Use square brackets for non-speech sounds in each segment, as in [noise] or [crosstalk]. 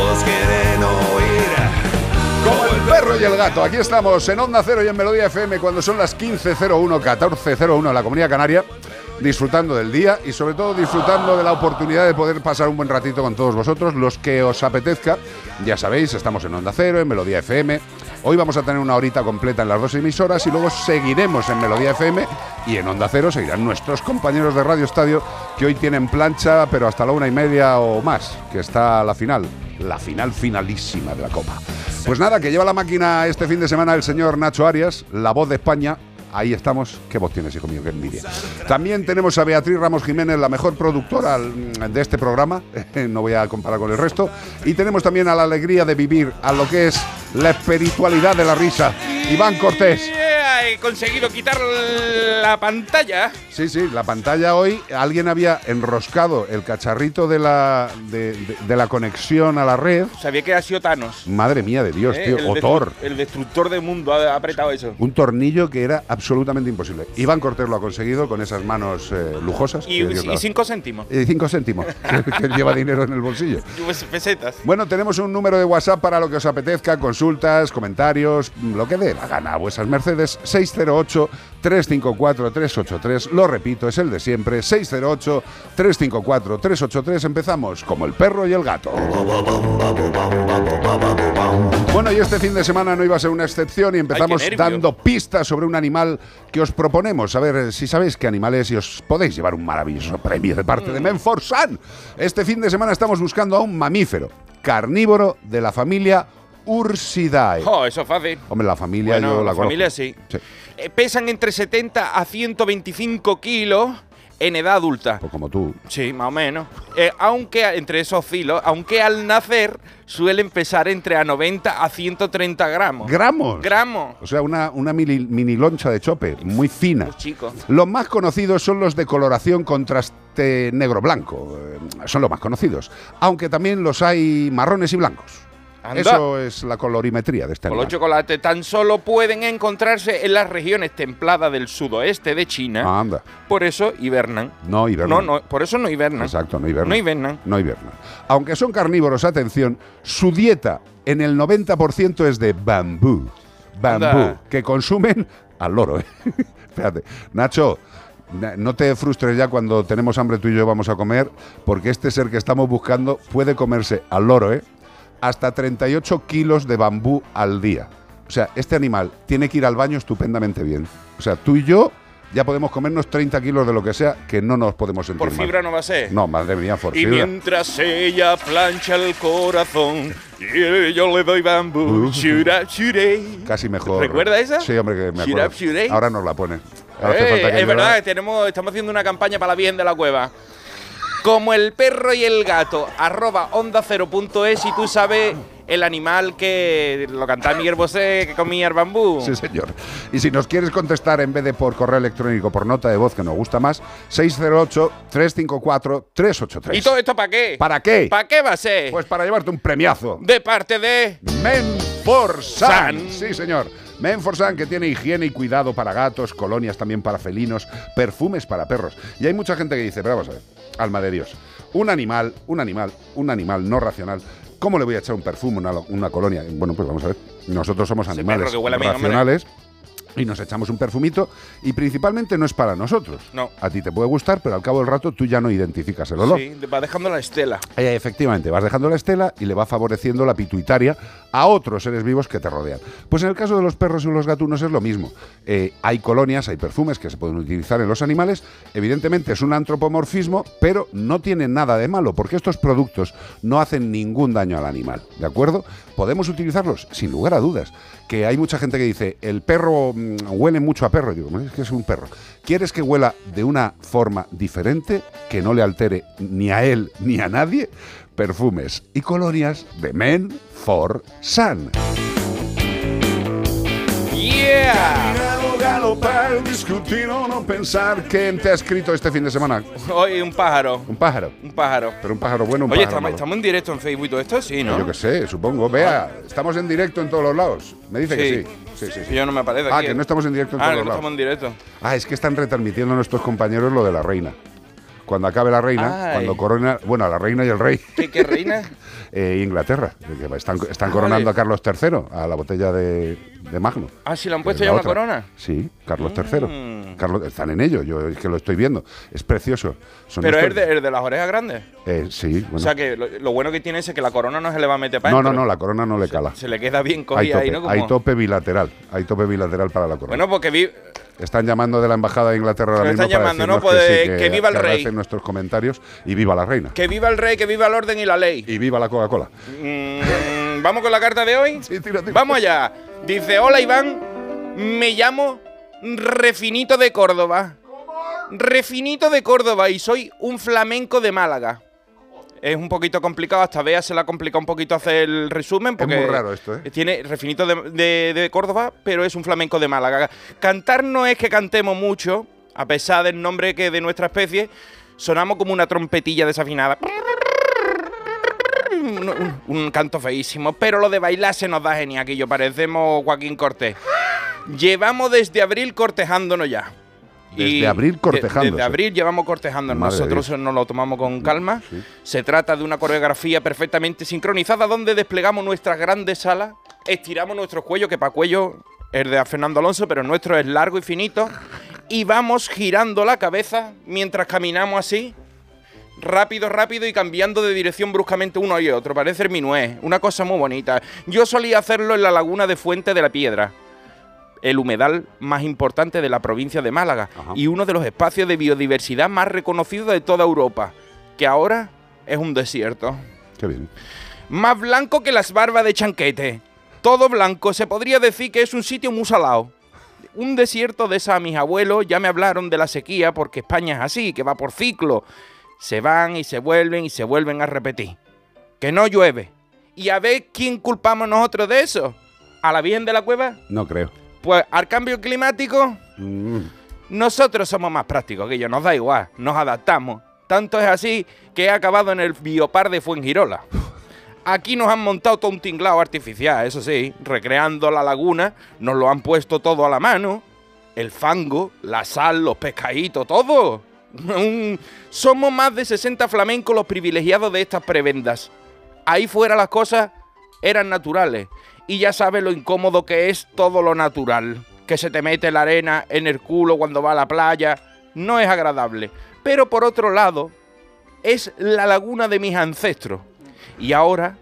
Todos quieren oír Como el perro y el gato. Aquí estamos en Onda Cero y en Melodía FM cuando son las 15.01, 14.01 en la Comunidad Canaria, disfrutando del día y sobre todo disfrutando de la oportunidad de poder pasar un buen ratito con todos vosotros, los que os apetezca. Ya sabéis, estamos en Onda Cero, en Melodía FM. Hoy vamos a tener una horita completa en las dos emisoras y luego seguiremos en Melodía FM y en Onda Cero seguirán nuestros compañeros de Radio Estadio que hoy tienen plancha, pero hasta la una y media o más, que está la final, la final finalísima de la Copa. Pues nada, que lleva la máquina este fin de semana el señor Nacho Arias, la voz de España. Ahí estamos. ¿Qué voz tienes, hijo mío? Qué envidia. También tenemos a Beatriz Ramos Jiménez, la mejor productora de este programa. [laughs] No voy a comparar con el resto. Y tenemos también a la alegría de vivir, a lo que es la espiritualidad de la risa. Iván Cortés. He conseguido quitar la pantalla. Sí, sí, la pantalla hoy, alguien había enroscado el cacharrito de la, de, de- de la conexión a la red. Sabía que ha sido Thanos. Madre mía de Dios, ¿eh? tío. El O destru- Thor. El destructor del mundo ha apretado eso. Un tornillo que era absolutamente imposible. Iván Cortés lo ha conseguido con esas manos eh, lujosas. Y, cinco céntimos. Y cinco céntimos, [laughs] que, lleva dinero en el bolsillo. Pues, Pesetas. Bueno, tenemos un número de WhatsApp para lo que os apetezca, consultas, comentarios, lo que dé la gana a vuestras Mercedes, 608-354-383. Lo repito, es el de siempre, 608-354-383. Empezamos como el perro y el gato. Bueno, y este fin de semana no iba a ser una excepción y empezamos dando pistas sobre un animal que os proponemos. A ver si sabéis qué animal es y os podéis llevar un maravilloso premio de parte Mm. de Menforsan. Este fin de semana estamos buscando a un mamífero carnívoro de la familia Ursidae. Oh, eso es fácil. Hombre, la familia Bueno, yo la, la conozco. familia sí. Sí, Eh, pesan entre 70 a 125 kilos en edad adulta. pues como tú. Sí, más o menos. Eh, aunque entre esos filos, aunque al nacer suelen pesar entre a 90 a 130 gramos. ¡Gramos! Gramos. o sea, una, una mini, mini loncha de chope, muy fina. Los chicos. Los más conocidos son los de coloración contraste negro-blanco. eh, son los más conocidos. Aunque también los hay marrones y blancos. Anda. Eso es la colorimetría de este Con los animal. chocolates tan solo pueden encontrarse en las regiones templadas del sudoeste de China. Ah, anda. Por eso hibernan. No hibernan. No, no, por eso no hibernan. Exacto, no hibernan. No hibernan. No hibernan. Aunque son carnívoros, atención, su dieta en el 90% es de bambú. Bambú, Anda. que consumen al loro. ¿eh? [laughs] Espérate. Nacho, na- no te frustres ya cuando tenemos hambre tú y yo vamos a comer, porque este ser que estamos buscando puede comerse al loro, ¿eh? Hasta 38 kilos de bambú al día. O sea, este animal tiene que ir al baño estupendamente bien. O sea, tú y yo ya podemos comernos 30 kilos de lo que sea, que no nos podemos sentir Por mal. fibra no va a ser. No, madre mía, por Y fibra. mientras ella plancha el corazón, y yo le doy bambú. Uh. Shoot up, shoot it. Casi mejor. ¿Recuerda esa? Sí, hombre, que me acuerdo. shoot. Ahora nos la pone. Ahora Eh, es verdad, tenemos, estamos haciendo una campaña para la Virgen de la Cueva. Como el perro y el gato, arroba onda 0.es y tú sabes el animal que lo cantaba Miguel Bosé que comía el bambú. Sí, señor. Y si nos quieres contestar en vez de por correo electrónico, por nota de voz que nos gusta más, 608-354-383. ¿Y todo esto para qué? ¿Para qué? ¿Para qué va a ser? Pues para llevarte un premiazo. de parte de... Menforsan. San. Sí, señor. Menforsan que tiene higiene y cuidado para gatos, colonias también para felinos, perfumes para perros. Y hay mucha gente que dice, pero vamos a ver, alma de Dios, un animal, un animal, un animal no racional, ¿cómo le voy a echar un perfume a una, una colonia? Bueno, pues vamos a ver, nosotros somos animales mí, racionales. Y nos echamos un perfumito y principalmente no es para nosotros. No. A ti te puede gustar, pero al cabo del rato tú ya no identificas el olor. Sí, va dejando la estela. Eh, efectivamente, vas dejando la estela y le va favoreciendo la pituitaria a otros seres vivos que te rodean. Pues en el caso de los perros y los gatunos es lo mismo. Eh, hay colonias, hay perfumes que se pueden utilizar en los animales. Evidentemente es un antropomorfismo, pero no tiene nada de malo, porque estos productos no hacen ningún daño al animal. ¿De acuerdo? ¿Podemos utilizarlos? Sin lugar a dudas. Que hay mucha gente que dice, el perro mm, huele mucho a perro. Digo, "Bueno, es que es un perro. ¿Quieres que huela de una forma diferente, que no le altere ni a él ni a nadie? Perfumes y colonias de Men for Sun. ¡Yeah! Galo, galopar, discutir o no pensar. ¿Quién te ha escrito este fin de semana? Hoy un pájaro. Un pájaro. Un pájaro. Pero un pájaro bueno, un Oye, pájaro malo. estamos en directo en Facebook y todo esto, sí, ¿no? Yo qué sé, supongo. Vea, estamos en directo en todos los lados. Me dice que Sí. sí. Sí, sí, sí. Sí, yo no me aparece Ah, aquí. que no estamos en directo en Ah, todos que los no lados. estamos en directo. Ah, es que están retransmitiendo nuestros compañeros lo de la reina. Cuando acabe la reina, Ay. cuando corona, bueno, a la reina y el rey, ¿Qué, qué reina? [laughs] eh, Inglaterra, que están, están coronando a Carlos III, a la botella de, de Magno. Ah, sí, le han Es puesto ya una otra. corona. Sí, Carlos Mm. III. Carlos, están en ello, yo es que lo estoy viendo. Es precioso. Son Pero es de, es de las orejas grandes. eh, sí, bueno. O sea que lo, lo bueno que tiene es que la corona no se le va a meter para no, no, no, la corona no le cala. Se le queda bien Hay cogida tope, ahí, ¿no? Como- hay tope bilateral. Hay tope bilateral para la corona. Bueno, porque vi, Están llamando de la embajada de Inglaterra ahora mismo están para llamando, ¿no? Pues, que, sí, que viva el que rey. nuestros comentarios y viva la reina. que viva el rey, que viva el orden y la ley. Y viva la Coca-Cola. Mm, ¿Vamos con la carta de hoy? [laughs] Sí, tira, tira. Vamos allá. Dice, hola Iván, me llamo Refinito de Córdoba. Refinito de Córdoba y soy un flamenco de Málaga. Es un poquito complicado, hasta Bea se la ha complicado un poquito hacer el resumen. Porque muy raro esto, ¿eh? Tiene Refinito de, de- de Córdoba, pero es un flamenco de Málaga. Cantar no es que cantemos mucho, a pesar del nombre que de nuestra especie, sonamos como una trompetilla desafinada. Un, un- un canto feísimo, pero lo de bailar se nos da genial, que yo parecemos Joaquín Cortés. Llevamos desde abril cortejándonos ya. Desde abril de- cortejándose. desde abril llevamos. Madre de Nosotros nos lo tomamos con calma. Sí. Se trata de una coreografía perfectamente sincronizada donde desplegamos nuestras grandes alas, estiramos nuestro cuello, que para cuello es de Fernando Alonso, pero el nuestro es largo y finito, y vamos girando la cabeza mientras caminamos así, rápido, rápido y cambiando de dirección bruscamente uno y otro. Parece el minué, una cosa muy bonita. Yo solía hacerlo en la laguna de Fuente de la Piedra, el humedal más importante de la provincia de Málaga Ajá. y uno de los espacios de biodiversidad más reconocidos de toda Europa, que ahora es un desierto. Qué bien. Más blanco que las barbas de Chanquete. Todo blanco, se podría decir que es un sitio muy salado. Un desierto de esa mis abuelos ya me hablaron de la sequía porque España es así, que va por ciclo. Se van y se vuelven y se vuelven a repetir. Que no llueve. Y a ver quién culpamos nosotros de eso. ¿A la Virgen de la Cueva? No creo. Pues al cambio climático. Mm. Nosotros somos más prácticos que ellos, nos da igual, nos adaptamos. Tanto es así que he acabado en el biopar de Fuengirola. Aquí nos han montado todo un tinglado artificial, eso sí, recreando la laguna, nos lo han puesto todo a la mano. El fango, la sal, los pescaditos, todo. Somos más de 60 flamencos los privilegiados de estas prebendas. Ahí fuera las cosas eran naturales. Y ya sabes lo incómodo que es todo lo natural. Que se te mete la arena en el culo cuando va a la playa. No es agradable. Pero por otro lado, es la laguna de mis ancestros. Y ahora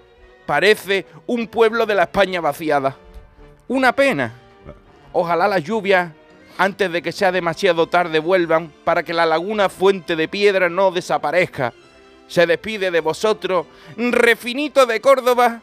parece un pueblo de la España vaciada. Una pena. Ojalá las lluvias, antes de que sea demasiado tarde, vuelvan para que la laguna fuente de piedra no desaparezca. Se despide de vosotros, refinito de Córdoba,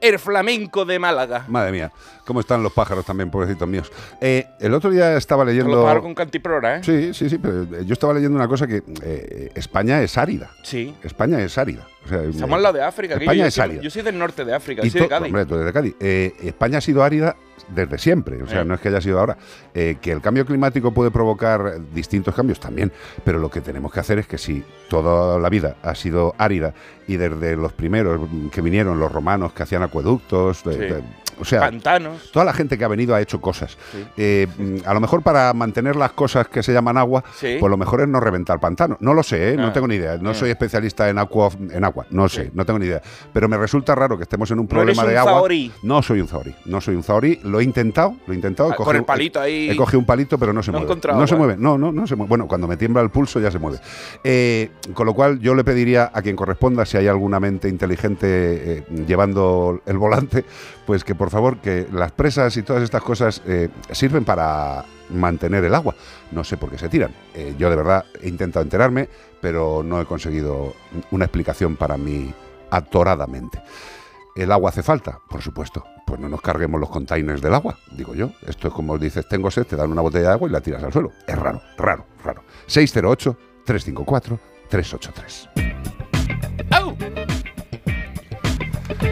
el flamenco de Málaga. Madre mía, cómo están los pájaros también, pobrecitos míos. Eh, el otro día estaba leyendo... los pájaros con cantiprora, ¿eh? Sí, sí, sí, pero eh, yo estaba leyendo una cosa que eh, España es árida. Sí. España es árida. O sea, Estamos al lado de África. España yo, es árida. yo soy del norte de África, Y soy de Cádiz. hombre, tú eres de Cádiz. Eh, España ha sido árida desde siempre, o sea, Eh. no es que haya sido ahora. Eh, que el cambio climático puede provocar distintos cambios también, pero lo que tenemos que hacer es que si toda la vida ha sido árida y desde los primeros que vinieron, los romanos que hacían acueductos, de- Sí. de- o sea, Pantanos. Toda la gente que ha venido ha hecho cosas. Sí. Eh, mm, a lo mejor para mantener las cosas que se llaman agua, Sí. pues lo mejor es no reventar pantanos. No lo sé, ¿eh? no Ah. tengo ni idea. No Ah. soy especialista en agua, en agua. No sé, Sí. no tengo ni idea. Pero me resulta raro que estemos en un No eres problema un de agua. No soy un zahorí. No soy un zahorí. Lo he intentado, lo he intentado. he Ah, con el palito ahí. He, cogido un palito, pero no se No mueve. No se mueve. No, no, no se mueve. Bueno, cuando me tiembla el pulso ya se mueve. Eh, con lo cual yo le pediría a quien corresponda, si hay alguna mente inteligente llevando el volante, pues que por favor que las presas y todas estas cosas eh, sirven para mantener el agua. No sé por qué se tiran. Eh, yo de verdad he intentado enterarme, pero no he conseguido una explicación para mí atoradamente. ¿El agua hace falta? Por supuesto. Pues no nos carguemos los containers del agua, digo yo. Esto es como dices, tengo sed, te dan una botella de agua y la tiras al suelo. Es raro, raro, raro. 608-354-383.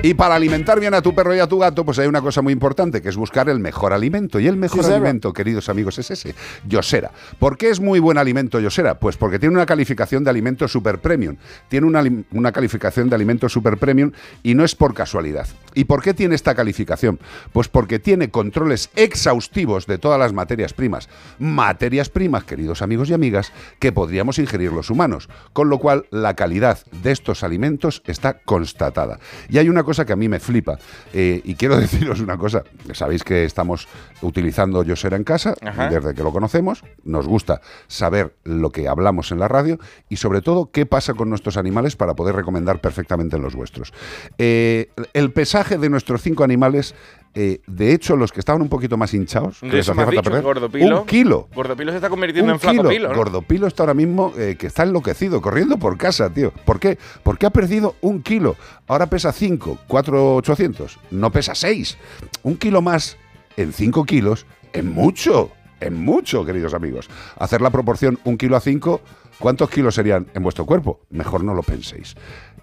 Y para alimentar bien a tu perro y a tu gato, pues hay una cosa muy importante, que es buscar el mejor alimento. Y el mejor Yosera. alimento, queridos amigos, es ese, Yosera. ¿Por qué es muy buen alimento Yosera? Pues porque tiene una calificación de alimento super premium. Tiene una, una calificación de alimento super premium y no es por casualidad. ¿Y por qué tiene esta calificación? Pues porque tiene controles exhaustivos de todas las materias primas. Materias primas, queridos amigos y amigas, que podríamos ingerir los humanos. Con lo cual, la calidad de estos alimentos está constatada. Y hay una cosa que a mí me flipa. eh, y quiero [laughs] deciros una cosa. Sabéis que estamos utilizando Yosera en casa Ajá. desde que lo conocemos. Nos gusta saber lo que hablamos en la radio y sobre todo qué pasa con nuestros animales para poder recomendar perfectamente los vuestros. Eh, el pesaje de nuestros cinco animales, eh, de hecho, los que estaban un poquito más hinchados, que De les eso hacía me has falta dicho, perder, Gordopilo. un kilo. Gordopilo se está convirtiendo Un en flaco kilo. pilo. ¿no? Gordopilo está ahora mismo eh, que está enloquecido, corriendo por casa, tío. ¿Por qué? Porque ha perdido un kilo. Ahora pesa 5, 4, 800. No pesa 6. Un kilo más en 5 kilos es mucho. Es mucho, queridos amigos. Hacer la proporción un kilo a 5, ¿cuántos kilos serían en vuestro cuerpo? Mejor no lo penséis.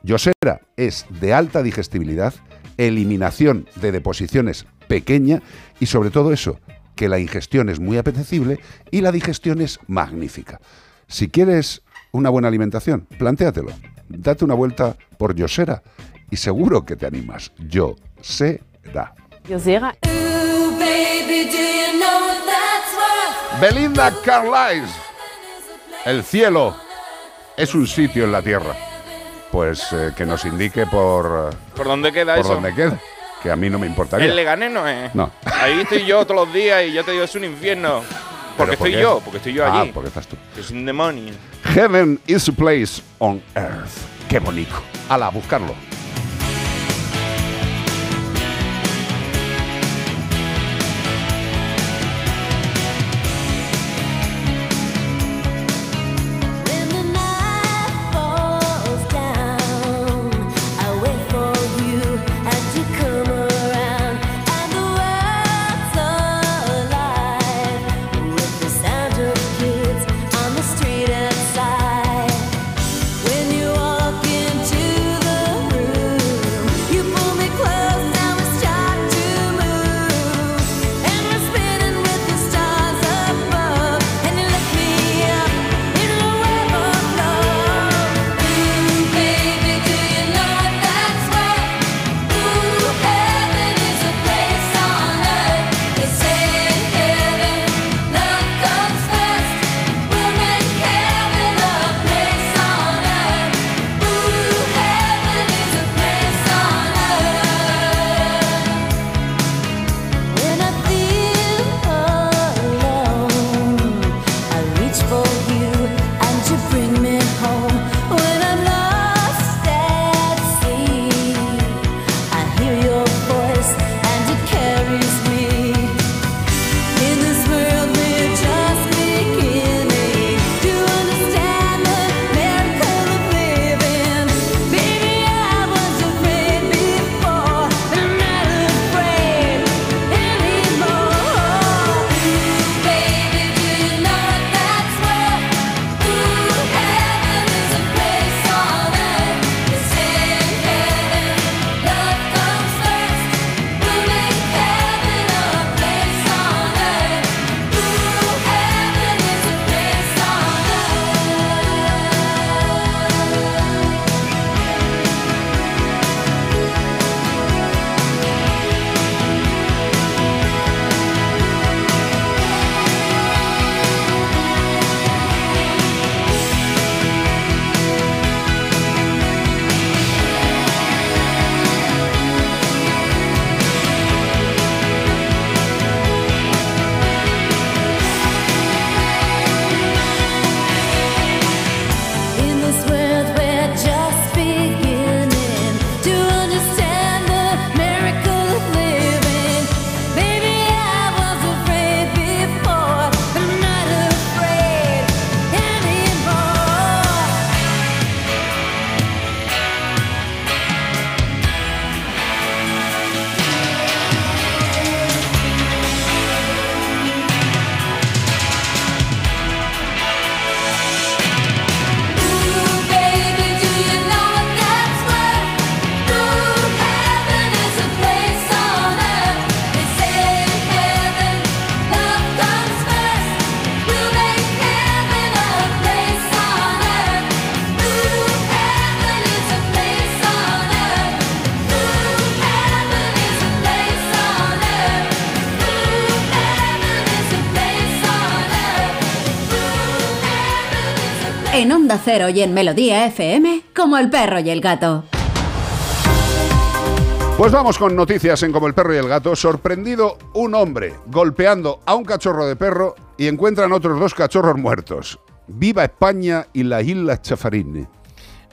Yosera es de alta digestibilidad, eliminación de deposiciones pequeña y sobre todo eso, que la ingestión es muy apetecible y la digestión es magnífica. Si quieres una buena alimentación, plantéatelo. Date una vuelta por Yosera y seguro que te animas. Yosera. Yosera. Belinda Carlisle. El cielo es un sitio en la tierra. Pues eh, que nos indique por, ¿Por dónde queda por eso? dónde queda. Que a mí no me importaría. El Leganés no es. No. Ahí estoy yo todos los días y ya te digo, es un infierno. Porque ¿Pero por estoy qué? yo, porque estoy yo Ah, allí. porque estás tú. Es un demonio. Heaven is a place on earth. Qué bonito. Ala, buscarlo. Cero y en Melodía FM, como el perro y el gato. Pues vamos con noticias en Como el perro y el gato. Sorprendido un hombre golpeando a un cachorro de perro y encuentran otros dos cachorros muertos. Viva España y las Islas Chafarini.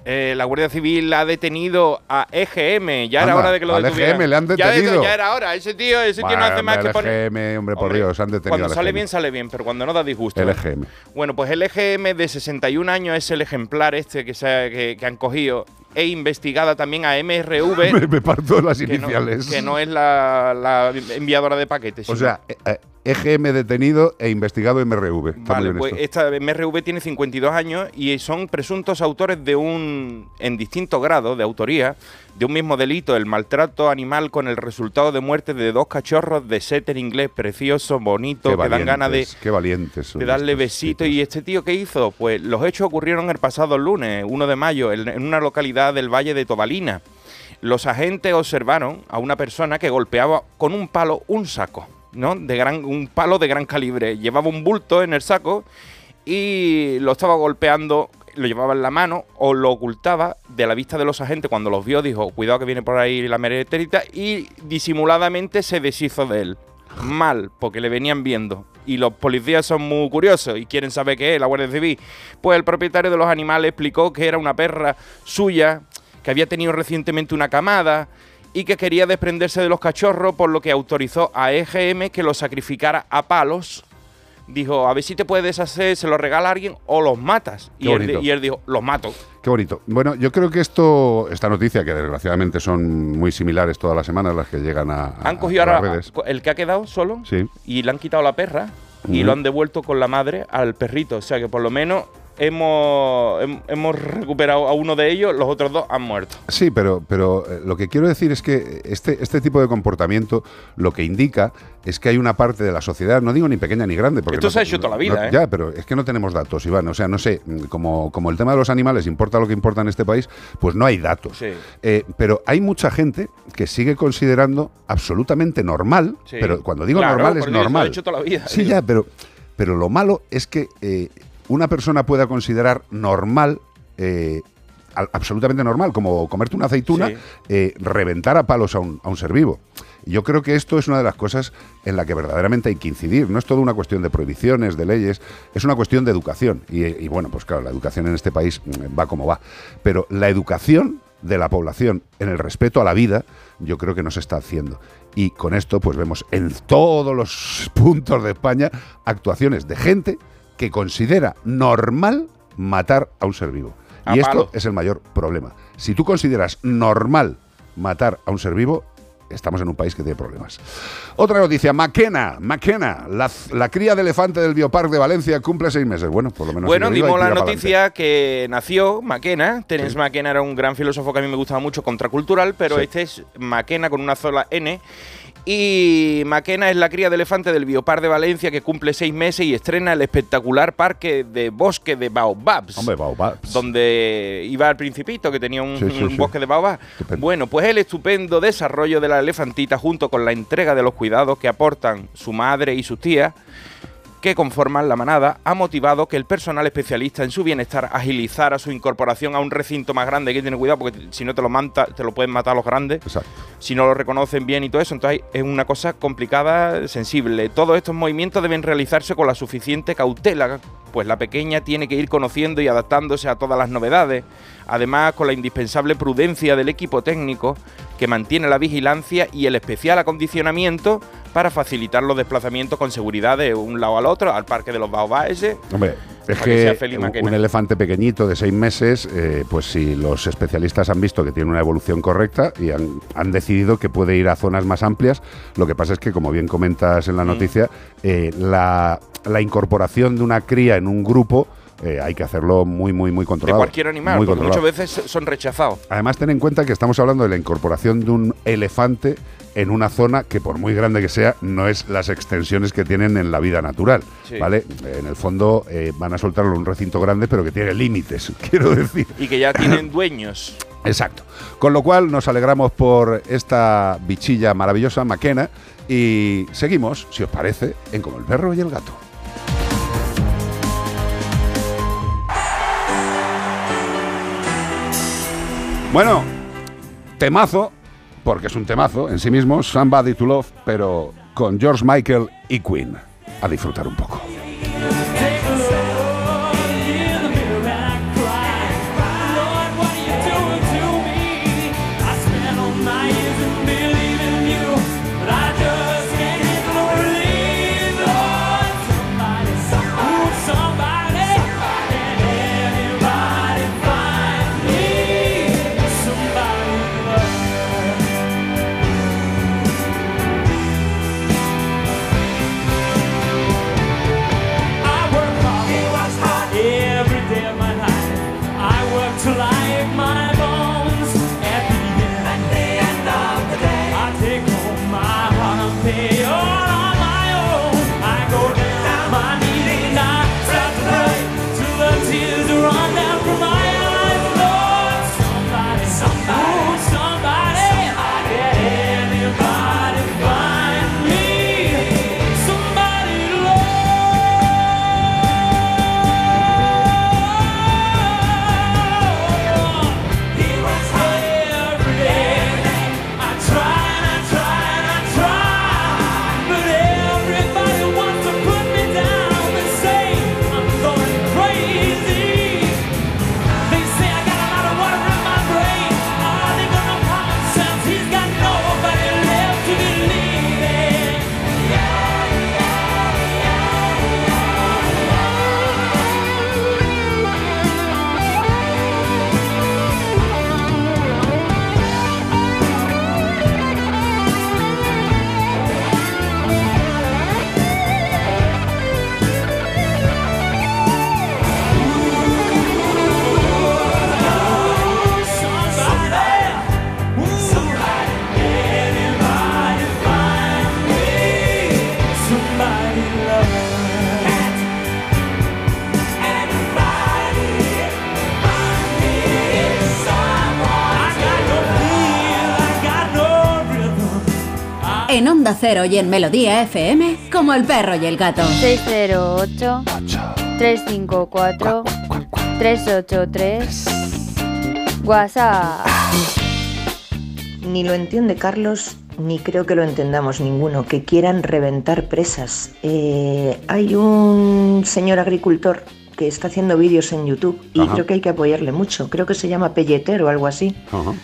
Eh, la Guardia Civil ha detenido a EGM. Ya era Anda, hora de que lo detuvieran. EGM le han Ya, de- detenido. Ya, era hora. Ese tío, ese tío no hace más que poner. EGM, hombre, por Dios, han detenido Cuando al sale EGM. bien, sale bien, pero cuando no da disgusto. El ¿eh? EGM. Bueno, pues el EGM de 61 años es el ejemplar este que, se ha- que, que han cogido. E investigada también a MRV. [laughs] Me, me parto las que no, iniciales. que no es la, la enviadora de paquetes. O sino- sea, eh, eh, EGM detenido e investigado MRV. Vale, pues esta MRV tiene 52 años y son presuntos autores de un, en distintos grados de autoría, de un mismo delito, el maltrato animal con el resultado de muerte de dos cachorros de setter inglés precioso, bonito, Qué que dan ganas de, Qué valientes. de darle besitos. ¿Y este tío qué hizo? Pues los hechos ocurrieron el pasado lunes, 1 de mayo, en, en una localidad del Valle de Tobalina. Los agentes observaron a una persona que golpeaba con un palo un saco, ¿no? De gran, un palo de gran calibre. Llevaba un bulto en el saco y lo estaba golpeando, lo llevaba en la mano o lo ocultaba de la vista de los agentes. Cuando los vio, dijo, cuidado que viene por ahí la mereterita y disimuladamente se deshizo de él. Mal, porque le venían viendo. Y los policías son muy curiosos y quieren saber qué es la Guardia Civil. Pues el propietario de los animales explicó que era una perra suya, que había tenido recientemente una camada y que quería desprenderse de los cachorros, por lo que autorizó a EGM que los sacrificara a palos. Dijo, a ver si te puedes deshacer, se los regala a alguien o los matas. Y él, bonito. y él dijo, los mato. Qué bonito. Bueno, yo creo que esto, esta noticia, que desgraciadamente son muy similares todas las semanas las que llegan a, a- Han cogido a las ahora redes. el que ha quedado solo Sí. y le han quitado la perra y lo han devuelto con la madre al perrito. O sea que por lo menos hemos, hem- hemos recuperado a uno de ellos, los otros dos han muerto. Sí, pero, pero eh, lo que quiero decir es que este, este tipo de comportamiento lo que indica es que hay una parte de la sociedad, no digo ni pequeña ni grande, porque Esto no se ha hecho toda la no- vida, ¿eh? Ya, pero es que no tenemos datos, Iván. O sea, no sé, mm, como, como el tema de los animales importa lo que importa en este país, pues no hay datos. Sí. Eh, pero hay mucha gente que sigue considerando absolutamente normal, Sí. pero cuando digo Claro, normal es normal. hecho toda la vida, Sí, digo. ya, pero, pero lo malo es que eh, una persona pueda considerar normal, eh, absolutamente normal, como comerte una aceituna, Sí. eh, reventar a palos a un, a un ser vivo. Yo creo que esto es una de las cosas en la que verdaderamente hay que incidir. No es todo una cuestión de prohibiciones, de leyes, es una cuestión de educación. Y, y bueno, pues claro, la educación en este país mm, va como va. Pero la educación de la población en el respeto a la vida, yo creo que no se está haciendo. Y con esto, pues vemos en todos los puntos de España actuaciones de gente que considera normal matar a un ser vivo. A y esto es el mayor problema. Si tú consideras normal matar a un ser vivo, estamos en un país que tiene problemas. Otra noticia, Maquena, Maquena, la, la cría de elefante del Biopark de Valencia cumple seis meses. Bueno, por lo menos. bueno, dimos la noticia que nació Maquena. Terence Sí. Maquena era un gran filósofo que a mí me gustaba mucho, contracultural, pero Sí. este es Maquena con una sola N. Y Maquena es la cría de elefante del Biopar de Valencia que cumple seis meses y estrena el espectacular parque de bosque de Baobabs. Hombre, baobabs. donde iba el principito que tenía un, Sí, sí, un sí. bosque de baobab. Estupendo. Bueno, pues el estupendo desarrollo de la elefantita junto con la entrega de los cuidados que aportan su madre y sus tías que conforman la manada ha motivado que el personal especialista en su bienestar agilizara su incorporación a un recinto más grande. Hay que tener cuidado porque si no te lo manta, te lo pueden matar los grandes Exacto. si no lo reconocen bien y todo eso. Entonces es una cosa complicada, sensible. Todos estos movimientos deben realizarse con la suficiente cautela, pues la pequeña tiene que ir conociendo y adaptándose a todas las novedades. Además, con la indispensable prudencia del equipo técnico que mantiene la vigilancia y el especial acondicionamiento para facilitar los desplazamientos con seguridad de un lado al otro, al parque de los Baobabs ese. Hombre, es que que, un- elefante pequeñito de seis meses, eh, pues si los especialistas han visto que tiene una evolución correcta y han, han decidido que puede ir a zonas más amplias, lo que pasa es que, como bien comentas en la Mm. noticia, eh, la, la incorporación de una cría en un grupo eh, hay que hacerlo muy, muy, muy De controlado. cualquier animal, porque controlado. muchas veces son rechazados. Además, ten en cuenta que estamos hablando de la incorporación de un elefante en una zona que por muy grande que sea no es las extensiones que tienen en la vida natural, ¿vale? En el fondo eh, van a soltarlo en un recinto grande pero que tiene límites, [laughs] quiero decir. Y que ya [coughs] tienen dueños. Exacto. Con lo cual nos alegramos por esta bichilla maravillosa, Maquena, y seguimos, si os parece, en Como el perro y el gato. Bueno, temazo porque es un temazo en sí mismo, Somebody to Love, pero con George Michael y Queen. A disfrutar un poco. En Cero y en Melodía FM, como el perro y el gato. 608 354 383 WhatsApp. Ni lo entiende Carlos, ni creo que lo entendamos ninguno, que quieran reventar presas. Eh, hay un señor agricultor que está haciendo vídeos en YouTube y Ajá. creo que hay que apoyarle mucho. Creo que se llama Pelleter o algo así. Ajá.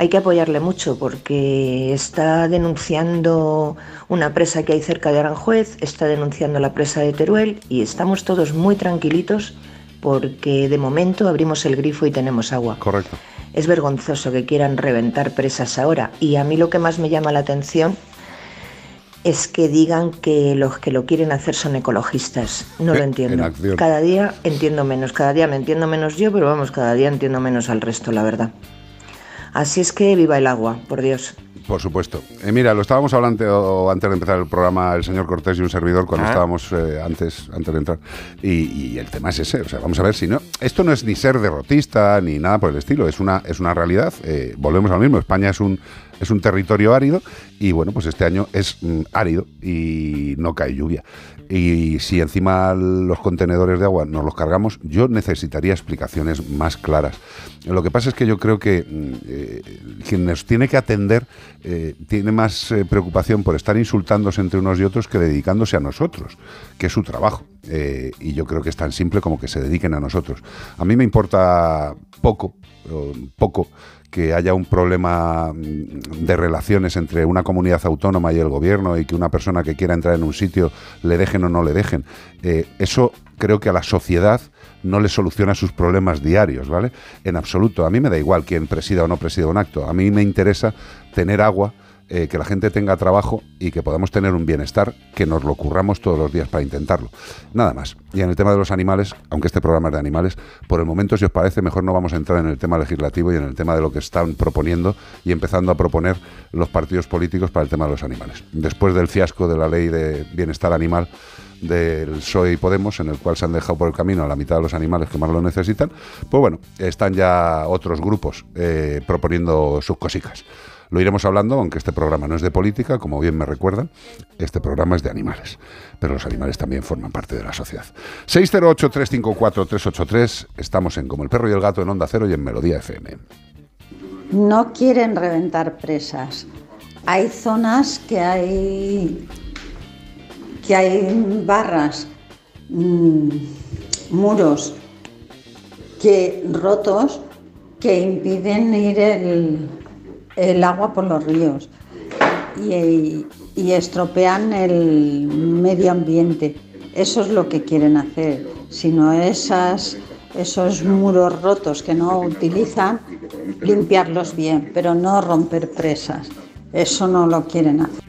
Hay que apoyarle mucho porque está denunciando una presa que hay cerca de Aranjuez, está denunciando la presa de Teruel y estamos todos muy tranquilitos porque de momento abrimos el grifo y tenemos agua. Correcto. Es vergonzoso que quieran reventar presas ahora y a mí lo que más me llama la atención es que digan que los que lo quieren hacer son ecologistas. No Eh, lo en entiendo. Cada día entiendo menos, cada día me entiendo menos yo, pero vamos, cada día entiendo menos al resto, la verdad. Así es que viva el agua, por Dios. Por supuesto. Eh, mira, lo estábamos hablando antes de empezar el programa el señor Cortés y un servidor cuando Ah. estábamos eh, antes, antes de entrar. Y, y el tema es ese. O sea, vamos a ver si no. Esto no es ni ser derrotista ni nada por el estilo. Es una, es una realidad. Eh, volvemos al mismo. España es un, es un territorio árido y bueno, pues este año es mm, árido y no cae lluvia. Y si encima los contenedores de agua nos los cargamos, yo necesitaría explicaciones más claras. Lo que pasa es que yo creo que mm, eh, quien nos tiene que atender eh, tiene más eh, preocupación por estar insultándose entre unos y otros que dedicándose a nosotros, que es su trabajo. Eh, y yo creo que es tan simple como que se dediquen a nosotros. A mí me importa poco, poco que haya un problema mm, de relaciones entre una comunidad autónoma y el gobierno y que una persona que quiera entrar en un sitio le dejen o no le dejen. Eh, eso creo que a la sociedad no le soluciona sus problemas diarios, ¿vale? En absoluto. A mí me da igual quién presida o no presida un acto. A mí me interesa tener agua, eh, que la gente tenga trabajo y que podamos tener un bienestar, que nos lo curramos todos los días para intentarlo. Nada más. Y en el tema de los animales, aunque este programa es de animales, por el momento, si os parece, mejor no vamos a entrar en el tema legislativo y en el tema de lo que están proponiendo y empezando a proponer los partidos políticos para el tema de los animales. Después del fiasco de la ley de bienestar animal del PSOE y Podemos, en el cual se han dejado por el camino a la mitad de los animales que más lo necesitan, pues bueno, están ya otros grupos eh, proponiendo sus cositas. Lo iremos hablando, aunque este programa no es de política, como bien me recuerdan, este programa es de animales. Pero los animales también forman parte de la sociedad. 608-354-383, estamos en Como el perro y el gato en Onda Cero y en Melodía FM. no quieren reventar presas. Hay zonas que hay que hay barras, mm, muros que rotos que impiden ir el, el agua por los ríos y, y estropean el medio ambiente. Eso es lo que quieren hacer, sino esas, esos muros rotos que no utilizan, limpiarlos bien, pero no romper presas. Eso no lo quieren hacer.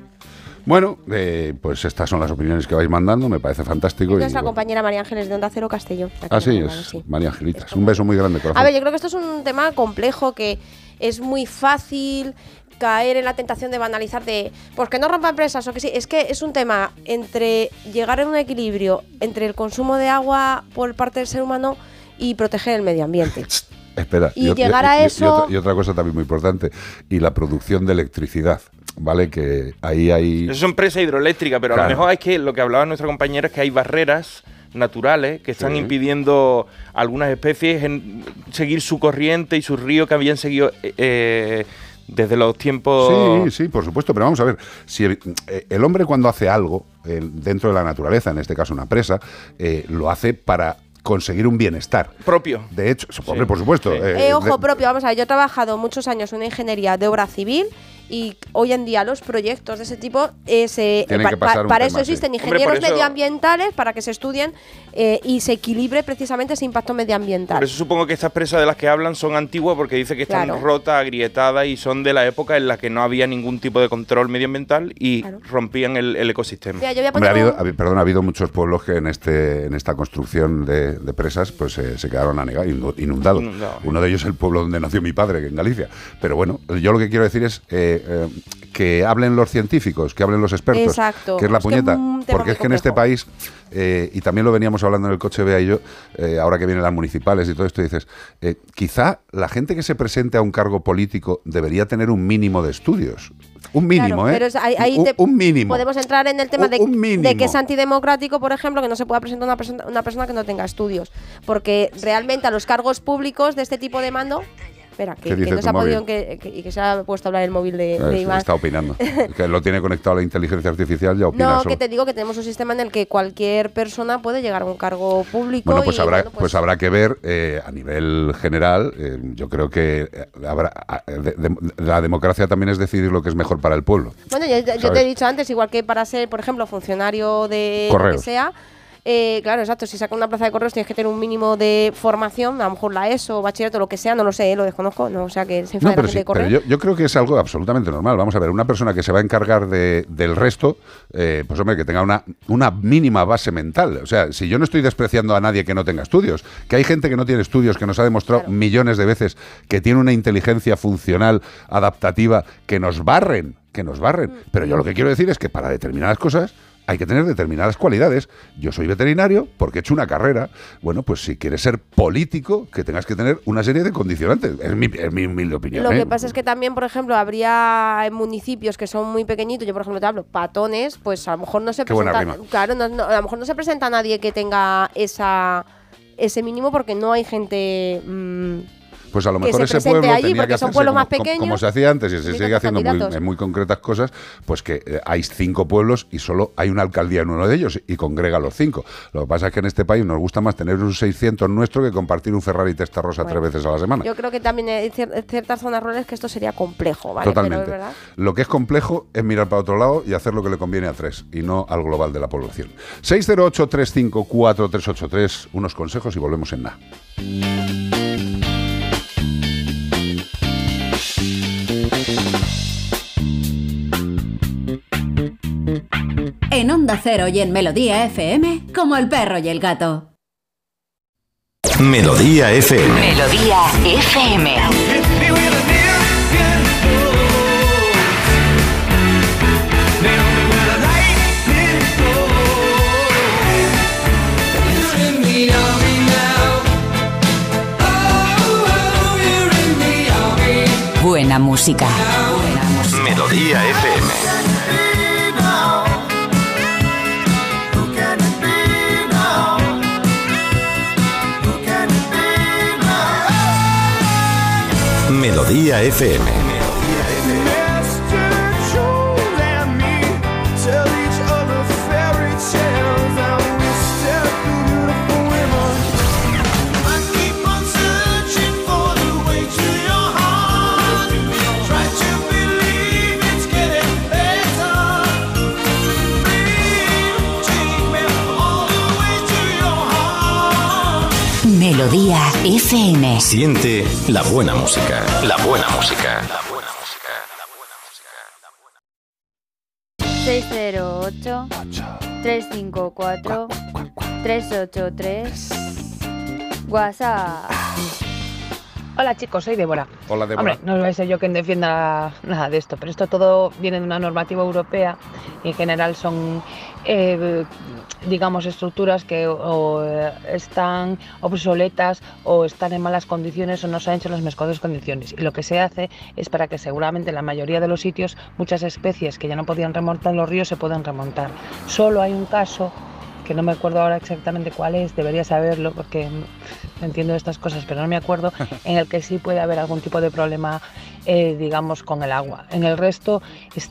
Bueno, eh, pues estas son las opiniones que vais mandando, me parece fantástico. Es y nuestra bueno, compañera María Ángeles de Onda Cero Castellón. Ah, sí, es sí. María Angelitas. Un beso muy grande, corazón. A ver, yo creo que esto es un tema complejo que es muy fácil caer en la tentación de banalizar de pues que no rompan presas o que sí, es que es un tema entre llegar a un equilibrio entre el consumo de agua por parte del ser humano y proteger el medio ambiente. [laughs] Espera. Y llegar a y eso- otra, y otra cosa también muy importante, y la producción de electricidad, ¿vale? Que ahí hay... Eso es empresa hidroeléctrica, pero a lo mejor es que lo que hablaba nuestra compañera es que hay barreras naturales que están Sí. impidiendo a algunas especies en seguir su corriente y su río que habían seguido eh, eh, desde los tiempos... Sí, sí, por supuesto, pero vamos a ver, si el, eh, el hombre cuando hace algo eh, dentro de la naturaleza, en este caso una presa, eh, lo hace para conseguir un bienestar. Propio. De hecho, hombre, por supuesto. eh, Eh, ojo de- propio, vamos a ver, yo he trabajado muchos años en una ingeniería de obra civil y hoy en día los proyectos de ese tipo eh, se- pa- pa- un para tema, eso existen ingenieros eso- medioambientales para que se estudien eh, y se equilibre precisamente ese impacto medioambiental. Por eso supongo que estas presas de las que hablan son antiguas porque dice que están Claro. rotas, agrietadas y son de la época en la que no había ningún tipo de control medioambiental y Claro. rompían el, el ecosistema. Mira, yo voy a Hombre, ha habido, un- perdón, ha habido muchos pueblos que en este en esta construcción de, de presas pues eh, se quedaron anegados, inundados. Inundados. Uno de ellos es el pueblo donde nació mi padre, en Galicia. Pero bueno, yo lo que quiero decir es eh, eh, que hablen los científicos, que hablen los expertos, Exacto. que es la puñeta. es porque es que en este país, eh, y también lo veníamos hablando en el coche, Bea y yo, eh, ahora que vienen las municipales y todo esto, dices, quizá la gente que se presente a un cargo político debería tener un mínimo de estudios. Un mínimo, Claro, ¿eh? pero es- ahí, ahí un, te- un mínimo. Podemos entrar en el tema Un- de, un de que es antidemocrático, por ejemplo, que no se pueda presentar una, persona- una persona que no tenga estudios. Porque realmente a los cargos públicos de este tipo de mando. Espera, ¿Qué que, que no se ha podido. Que, que- y que se ha puesto a hablar el móvil de, Eh, de Iván. está opinando. [laughs] que lo tiene conectado a la inteligencia artificial, ya opina No, solo. que te digo que tenemos un sistema en el que cualquier persona puede llegar a un cargo público. Bueno, pues y, habrá, bueno, pues, habrá que ver eh, a nivel general. eh, yo creo que eh, habrá a- de- de- la democracia también es decidir lo que es mejor para el pueblo. Bueno, yo, yo te he dicho antes, igual que para ser, por ejemplo, funcionario de lo que Correos. sea. Eh, claro, exacto. Si sacas una plaza de correos tienes que tener un mínimo de formación, a lo mejor la ESO, bachillerato, lo que sea, no lo sé, eh, lo desconozco, no, o sea que se enfada No, la gente sí, de correo. pero yo, yo creo que es algo absolutamente normal. Vamos a ver, una persona que se va a encargar de- del resto, eh, pues hombre, que tenga una, una mínima base mental. O sea, si yo no estoy despreciando a nadie que no tenga estudios, que hay gente que no tiene estudios, que nos ha demostrado millones de veces que tiene una inteligencia funcional, adaptativa, que nos barren, que nos barren. Mm. Pero yo lo que quiero decir es que para determinadas cosas hay que tener determinadas cualidades. Yo soy veterinario porque he hecho una carrera. Bueno, pues si quieres ser político, que tengas que tener una serie de condicionantes. Es mi, es mi humilde opinión. Lo ¿eh? que pasa es que también, por ejemplo, habría municipios que son muy pequeñitos, yo por ejemplo te hablo, patones, pues a lo mejor no se Qué presenta, claro, no- no, a lo mejor no se presenta nadie que tenga esa ese mínimo porque no hay gente mm, Pues a lo que mejor se ese pueblo allí, tenía que hacerse más como- como se hacía antes y se sigue haciendo muy, en muy concretas cosas, pues que eh, hay cinco pueblos y solo hay una alcaldía en uno de ellos y congrega a los cinco. Lo que pasa es que en este país nos gusta más tener un 600 nuestro que compartir un Ferrari Testa Rosa Bueno, tres veces a la semana. Yo creo que también hay cier- ciertas zonas rurales que esto sería complejo, ¿vale? Totalmente. Pero es verdad. Lo que es complejo es mirar para otro lado y hacer lo que le conviene a tres y no al global de la población. 608-354-383, unos consejos y volvemos en nada. En Onda Cero y en Melodía FM, como el perro y el gato. Melodía FM. Melodía FM. Buena música. Melodía FM. Melodía FM. Melodía FM. Siente la buena música. La buena música. 608 354 383 WhatsApp. Hola chicos, soy Débora. Hola, Débora. Hombre, no voy a ser yo quien defienda nada de esto, pero esto todo viene de una normativa europea y en general son, eh, digamos, estructuras que o eh, están obsoletas o están en malas condiciones o no se han hecho en las mejores condiciones. Y lo que se hace es para que seguramente en la mayoría de los sitios muchas especies que ya no podían remontar los ríos se puedan remontar. Solo hay un caso que no me acuerdo ahora exactamente cuál es, debería saberlo porque entiendo estas cosas, pero no me acuerdo, [laughs] en el que sí puede haber algún tipo de problema, eh, digamos, con el agua. En el resto es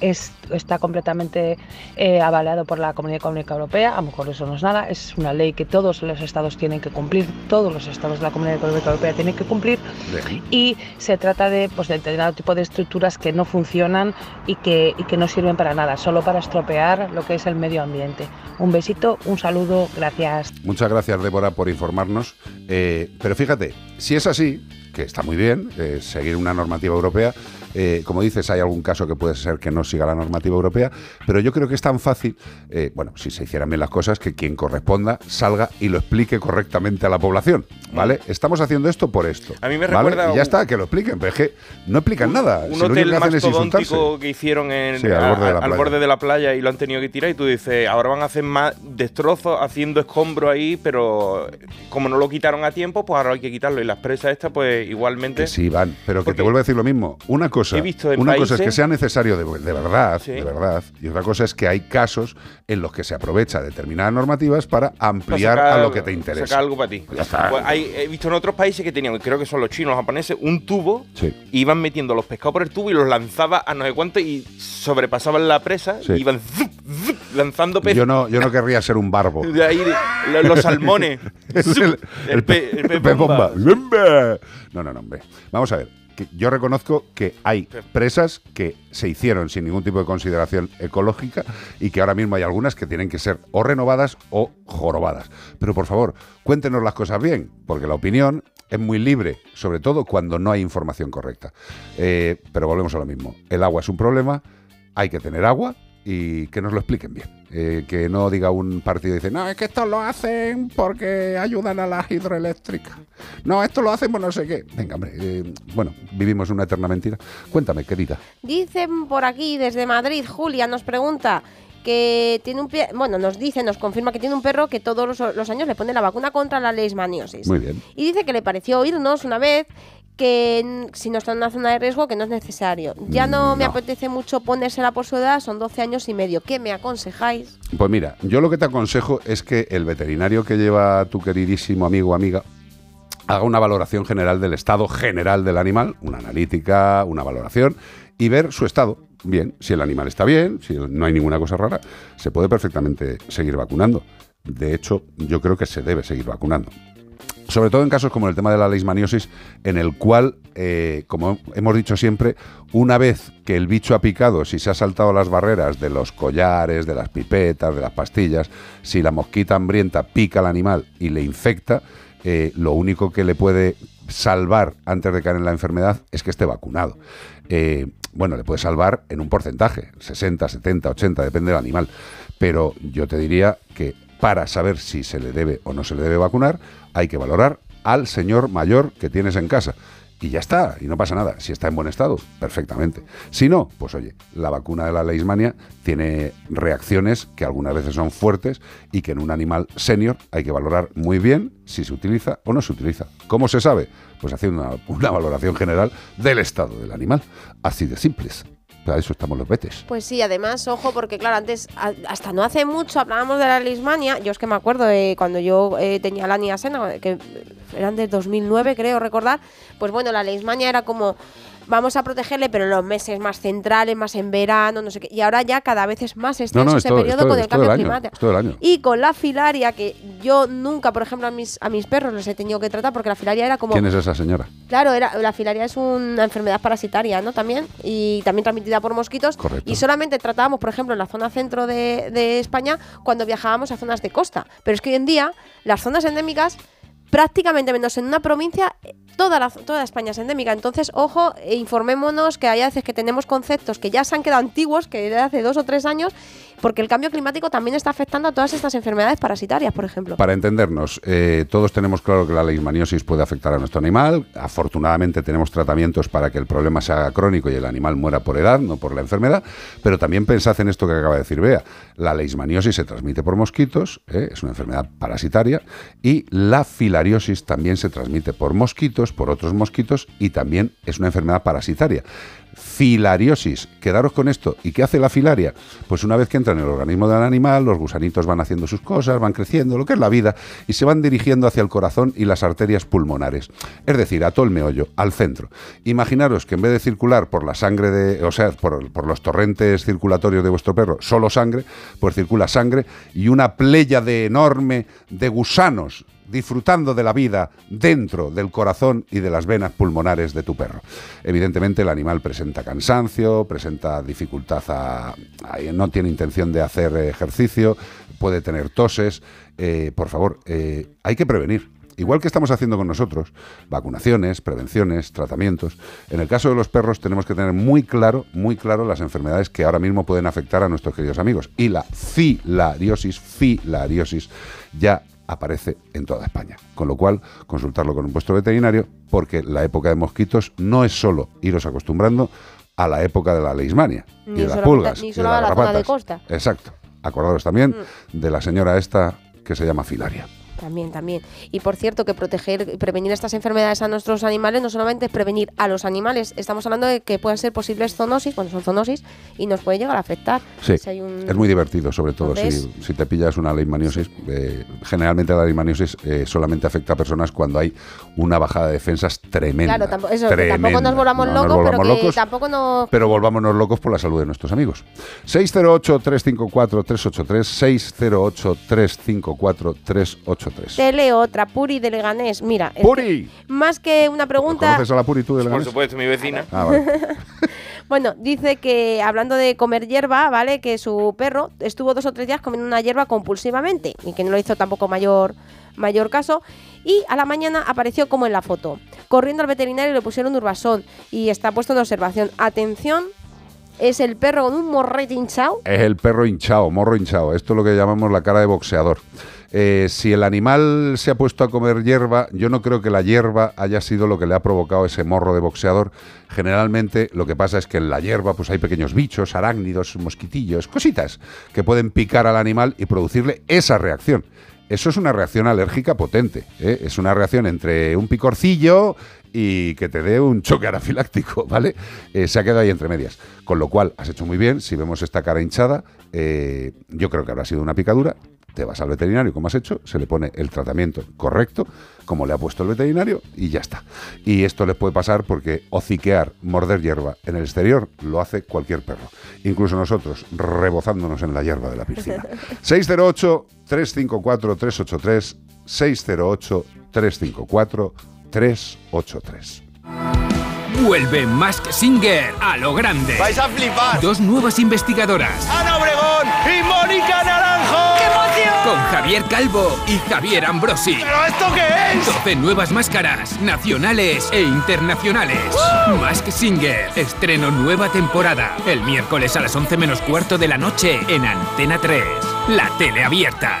es- está completamente eh, avalado por la Comunidad Económica Europea, a lo mejor eso no es nada, es una ley que todos los estados tienen que cumplir, todos los estados de la Comunidad Económica Europea tienen que cumplir y se trata de, pues, de determinado tipo de estructuras que no funcionan y que, y que no sirven para nada, solo para estropear lo que es el medio ambiente. Un besito, un saludo, gracias. Muchas gracias, Débora, por informarnos. Eh, pero fíjate, si es así, que está muy bien, eh, seguir una normativa europea, eh, como dices, hay algún caso que puede ser que no siga la normativa europea, pero yo creo que es tan fácil, eh, bueno, si se hicieran bien las cosas, que quien corresponda salga y lo explique correctamente a la población, ¿vale? Estamos haciendo esto por esto. A mí me ¿vale? recuerda Y ya un- está, que lo expliquen, pero es que no explican nada. Un si lo hotel insultarse. mastodóntico que hicieron en, Sí, al borde de la a- al playa. borde de la playa y lo han tenido que tirar y tú dices, ahora van a hacer más destrozos haciendo escombro ahí, pero como no lo quitaron a tiempo, pues ahora hay que quitarlo. Y las presas estas, pues igualmente... Que sí, van, pero que Porque te vuelvo a decir lo mismo. Una cosa, he visto en una cosa es que países- sea necesario de, de verdad, Sí. de verdad, y otra cosa es que hay casos en los que se aprovecha determinadas normativas para para ampliar sacar- a lo que te interesa. sacar algo para ti. Pues hay- he visto en otros países que tenían, creo que son los chinos, los japoneses, un tubo, Sí. iban metiendo los pescados por el tubo y los lanzaba a no sé cuánto y sobrepasaban la presa Sí. y iban zup, zup, lanzando peces. Yo no, yo no querría ser un barbo. De ahí, lo- los salmones. [laughs] el, el pe- el pez pez bomba. bomba. No, no, no, hombre. Vamos a ver. Que yo reconozco que hay presas que se hicieron sin ningún tipo de consideración ecológica y que ahora mismo hay algunas que tienen que ser o renovadas o jorobadas. Pero por favor, cuéntenos las cosas bien, porque la opinión es muy libre, sobre todo cuando no hay información correcta. Eh, pero volvemos a lo mismo. El agua es un problema, hay que tener agua y que nos lo expliquen bien. Eh, que no diga un partido y dice, no, es que esto lo hacen porque ayudan a las hidroeléctricas. No, esto lo hacen por no sé qué. Venga, hombre, eh, bueno, vivimos una eterna mentira. Cuéntame, querida. Dicen por aquí desde Madrid, Julia nos pregunta que tiene un pie, bueno, nos dice, nos confirma que tiene un perro que todos los, los años le pone la vacuna contra la leishmaniosis. Muy bien. Y dice que le pareció oírnos una vez que si no está en una zona de riesgo que no es necesario. Ya no, me apetece mucho ponérsela por su edad, son 12 años y medio. ¿Qué me aconsejáis? Pues mira, yo lo que te aconsejo es que el veterinario que lleva a tu queridísimo amigo o amiga haga una valoración general del estado general del animal, una analítica, una valoración, y ver su estado. Bien, si el animal está bien, si no hay ninguna cosa rara, se puede perfectamente seguir vacunando. De hecho, yo creo que se debe seguir vacunando. Sobre todo en casos como el tema de la leishmaniosis, en el cual, eh, como hemos dicho siempre, una vez que el bicho ha picado, si se ha saltado las barreras de los collares, de las pipetas, de las pastillas, si la mosquita hambrienta pica al animal y le infecta, eh, lo único que le puede salvar antes de caer en la enfermedad es que esté vacunado. Eh, bueno, le puede salvar en un porcentaje, 60, 70, 80, depende del animal. Pero yo te diría que para saber si se le debe o no se le debe vacunar, hay que valorar al señor mayor que tienes en casa. Y ya está, y no pasa nada. Si está en buen estado, perfectamente. Si no, pues oye, la vacuna de la leishmania tiene reacciones que algunas veces son fuertes y que en un animal senior hay que valorar muy bien si se utiliza o no se utiliza. ¿Cómo se sabe? Pues haciendo una, una valoración general del estado del animal. Así de simples. Para eso estamos los betes. Pues sí, además, ojo, porque claro, antes, hasta no hace mucho hablábamos de la leishmania. Yo es que me acuerdo de cuando yo eh, tenía la niasena, que eran de 2009, creo recordar, pues bueno, la leishmania era como vamos a protegerle, pero en los meses más centrales, más en verano, no sé qué. Y ahora ya cada vez es más extenso No, todo- periodo todo- con el cambio climático. es todo el año. Y con la filaria, que yo nunca, por ejemplo, a mis, a mis perros los he tenido que tratar porque la filaria era como... ¿Quién es esa señora? Claro, era, la filaria es una enfermedad parasitaria, ¿no? También, y también transmitida por mosquitos. Correcto. Y solamente tratábamos, por ejemplo, en la zona centro de, de España cuando viajábamos a zonas de costa. Pero es que hoy en día las zonas endémicas, prácticamente menos en una provincia, toda, toda España es endémica. Entonces, ojo, e informémonos que hay veces que tenemos conceptos que ya se han quedado antiguos, que de hace dos o tres años, porque el cambio climático también está afectando a todas estas enfermedades parasitarias, por ejemplo. Para entendernos, eh, todos tenemos claro que la leishmaniosis puede afectar a nuestro animal. Afortunadamente tenemos tratamientos para que el problema se haga crónico y el animal muera por edad, no por la enfermedad. Pero también pensad en esto que acaba de decir Bea. La leishmaniosis se transmite por mosquitos, ¿eh? es una enfermedad parasitaria, y la filariosis también se transmite por mosquitos, por otros mosquitos, y también es una enfermedad parasitaria. Filariosis, quedaros con esto. ¿Y qué hace la filaria? Pues una vez que entra en el organismo del animal, los gusanitos van haciendo sus cosas, van creciendo, lo que es la vida, y se van dirigiendo hacia el corazón y las arterias pulmonares. Es decir, a todo el meollo, al centro. Imaginaros que en vez de circular por la sangre de, o sea, por, los torrentes circulatorios de vuestro perro, solo sangre, pues circula sangre y una playa de enorme de gusanos disfrutando de la vida dentro del corazón y de las venas pulmonares de tu perro. Evidentemente el animal presenta cansancio, presenta dificultad a, no tiene intención de hacer ejercicio, puede tener toses. Eh, por favor, eh, hay que prevenir. Igual que estamos haciendo con nosotros, vacunaciones, prevenciones, tratamientos. En el caso de los perros tenemos que tener muy claro, muy claro las enfermedades que ahora mismo pueden afectar a nuestros queridos amigos. Y la filariosis, filariosis, ya aparece en toda España. Con lo cual, consultarlo con un vuestro veterinario, porque la época de mosquitos no es solo iros acostumbrando a la época de la leishmania y Ni de las pulgas ni y de las a la de costa. Exacto. Acordaros también Mm. de la señora esta que se llama filaria. También, también. Y por cierto, que proteger y prevenir estas enfermedades a nuestros animales no solamente es prevenir a los animales, estamos hablando de que pueden ser posibles zoonosis, bueno, son zoonosis, y nos puede llegar a afectar. Sí, Si hay un- es muy divertido, sobre todo si, te pillas una leishmaniosis. eh, generalmente la leishmaniosis eh, solamente afecta a personas cuando hay una bajada de defensas tremenda. Claro, tampoco, eso, que tampoco tremenda. nos volvamos No nos locos, pero volvamos que locos, tampoco nos... pero volvámonos locos por la salud de nuestros amigos. 608-354-383, 608-354-383. Te leo otra, Puri de Leganés. Mira, es ¡Puri! que más que una pregunta... ¿Conoces a la Puri tú de Por Leganés? supuesto, mi vecina. Ah, vale. [laughs] Bueno, dice que hablando de comer hierba, ¿vale? Que su perro estuvo dos o tres días comiendo una hierba compulsivamente y que no le hizo tampoco mayor, mayor caso. Y a la mañana apareció como en la foto. Corriendo al veterinario le pusieron urbasón y está puesto en observación. Atención, es el perro con un morrete hinchado. Es el perro hinchado, morro hinchado. Esto es lo que llamamos la cara de boxeador. Eh, si el animal se ha puesto a comer hierba, yo no creo que la hierba haya sido lo que le ha provocado ese morro de boxeador. Generalmente lo que pasa es que en la hierba pues hay pequeños bichos, arácnidos, mosquitillos, cositas que pueden picar al animal y producirle esa reacción. Eso es una reacción alérgica potente. ¿eh? Es una reacción entre un picorcillo y que te dé un choque anafiláctico, [laughs] ¿vale? Eh, se ha quedado ahí entre medias. Con lo cual, has hecho muy bien. Si vemos esta cara hinchada, yo creo que habrá sido una picadura. Te vas al veterinario, como has hecho, se le pone el tratamiento correcto, como le ha puesto el veterinario, y ya está. Y esto les puede pasar porque hociquear, morder hierba en el exterior lo hace cualquier perro. Incluso nosotros, rebozándonos en la hierba de la piscina. [laughs] 608-354-383, 608-354-383. Vuelve Mask Singer a lo grande. ¡Vais a flipar! Dos nuevas investigadoras. ¡Ana Obregón y Mónica Naranjo! Con Javier Calvo y Javier Ambrosi. ¿Pero esto qué es? 12 nuevas máscaras, nacionales e internacionales. Mask Singer, estreno nueva temporada. El miércoles a las 11 menos cuarto de la noche en Antena 3. La tele abierta.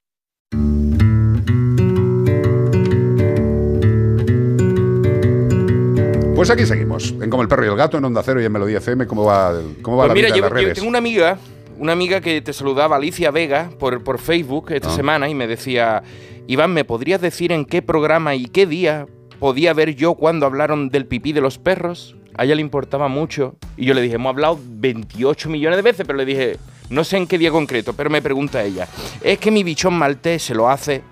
Pues aquí seguimos, en Como el Perro y el Gato, en Onda Cero y en Melodía FM. ¿Cómo va, cómo va Pues la mira, vida en yo, las yo redes? tengo una amiga, una amiga que te saludaba, Alicia Vega, por, por Facebook esta Ah. semana y me decía, Iván, ¿me podrías decir en qué programa y qué día podía ver yo cuando hablaron del pipí de los perros? A ella le importaba mucho y yo le dije, hemos hablado 28 millones de veces, pero le dije, no sé en qué día concreto, pero me pregunta ella, es que mi bichón maltés se lo hace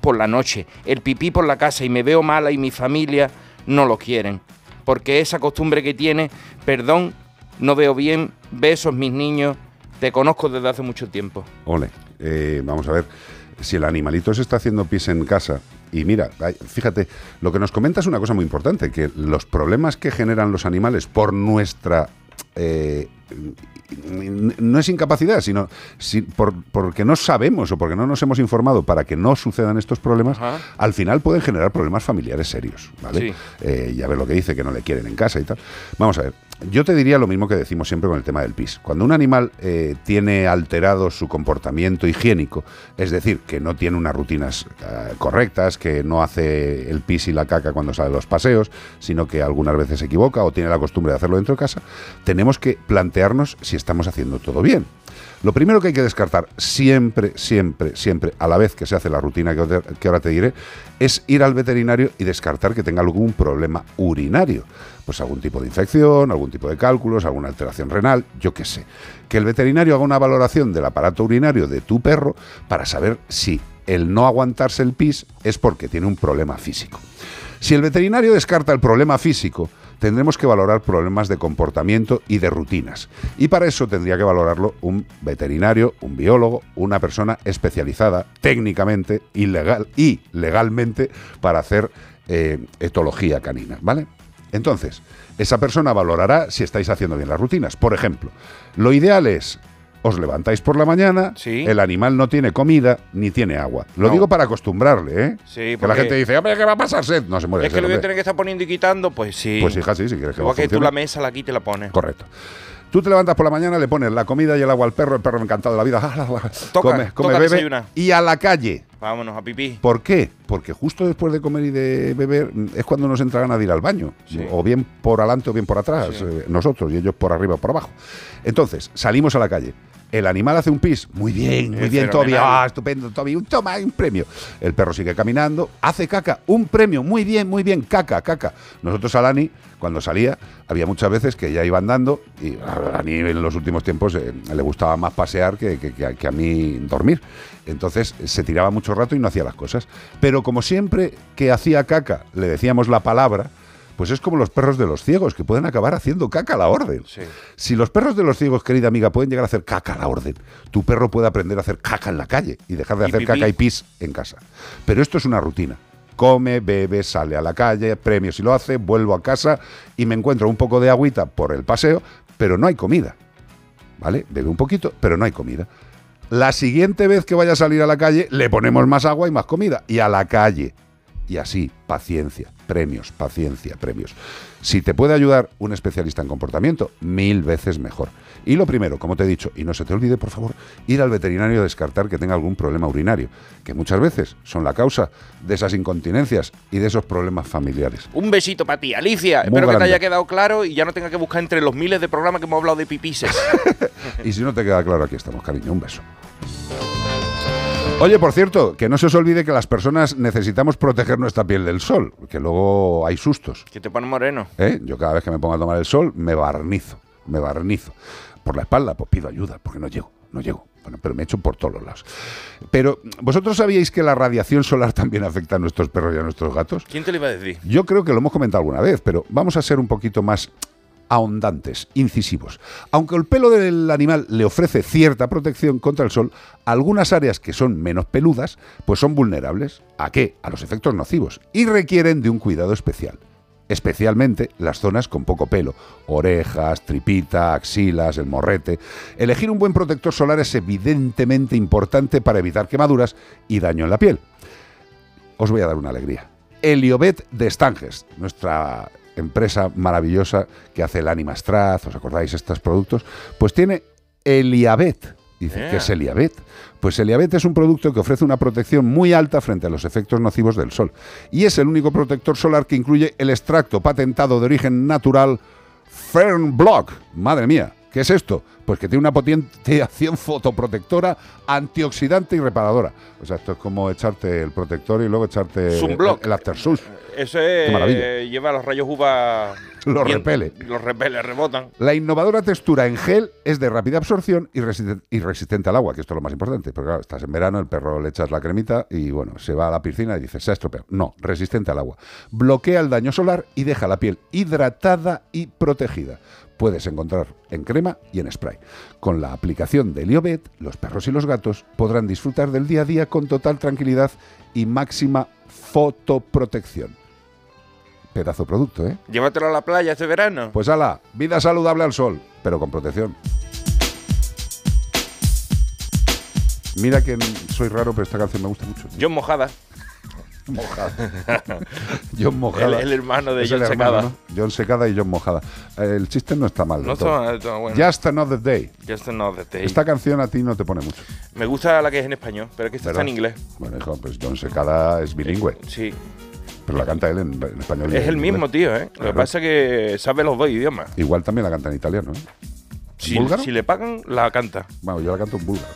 por la noche, el pipí por la casa y me veo mala y mi familia no lo quieren. Porque esa costumbre que tiene, perdón, no veo bien, besos mis niños, te conozco desde hace mucho tiempo. Ole, eh, vamos a ver, si el animalito se está haciendo pis en casa, y mira, fíjate, lo que nos comenta es una cosa muy importante, que los problemas que generan los animales por nuestra... eh, no es incapacidad, sino si- por- porque no sabemos o porque no nos hemos informado para que no sucedan estos problemas, Ajá. al final pueden generar problemas familiares serios, ¿vale? Sí. Eh, ya ves lo que dice, que no le quieren en casa y tal. Vamos a ver, yo te diría lo mismo que decimos siempre con el tema del pis. Cuando un animal eh, tiene alterado su comportamiento higiénico, es decir, que no tiene unas rutinas eh, correctas, que no hace el pis y la caca cuando sale a los paseos, sino que algunas veces se equivoca o tiene la costumbre de hacerlo dentro de casa, tenemos que plantearnos si estamos haciendo todo bien. Lo primero que hay que descartar siempre, siempre, siempre, a la vez que se hace la rutina que, ahora- te diré, es ir al veterinario y descartar que tenga algún problema urinario. Pues algún tipo de infección, algún tipo de cálculos, alguna alteración renal, yo qué sé. Que el veterinario haga una valoración del aparato urinario de tu perro para saber si el no aguantarse el pis es porque tiene un problema físico. Si el veterinario descarta el problema físico, tendremos que valorar problemas de comportamiento y de rutinas. Y para eso tendría que valorarlo un veterinario, un biólogo, una persona especializada técnicamente y, y legalmente para hacer eh, etología canina, ¿vale? Entonces, esa persona valorará si estáis haciendo bien las rutinas. Por ejemplo, lo ideal es os levantáis por la mañana, el animal no tiene comida ni tiene agua. Lo No. digo para acostumbrarle, ¿eh? Sí, que la gente dice, hombre, ¿qué va a pasar sed? No se muere es que lo voy a tener que estar poniendo y quitando, pues sí. Pues hija, sí, si quieres que Igual que tú la mesa la quitas y la pones. Correcto. Tú te levantas por la mañana, le pones la comida y el agua al perro, el perro encantado de la vida, [laughs] Toca, come, come, toca bebe y a la calle. Vámonos a pipí. ¿Por qué? Porque justo después de comer y de beber es cuando nos entra ganas de ir al baño. Sí. O bien por adelante o bien por atrás. Sí. eh, nosotros y ellos por arriba o por abajo. Entonces, salimos a la calle. El animal hace un pis. Muy bien, muy bien, Toby. Ah, estupendo, Toby. Un toma, un premio. El perro sigue caminando, hace caca. Un premio. Muy bien, muy bien. Caca, caca. Nosotros a Lani, cuando salía, había muchas veces que ya iba andando y a Lani en los últimos tiempos eh, le gustaba más pasear que, que- que a- que a mí dormir. Entonces se tiraba mucho rato y no hacía las cosas. Pero como siempre que hacía caca le decíamos la palabra, pues es como los perros de los ciegos, que pueden acabar haciendo caca a la orden. Si los perros de los ciegos, querida amiga, pueden llegar a hacer caca a la orden, tu perro puede aprender a hacer caca en la calle y dejar de Y hacer pipí. caca y pis en casa. Pero esto es una rutina. Come, bebe, sale a la calle, premio si lo hace, vuelvo a casa y me encuentro un poco de agüita por el paseo, pero no hay comida. ¿Vale? Bebe un poquito, pero no hay comida. La siguiente vez que vaya a salir a la calle, le ponemos más agua y más comida. Y a la calle. Y así, paciencia, premios, paciencia, premios. Si te puede ayudar un especialista en comportamiento, mil veces mejor. Y lo primero, como te he dicho, y no se te olvide, por favor, ir al veterinario a descartar que tenga algún problema urinario, que muchas veces son la causa de esas incontinencias y de esos problemas familiares. Un besito para ti, Alicia. Muy Espero que te haya quedado claro y ya no tenga que buscar entre los miles de programas que hemos hablado de pipises. [laughs] Y si no te queda claro, aquí estamos, cariño. Un beso. Oye, por cierto, que no se os olvide que las personas necesitamos proteger nuestra piel del sol, que luego hay sustos. que te pone moreno. ¿eh? Yo cada vez que me pongo a tomar el sol me barnizo, me barnizo. Por la espalda, pues pido ayuda, porque no llego, no llego. Bueno, pero me echo por todos los lados. Pero, ¿vosotros sabíais que la radiación solar [laughs] también afecta a nuestros perros y a nuestros gatos? ¿Quién te lo iba a decir? Yo creo que lo hemos comentado alguna vez, pero vamos a ser un poquito más ahondantes, incisivos. Aunque el pelo del animal le ofrece cierta protección contra el sol, algunas áreas que son menos peludas, pues son vulnerables. ¿A qué? A los efectos nocivos y requieren de un cuidado especial. Especialmente las zonas con poco pelo, orejas, tripita, axilas, el morrete. Elegir un buen protector solar es evidentemente importante para evitar quemaduras y daño en la piel os voy a dar una alegría. Heliobet de Stanges, nuestra empresa maravillosa que hace el Animastraz, ¿os acordáis estos productos? Pues tiene Eliabet, dice, Yeah. ¿qué es Eliabet? Pues Eliabet es un producto que ofrece una protección muy alta frente a los efectos nocivos del sol. Y es el único protector solar que incluye el extracto patentado de origen natural Fernblock. Madre mía, ¿qué es esto? Pues que tiene una potente acción [laughs] fotoprotectora, antioxidante y reparadora. O sea, esto es como echarte el protector y luego echarte Sunblock. el, el aftersun. Eso es. Qué maravilla. eh, lleva los rayos UVA. [laughs] Los bien- repele. Los repele, rebotan. La innovadora textura en gel es de rápida absorción y, resisten- y resistente al agua, que esto es lo más importante. Porque claro, estás en verano, el perro le echas la cremita y bueno, se va a la piscina y dices, se ha estropeado. No, resistente al agua. Bloquea el daño solar y deja la piel hidratada y protegida. Puedes encontrar en crema y en spray. Con la aplicación de Liobet, los perros y los gatos podrán disfrutar del día a día con total tranquilidad y máxima fotoprotección. Pedazo producto, ¿eh? Llévatelo a la playa este verano. Pues ala, vida saludable al sol, pero con protección. Mira que soy raro, pero esta canción me gusta mucho. John Mojada. [laughs] Mojada. John Mojada. El- el hermano de Es John hermano, Secada. ¿no? John Secada y John Mojada. Eh, El chiste no está mal. No está- bueno. Just Another Day. Just another day. Esta canción a ti no te pone mucho. Me gusta la que es en español, pero es que esta está en inglés. Bueno, hijo, pues John Secada es bilingüe. Sí. Pero la canta él en, en español. Es en el mismo tío, ¿eh? Lo que pasa es que sabe los dos idiomas. Igual también la canta en italiano, ¿eh? Si, si le pagan, la canta. Bueno, yo la canto en búlgaro.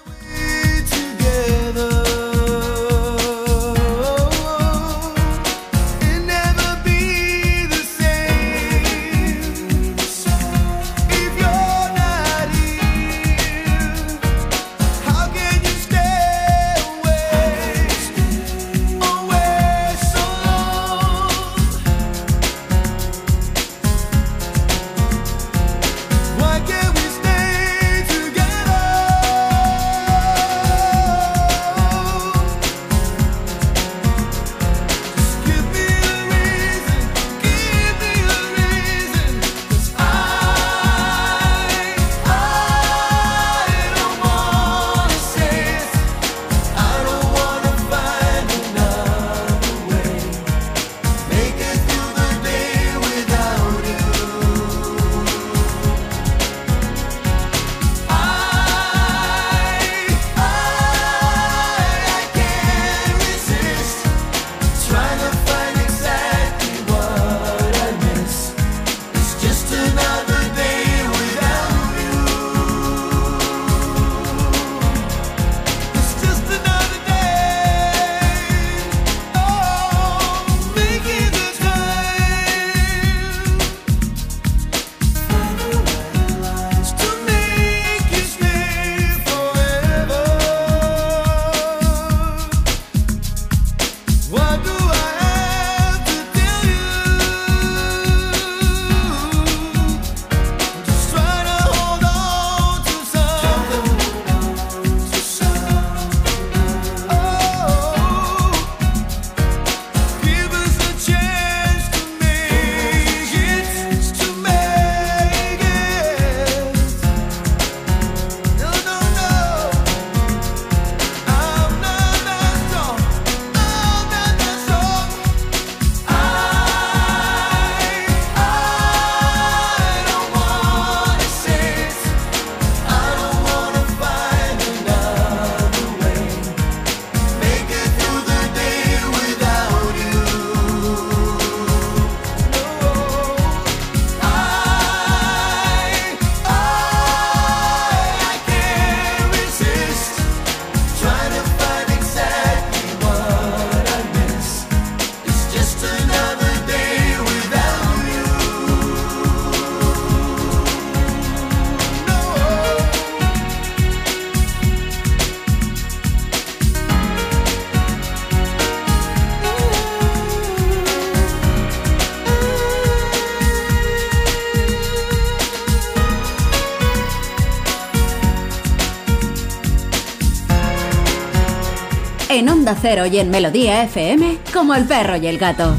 Onda Cero y en Melodía FM, como el perro y el gato.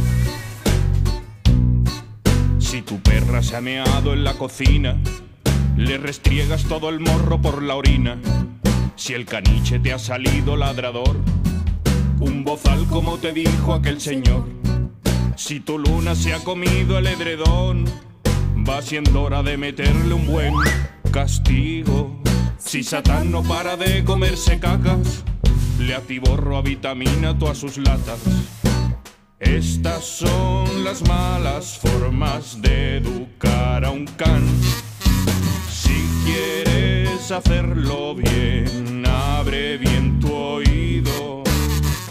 Si tu perra se ha meado en la cocina, le restriegas todo el morro por la orina. Si el caniche te ha salido ladrador, un bozal como te dijo aquel señor. Si tu luna se ha comido el edredón, va siendo hora de meterle un buen castigo. Si Satán no para de comerse cacas, le atiborro a vitamina todas sus latas. Estas son las malas formas de educar a un can. Si quieres hacerlo bien, abre bien tu oído.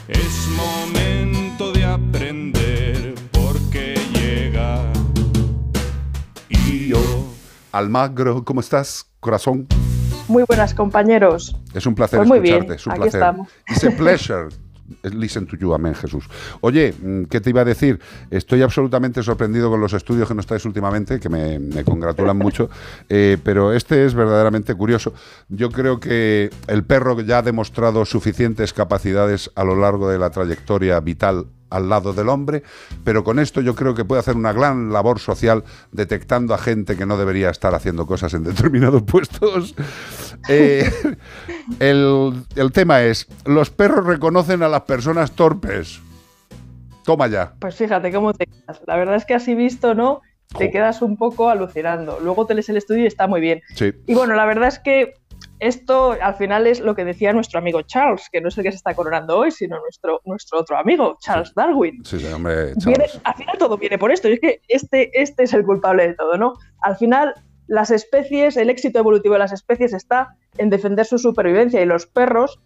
Es momento de aprender porque llega. Y yo. Almagro, ¿cómo estás, corazón? Muy buenas compañeros. Es un placer Pues muy bien, escucharte, es un aquí placer. estamos. It's a pleasure. [laughs] Listen to you, amén, Jesús. Oye, mm, ¿qué te iba a decir? Estoy absolutamente sorprendido con los estudios que nos traes últimamente, que me, me congratulan [laughs] mucho, eh, pero este es verdaderamente curioso. Yo creo que el perro ya ha demostrado suficientes capacidades a lo largo de la trayectoria vital al lado del hombre, pero con esto yo creo que puede hacer una gran labor social detectando a gente que no debería estar haciendo cosas en determinados [laughs] puestos. Eh, [laughs] el, el tema es, los perros reconocen a las personas torpes. Toma ya. Pues fíjate cómo te quedas. La verdad es que así visto, ¿no? Te quedas un poco alucinando. Luego te lees el estudio y está muy bien. Sí. Y bueno, la verdad es que esto al final es lo que decía nuestro amigo Charles, que no es el que se está coronando hoy, sino nuestro, nuestro otro amigo, Charles Darwin. Sí, sí, hombre, Viene- Charles. al final todo viene por esto. Y es que este, este es el culpable de todo, ¿no? Al final, las especies, el éxito evolutivo de las especies está en defender su supervivencia y los perros,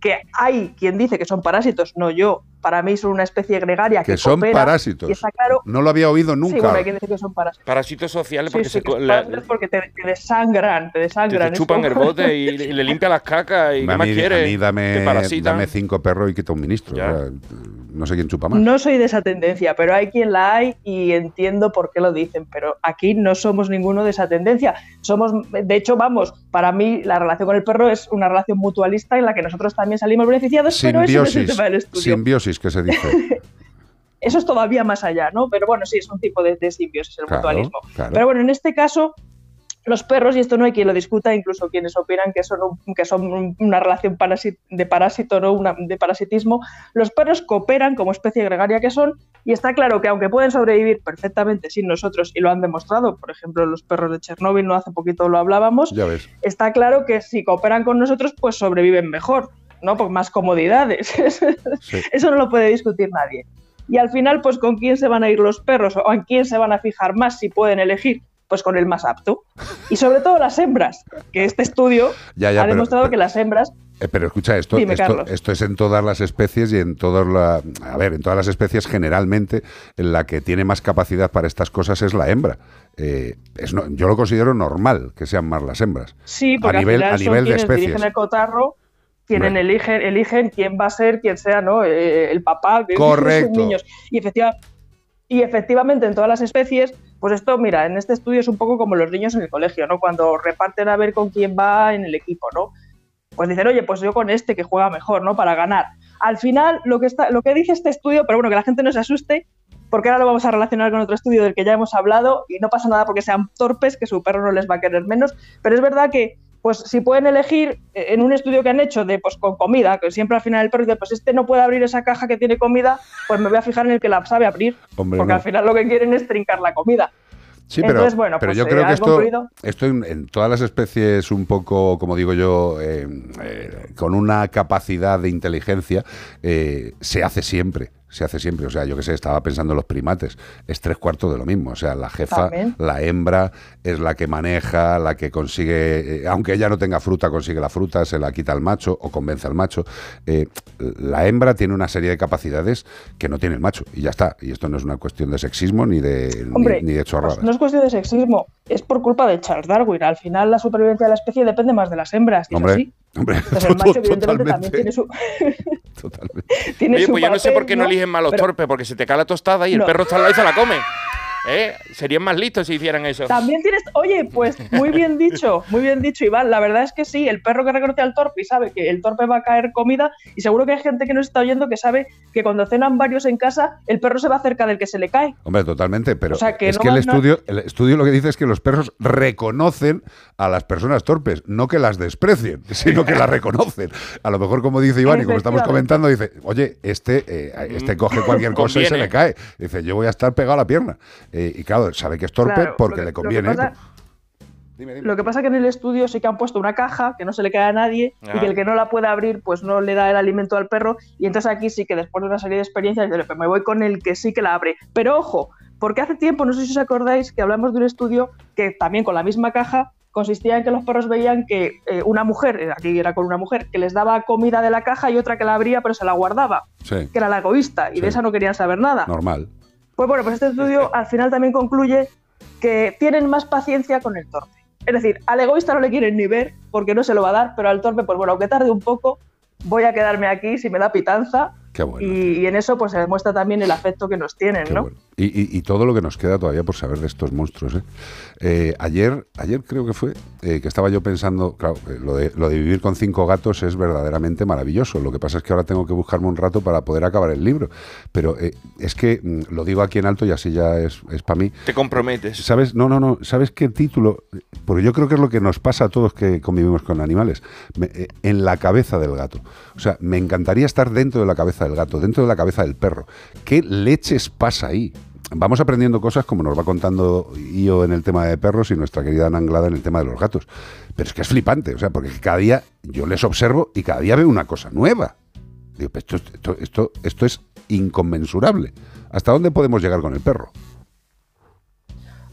que hay quien dice que son parásitos, no yo, para mí son una especie gregaria que, Que son coopera, parásitos. Y está claro. No lo había oído Sí, nunca. bueno, hay quien dice que son parásitos. Parásitos sociales Sí, porque sí, se, la- porque te, te desangran, te desangran. te chupan el bote y, y le limpia las cacas y [laughs] a, qué más mí, a quieres. mí dame, dame cinco perros y quita un ministro. No sé quién chupa más. No soy de esa tendencia, pero hay quien la hay y entiendo por qué lo dicen. Pero aquí no somos ninguno de esa tendencia. Somos, de hecho, vamos, para mí la relación con el perro es una relación mutualista en la que nosotros también salimos beneficiados, pero ese no es el Simbiosis. tema del estudio. Simbiosis, que se dice. [laughs] Eso es todavía más allá, ¿no? Pero bueno, sí, es un tipo de, de simbiosis el Claro, mutualismo. claro. Pero bueno, en este caso, los perros, y esto no hay quien lo discuta, incluso quienes opinan que son, un- que son un- una relación de parásito, ¿no? Una- de parasitismo, los perros cooperan como especie gregaria que son, y está claro que aunque pueden sobrevivir perfectamente sin nosotros, y lo han demostrado, por ejemplo, los perros de Chernóbil, no hace poquito lo hablábamos, Ya ves. está claro que si cooperan con nosotros, pues sobreviven mejor, ¿no? Por más comodidades. [laughs] Eso no lo puede discutir nadie. Y al final, pues con quién se van a ir los perros o en quién se van a fijar más si pueden elegir, pues con el más apto. Y sobre todo las hembras, que este estudio Ya, ya, ha pero- demostrado que las hembras Eh, pero escucha, esto, Dime, esto, esto es en todas las especies y en todas la, a ver, en todas las especies generalmente en la que tiene más capacidad para estas cosas es la hembra. Eh, es no- yo lo considero normal que sean más las hembras. Sí, porque a nivel, al final a son nivel de especies. dirigen el cotarro, Hombre. eligen, eligen quién va a ser, quién sea, ¿no? Eh, el papá de Correcto. sus niños. Y, efectiva- y efectivamente en todas las especies, pues esto, mira, en este estudio es un poco como los niños en el colegio, ¿no? Cuando reparten a ver con quién va en el equipo, ¿no? Pues dicen, oye, pues yo con este que juega mejor, ¿no? Para ganar. Al final, lo que, está, lo que dice este estudio, pero bueno, que la gente no se asuste, porque ahora lo vamos a relacionar con otro estudio del que ya hemos hablado y no pasa nada porque sean torpes, que su perro no les va a querer menos, pero es verdad que pues si pueden elegir eh, en un estudio que han hecho de pues con comida, que siempre al final el perro dice, pues este no puede abrir esa caja que tiene comida, pues me voy a fijar en el que la sabe abrir, Hombre, porque no. al final lo que quieren es trincar la comida. Sí, pero, Entonces, bueno, pero pues, yo eh, creo que esto, en, en todas las especies un poco, como digo yo, eh, eh, con una capacidad de inteligencia, eh, se hace siempre. Se hace siempre. O sea, yo que sé, estaba pensando en los primates. Es tres cuartos de lo mismo. O sea, la jefa, También. la hembra, es la que maneja, la que consigue, eh, aunque ella no tenga fruta, consigue la fruta, se la quita al macho o convence al macho. Eh, la hembra tiene una serie de capacidades que no tiene el macho. Y ya está. Y esto no es una cuestión de sexismo ni de, ni- Hombre, ni, de chorradas. pues no es cuestión de sexismo, es por culpa de Charles Darwin. Al final la supervivencia de la especie depende más de las hembras. Hombre, así. hombre, Entonces el macho [laughs] evidentemente totalmente. también tiene su... [laughs] tiene Oye, su pues yo no sé por qué no, eligen más los Pero torpes, porque se te cae la tostada y el perro está al lado y se la come. ¿Eh? Serían más listos si hicieran eso. También tienes, oye, pues muy bien dicho, muy bien dicho, Iván. La verdad es que sí, el perro que reconoce al torpe y sabe que el torpe va a caer comida, y seguro que hay gente que nos está oyendo que sabe que cuando cenan varios en casa, el perro se va cerca del que se le cae. Hombre, totalmente, pero O sea, que es no que el estudio, el estudio lo que dice es que los perros reconocen a las personas torpes, no que las desprecien, sino que las reconocen. A lo mejor, como dice Iván y como estamos comentando, dice, oye, este, eh, este coge cualquier cosa y se le cae. Dice, yo voy a estar pegado a la pierna. Eh, y claro, sabe que es torpe Claro, porque que- le conviene. Dime, dime. Lo que pasa que en el estudio sí que han puesto una caja que no se le cae a nadie y Ah. que el que no la pueda abrir pues no le da el alimento al perro y entonces aquí sí que después de una serie de experiencias dice, "Pues me voy con el que sí que la abre. Pero ojo, porque hace tiempo, no sé si os acordáis, que hablamos de un estudio que también con la misma caja consistía en que los perros veían que eh, una mujer, eh, aquí era con una mujer, que les daba comida de la caja y otra que la abría pero se la guardaba, Sí, que era la egoísta y Sí. de esa no querían saber nada. normal. Pues bueno, pues este estudio al final también concluye que tienen más paciencia con el torpe. Es decir, al egoísta no le quieren ni ver porque no se lo va a dar, pero al torpe, pues bueno, aunque tarde un poco, voy a quedarme aquí si me da pitanza. Qué bueno. Y, y en eso pues se demuestra también el afecto que nos tienen, Qué ¿no? bueno. Y, y- y todo lo que nos queda todavía por saber de estos monstruos. ¿eh? Eh, ayer, ayer creo que fue eh, que estaba yo pensando, claro, eh, lo de, lo de vivir con cinco gatos es verdaderamente maravilloso. Lo que pasa es que ahora tengo que buscarme un rato para poder acabar el libro. Pero es que mm, lo digo aquí en alto y así ya es, es para mí. Te comprometes. ¿Sabes? No, no, no. ¿Sabes qué título? Porque yo creo que es lo que nos pasa a todos que convivimos con animales. Me- en la cabeza del gato. O sea, me encantaría estar dentro de la cabeza del gato, dentro de la cabeza del perro. ¿Qué leches pasa ahí? Vamos aprendiendo cosas como nos va contando Io en el tema de perros y nuestra querida Ana Anglada en el tema de los gatos. Pero es que es flipante, o sea, porque cada día yo les observo y cada día veo una cosa nueva. Digo, "Pero esto, esto, esto, esto es inconmensurable. ¿Hasta dónde podemos llegar con el perro?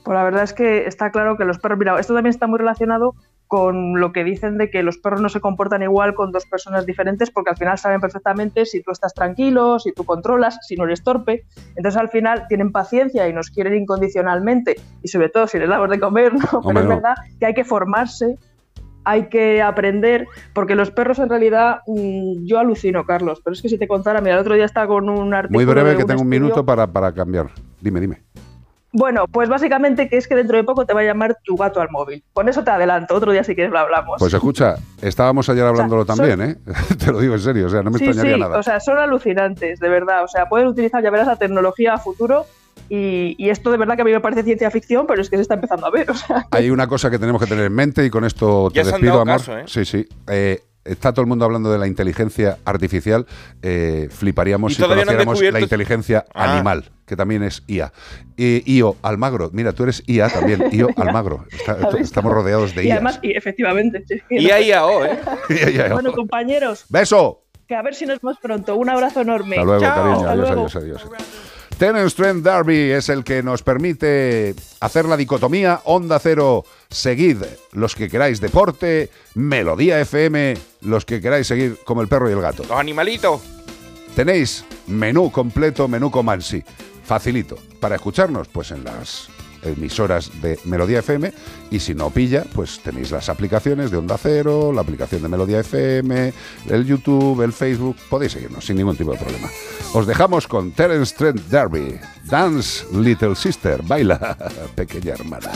Pues la verdad es que está claro que los perros, mira, esto también está muy relacionado con lo que dicen de que los perros no se comportan igual con dos personas diferentes porque al final saben perfectamente si tú estás tranquilo, si tú controlas, si no eres torpe. Entonces al final tienen paciencia y nos quieren incondicionalmente y sobre todo si les damos de comer, ¿no? Pero es no. verdad que hay que formarse, hay que aprender, porque los perros en realidad, mm, yo alucino, Carlos, pero es que si te contara, mira, el otro día estaba con un artículo Muy breve, de que tengo un minuto para, para cambiar. Dime, dime. Bueno, pues básicamente que es que dentro de poco te va a llamar tu gato al móvil. Con eso te adelanto, otro día si quieres lo hablamos. Pues escucha, estábamos ayer hablándolo también, ¿eh? [laughs] Te lo digo en serio, o sea, no me sí, extrañaría sí, nada. o sea, son alucinantes, de verdad. O sea, pueden utilizar, ya verás, la tecnología a futuro. Y, y esto de verdad que a mí me parece ciencia ficción, pero es que se está empezando a ver. O sea, Hay una cosa que tenemos que tener en mente y con esto te Ya se han despido, dado amor. caso, ¿eh? Sí, sí. Eh, está todo el mundo hablando de la inteligencia artificial. eh, fliparíamos Y si no conociéramos la inteligencia Ah. animal, que también es IA. Y Io Almagro, mira, tú eres IA también, [laughs] Io Almagro. Estamos rodeados de y IA. además, y efectivamente. sí, es que Y no- ahí a O, ¿eh? [laughs] Bueno, compañeros, ¡Beso! que a ver si nos vemos pronto. Un abrazo enorme. Hasta luego, Chao. cariño. Hasta Adiós, luego. adiós, adiós. Tenant Strength Derby es el que nos permite hacer la dicotomía Onda Cero, seguid los que queráis deporte, Melodía FM, los que queráis seguir como el perro y el gato. Los animalitos. Tenéis menú completo, menú Comansi, facilito. Para escucharnos, pues en las emisoras de Melodía FM y si no pilla, pues tenéis las aplicaciones de Onda Cero, la aplicación de Melodía FM, el YouTube, el Facebook, podéis seguirnos sin ningún tipo de problema. Os dejamos con Terence Trent Derby, Dance Little Sister, baila [laughs] pequeña hermana.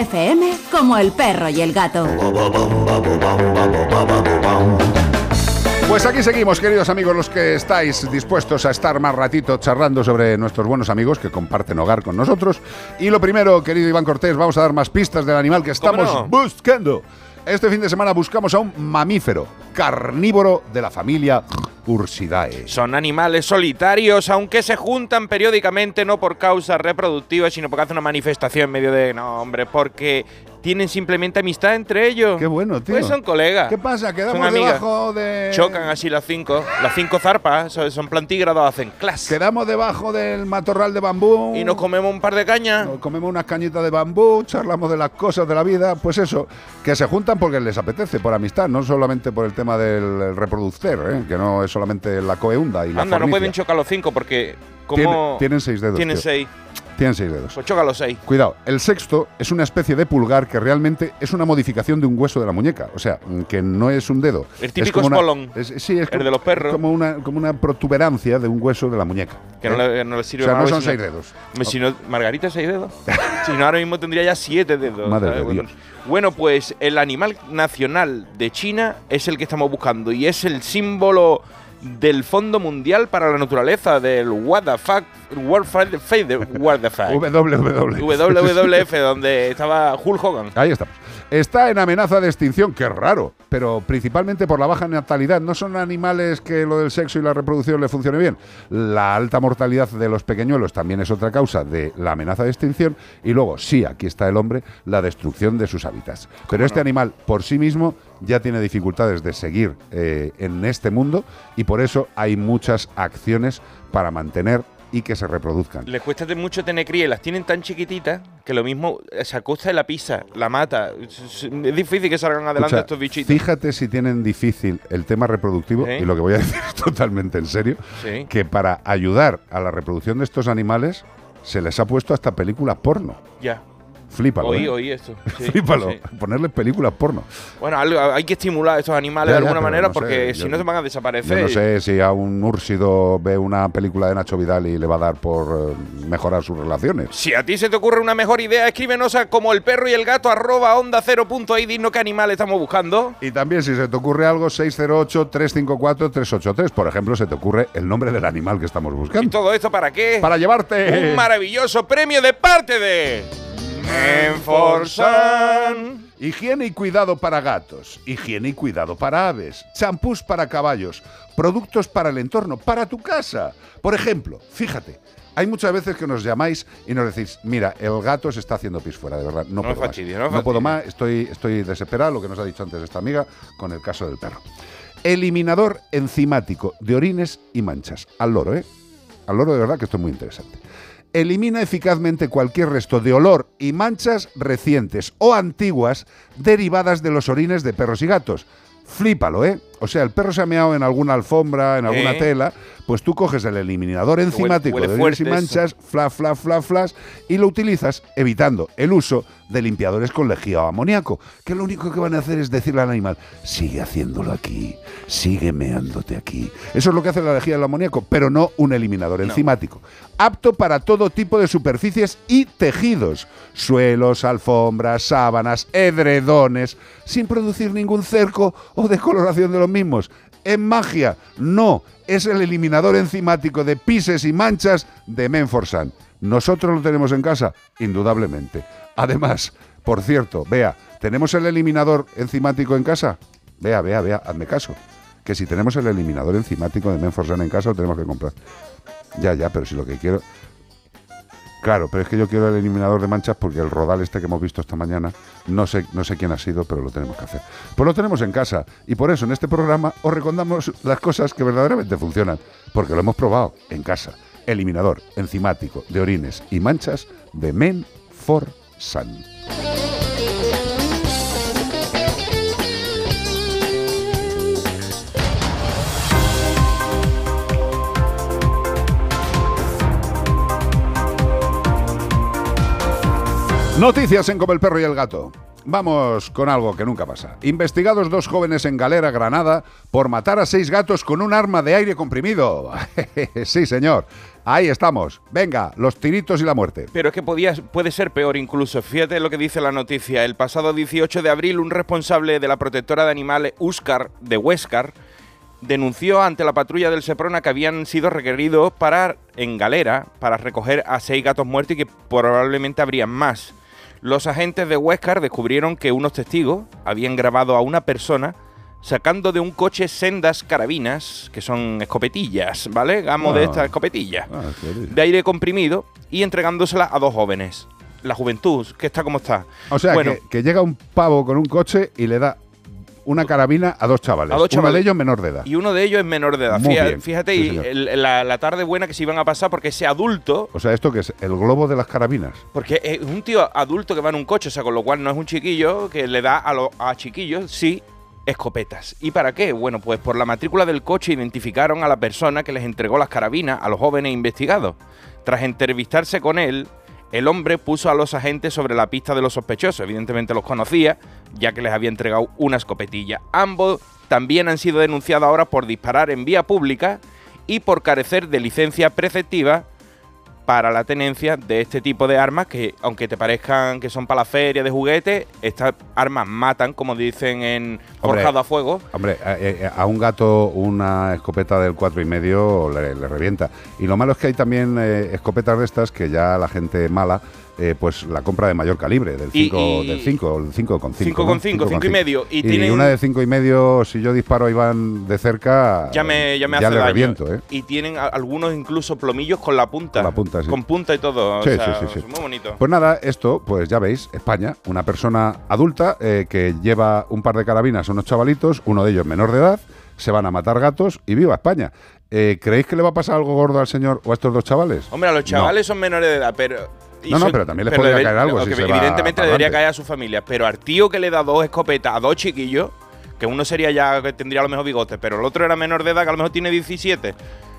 Melodía FM como el perro y el gato. Pues aquí seguimos, queridos amigos, los que estáis dispuestos a estar más ratito charlando sobre nuestros buenos amigos que comparten hogar con nosotros. Y lo primero, querido Iván Cortés, vamos a dar más pistas del animal que estamos no? buscando. Este fin de semana buscamos a un mamífero carnívoro de la familia Son animales solitarios, aunque se juntan periódicamente no por causas reproductivas, sino porque hacen una manifestación en medio de... No, hombre, porque tienen simplemente amistad entre ellos. Qué bueno, tío. Pues son colegas. ¿Qué pasa? Quedamos debajo de... Chocan así las cinco. Las cinco zarpas, son- plantígrados, hacen clase. Quedamos debajo del matorral de bambú. Y nos comemos un par de cañas. Nos comemos unas cañitas de bambú, charlamos de las cosas de la vida, pues eso, que se juntan porque les apetece, por amistad, no solamente por el tema del reproductor, ¿eh? que no es solamente la coeunda y la Anda, no pueden chocar los cinco porque... Como tienen seis dedos, Tienen tío. seis. Tienen seis dedos. Pues choca los seis. Cuidado, el sexto es una especie de pulgar que realmente es una modificación de un hueso de la muñeca. O sea, mm, que no es un dedo. El Es típico una- espolón. es- sí, es El como, de los perros. Como una, como una protuberancia de un hueso de la muñeca. Que no ¿eh? le, no le sirve O sea, no son seis dedos. Si no, Margarita, seis dedos. [laughs] si no, ahora mismo tendría ya siete dedos. Madre de Dios. bueno, pues el animal nacional de China es el que estamos buscando y es el símbolo del Fondo Mundial para la Naturaleza, del the Fuck. WWF. WWF, donde estaba Hulk Hogan. Ahí estamos. Está en amenaza de extinción, que raro, pero principalmente por la baja natalidad. No son animales que lo del sexo y la reproducción le funcione bien. La alta mortalidad de los pequeñuelos también es otra causa de la amenaza de extinción. Y luego, sí, aquí está el hombre, la destrucción de sus hábitats. Pero este animal por sí mismo ya tiene dificultades de seguir eh, en este mundo y por eso hay muchas acciones para mantener y que se reproduzcan. Les cuesta de mucho tener cría y las tienen tan chiquititas que lo mismo eh, se acosta de la pisa, la mata. Es difícil que salgan adelante Escucha, estos bichitos. Fíjate si tienen difícil el tema reproductivo, y lo que voy a [laughs] decir es totalmente en serio, Sí. que para ayudar a la reproducción de estos animales se les ha puesto hasta películas porno. Ya. Flípalo. Oí, ¿eh? oí esto. [laughs] Sí, Flípalo. sí. Ponerles películas porno. Bueno, algo- hay que estimular a estos animales Ya, de alguna manera no sé, porque yo- si no se van a desaparecer. Yo no sé si a un úrsido ve una película de Nacho Vidal y le va a dar por eh, mejorar sus relaciones. Si a ti se te ocurre una mejor idea, escríbenos a como el perro y el gato arroba onda cero punto ahí, dinos qué animal estamos buscando. Y también si se te ocurre algo, 608-354-383. Por ejemplo, se te ocurre el nombre del animal que estamos ¿Y buscando. todo esto para qué? Para llevarte... Un maravilloso premio de parte de Menforsan. Higiene y cuidado para gatos, higiene y cuidado para aves, champús para caballos, productos para el entorno, para tu casa. Por ejemplo, fíjate, hay muchas veces que nos llamáis y nos decís, mira, el gato se está haciendo pis fuera, de verdad, no, No puedo más. no No puedo más, estoy, estoy desesperado, lo que nos ha dicho antes esta amiga con el caso del perro. Eliminador enzimático de orines y manchas. Al loro, ¿eh? Al loro de verdad que esto es muy interesante. Elimina eficazmente cualquier resto de olor y manchas recientes o antiguas derivadas de los orines de perros y gatos. Flípalo, ¿eh? O sea, el perro se ha meado en alguna alfombra, en alguna ¿Eh? tela, pues tú coges el eliminador enzimático huele de orines y manchas, fla, fla, fla, flas, y lo utilizas evitando el uso de limpiadores con lejía o amoníaco, que lo único que van a hacer es decirle al animal, sigue haciéndolo aquí, sigue meándote aquí. Eso es lo que hace la lejía del amoníaco, pero no un eliminador enzimático. Apto para todo tipo de superficies y tejidos, suelos, alfombras, sábanas, edredones, sin producir ningún cerco o decoloración de los mismos. En magia, no, es el eliminador enzimático de pises y manchas de Menforsan. ¿Nosotros lo tenemos en casa? Indudablemente. Además, por cierto, vea, ¿tenemos el eliminador enzimático en casa? Vea, vea, vea, hazme caso. Que si tenemos el eliminador enzimático de Menforsan en casa, lo tenemos que comprar. Ya, ya, pero si lo que quiero. Claro, pero es que yo quiero el eliminador de manchas porque el rodal este que hemos visto esta mañana, no sé, no sé quién ha sido, pero lo tenemos que hacer. Pues lo tenemos en casa y por eso en este programa os recomendamos las cosas que verdaderamente funcionan, porque lo hemos probado en casa. Eliminador enzimático de orines y manchas de Men for Sun. Noticias en Como el perro y el gato. Vamos con algo que nunca pasa. Investigados dos jóvenes en Galera, Granada, por matar a seis gatos con un arma de aire comprimido. [laughs] sí, señor. Ahí estamos. Venga, los tiritos y la muerte. Pero es que podía, puede ser peor incluso. Fíjate lo que dice la noticia. El pasado 18 de abril, un responsable de la protectora de animales Úscar de Huéscar denunció ante la patrulla del Seprona que habían sido requeridos para en galera para recoger a seis gatos muertos y que probablemente habrían más. Los agentes de Huéscar descubrieron que unos testigos habían grabado a una persona sacando de un coche sendas carabinas, que son escopetillas, ¿vale? Gamo de Ah. estas escopetillas, Ah, de aire comprimido, y entregándoselas a dos jóvenes. La juventud, que está como está. O sea, bueno, que, que llega un pavo con un coche y le da una carabina a dos chavales. A dos Uno chavales. de ellos menor de edad. y uno de ellos es menor de edad. Muy Fía- bien, Fíjate, sí, y el- la, la tarde buena que se iban a pasar porque ese adulto O sea, ¿esto que es? ¿El globo de las carabinas? Porque es un tío adulto que va en un coche, o sea, con lo cual no es un chiquillo que le da a, los a chiquillos, sí, escopetas. ¿Y para qué? Bueno, pues por la matrícula del coche identificaron a la persona que les entregó las carabinas a los jóvenes investigados. Tras entrevistarse con él, el hombre puso a los agentes sobre la pista de los sospechosos. Evidentemente los conocía, ya que les había entregado una escopetilla. Ambos también han sido denunciados ahora por disparar en vía pública y por carecer de licencia preceptiva para la tenencia de este tipo de armas que, aunque te parezcan que son para la feria de juguetes, estas armas matan, como dicen en Hombre, Forjado a Fuego. Hombre, a, eh, a un gato una escopeta del cuatro y medio le, le revienta. Y lo malo es que hay también eh, escopetas de estas que ya la gente mala eh, pues la compra de mayor calibre, del Y- 5 y- del 5, el 5 con 5. Cinco con cinco, cinco y medio. Y Y, tienen- una de 5 y medio, si yo disparo a Iván de cerca, Ya me, ya me ya hace le daño. reviento, ¿eh? Y tienen a- algunos incluso plomillos con la punta. Con la punta, sí. Con punta y todo. o Sí, sea, sí, sí, sí. Muy bonito. Pues nada, esto, pues ya veis, España, una persona adulta eh, que lleva un par de carabinas a unos chavalitos, uno de ellos menor de edad, se van a matar gatos y viva España. Eh, ¿Creéis que le va a pasar algo gordo al señor o a estos dos chavales? Hombre, a los chavales son menores de edad, pero. No, no, pero también les podría debe- caer algo si se Evidentemente le debería caer a su familia, pero al tío que le da dos escopetas a dos chiquillos, que uno sería ya que tendría a lo mejor bigotes, pero el otro era menor de edad, que a lo mejor tiene 17.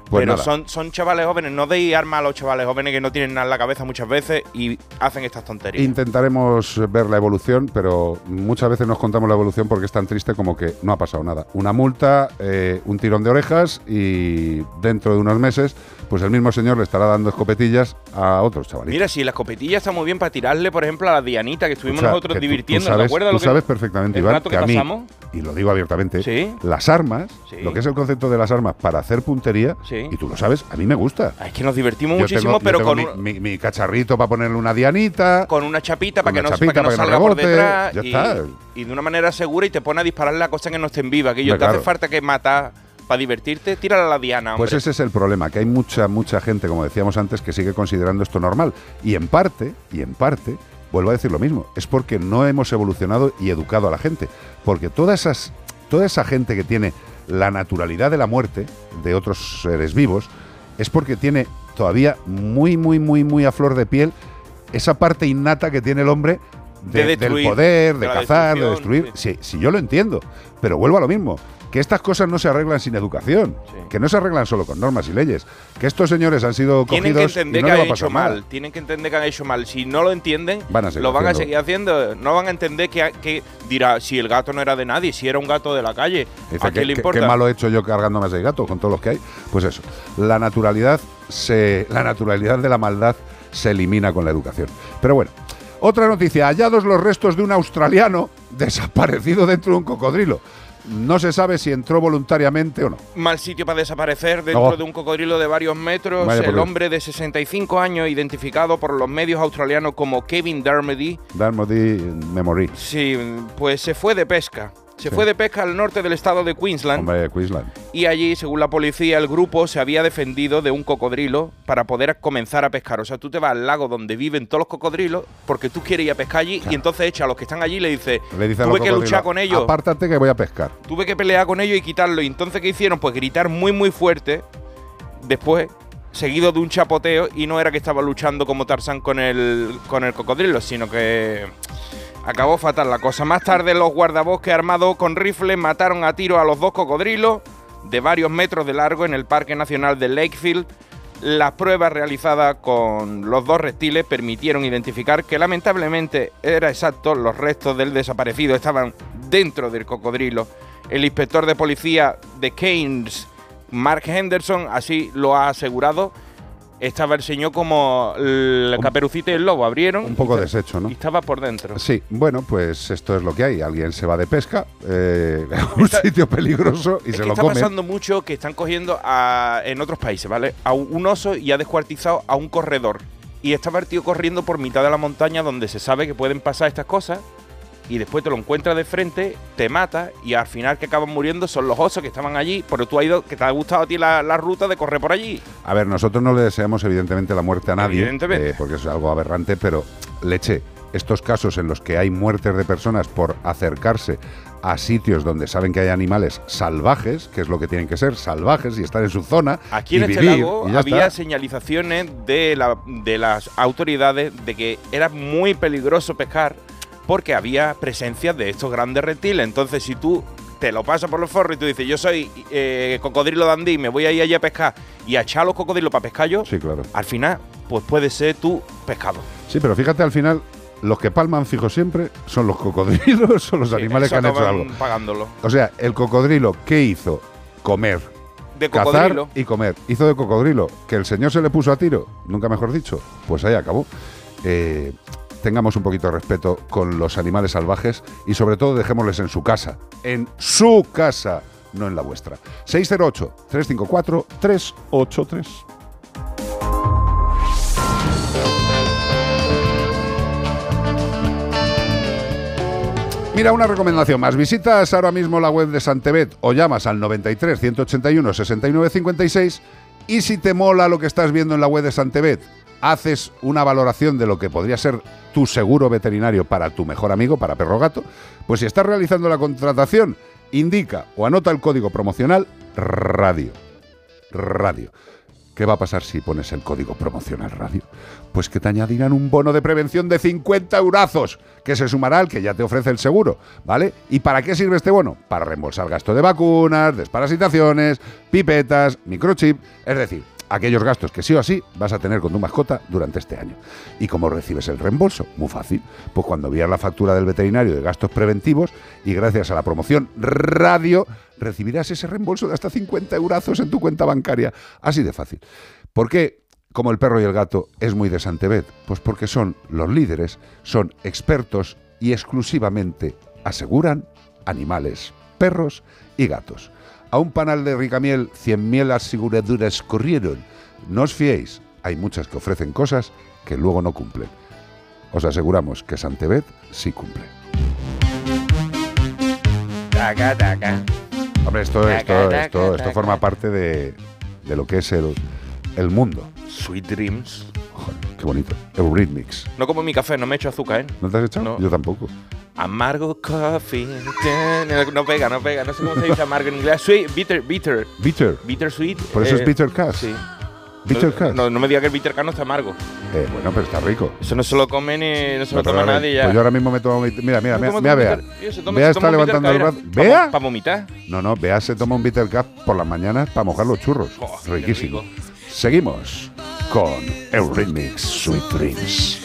Pues pero nada. son, son chavales jóvenes, no deis armas a los chavales jóvenes que no tienen nada en la cabeza muchas veces y hacen estas tonterías. Intentaremos ver la evolución, pero muchas veces nos contamos la evolución porque es tan triste como que no ha pasado nada. Una multa, eh, un tirón de orejas y dentro de unos meses, pues el mismo señor le estará dando escopetillas a otros chavalitos. Mira, si la escopetilla está muy bien para tirarle, por ejemplo, a la Dianita, que estuvimos O sea, nosotros que tú- divirtiendo, tú sabes, ¿te acuerdas tú lo que sabes perfectamente, el Iván, rato que, que a mí, y lo digo abiertamente, Sí. las armas, Sí. lo que es el concepto de las armas para hacer puntería, Sí. y tú lo sabes, a mí me gusta. Es que nos divertimos Yo muchísimo, tengo- yo pero tengo con, mi, un- mi- mi cacharrito para ponerle una dianita. con una chapita para Con que, no, una para chapita que no para que no salga por rebote, detrás ya y, está. y de una manera segura y te pone a disparar la cosa que no estén viva. Que yo te hace falta que matar para divertirte, tírala a la diana, hombre. Pues ese es el problema, que hay mucha, mucha gente, como decíamos antes, que sigue considerando esto normal. Y en parte, y en parte, vuelvo a decir lo mismo, es porque no hemos evolucionado y educado a la gente. Porque todas esas, toda esa gente que tiene la naturalidad de la muerte de otros seres vivos, es porque tiene todavía muy, muy, muy, muy a flor de piel esa parte innata que tiene el hombre de- De destruir, del poder, de, de cazar, de destruir. Sí, sí, yo lo entiendo, pero vuelvo a lo mismo. Que estas cosas no se arreglan sin educación, que no se arreglan solo con normas y leyes, que estos señores han sido tienen que cogidos y entender no que han hecho mal, tienen que entender que han hecho mal. Si no lo entienden, Van a lo van a seguir haciendo. No van a entender que, que dirá, si el gato no era de nadie, si era un gato de la calle, Dice, ¿a ¿qué, le importa? qué malo he hecho yo cargándome ese gato con todos los que hay? Pues eso, la naturalidad, se, la naturalidad de la maldad se elimina con la educación. Pero bueno, otra noticia, hallados los restos de un australiano [laughs] desaparecido dentro de un cocodrilo. No se sabe si entró voluntariamente o no. Mal sitio para desaparecer dentro de un cocodrilo de varios metros. Vaya el hombre de 65 años, identificado por los medios australianos como Kevin Dermody, Darmody Memory. Sí, pues se fue de pesca. Se Sí. fue de pesca al norte del estado de Queensland Hombre, Queensland. y allí, según la policía, el grupo se había defendido de un cocodrilo para poder comenzar a pescar. O sea, tú te vas al lago donde viven todos los cocodrilos porque tú quieres ir a pescar allí y entonces echa a los que están allí y le dice, Le dice tuve que luchar con ellos. Apártate que voy a pescar. Tuve que pelear con ellos y quitarlo. Y entonces, ¿qué hicieron? Pues gritar muy, muy fuerte. Después, seguido de un chapoteo. Y no era que estaba luchando como Tarzán con el, con el cocodrilo, sino que acabó fatal la cosa. Más tarde, los guardabosques armados con rifles mataron a tiro a los dos cocodrilos de varios metros de largo en el Parque Nacional de Lakefield. Las pruebas realizadas con los dos reptiles permitieron identificar que lamentablemente era exacto, los restos del desaparecido estaban dentro del cocodrilo. El inspector de policía de Keynes, Mark Henderson, así lo ha asegurado. Estaba el señor como el caperucita y el lobo, abrieron Un poco y- deshecho, ¿no? y estaba por dentro. Sí, bueno, pues esto es lo que hay. Alguien se va de pesca eh, [laughs] a un sitio peligroso y Es se que lo está come. pasando mucho que están cogiendo a- en otros países, ¿vale? A un un oso y ha descuartizado a un corredor. Y estaba el tío corriendo por mitad de la montaña donde se sabe que pueden pasar estas cosas. Y después te lo encuentras de frente, te mata y al final que acaban muriendo son los osos que estaban allí. Pero tú has ido, que te ha gustado a ti la, la ruta de correr por allí. A ver, nosotros no le deseamos evidentemente la muerte a nadie, Evidentemente. eh, porque es algo aberrante, pero leche, estos casos en los que hay muertes de personas por acercarse a sitios donde saben que hay animales salvajes, que es lo que tienen que ser, salvajes y estar en su zona Aquí y en este vivir, lago y había está. señalizaciones de, la- de las autoridades de que era muy peligroso pescar porque había presencia de estos grandes reptiles. Entonces, si tú te lo pasas por los forros y tú dices, yo soy eh, cocodrilo dandí, me voy a ir allí a pescar y a echar los cocodrilos para pescar yo, Sí, claro. al final, pues puede ser tu pescado. Sí, pero fíjate al final, los que palman fijo siempre son los cocodrilos, [laughs] son los Sí, animales que han hecho algo. pagándolo. O sea, el cocodrilo, ¿qué hizo? Comer. De Cazar cocodrilo. y comer. Hizo de cocodrilo. Que el señor se le puso a tiro, nunca mejor dicho, pues ahí acabó. Eh, tengamos un poquito de respeto con los animales salvajes y sobre todo dejémosles en su casa. En su casa, no en la vuestra. 608-354-383. Mira, una recomendación más. Visitas ahora mismo la web de Santebet o llamas al 93 181 69 56 y si te mola lo que estás viendo en la web de Santebet, haces una valoración de lo que podría ser tu seguro veterinario para tu mejor amigo, para perro gato, pues si estás realizando la contratación, indica o anota el código promocional radio. Radio. ¿Qué va a pasar si pones el código promocional radio? Pues que te añadirán un bono de prevención de 50 eurazos, que se sumará al que ya te ofrece el seguro, ¿vale? ¿Y para qué sirve este bono? Para reembolsar gasto de vacunas, desparasitaciones, pipetas, microchip, es decir, aquellos gastos que sí o así vas a tener con tu mascota durante este año. ¿Y cómo recibes el reembolso? Muy fácil. Pues cuando envías la factura del veterinario de gastos preventivos y gracias a la promoción radio recibirás ese reembolso de hasta 50 eurazos en tu cuenta bancaria. Así de fácil. ¿Por qué? Como el perro y el gato es muy de Santebet, pues porque son los líderes, son expertos y exclusivamente aseguran animales, perros y gatos. A un panal de ricamiel, 100.000 aseguraduras corrieron. No os fiéis, hay muchas que ofrecen cosas que luego no cumplen. Os aseguramos que Santebet sí cumple. Taca, taca. Hombre, esto, esto, taca, esto, esto forma parte de, de lo que es el, el mundo. Sweet Dreams. [laughs] Qué bonito. Eurythmics. No como mi café, no me echo azúcar, ¿eh? ¿No te has? No. Yo tampoco. Amargo coffee. [laughs] No pega, no pega. No sé cómo se dice amargo en inglés. Sweet, bitter, bitter. Bitter. Bitter sweet. Por eso es eh, bitter cash. Sí. Bitter no. No, no me diga que el bitter no está amargo. Eh, bueno, pero está rico. Eso no se lo come ni no se lo toma nadie ya. Pues yo ahora mismo me tomo. mi- Mira, mira, ¿Tú mira, mira, Bea. Bea está levantando el brazo. ¿Para ¿Bea? para vomitar? No, no, Bea se toma un bitter cup por las mañanas para mojar los churros. Riquísimo. Seguimos con Eurythmics Sweet Dreams.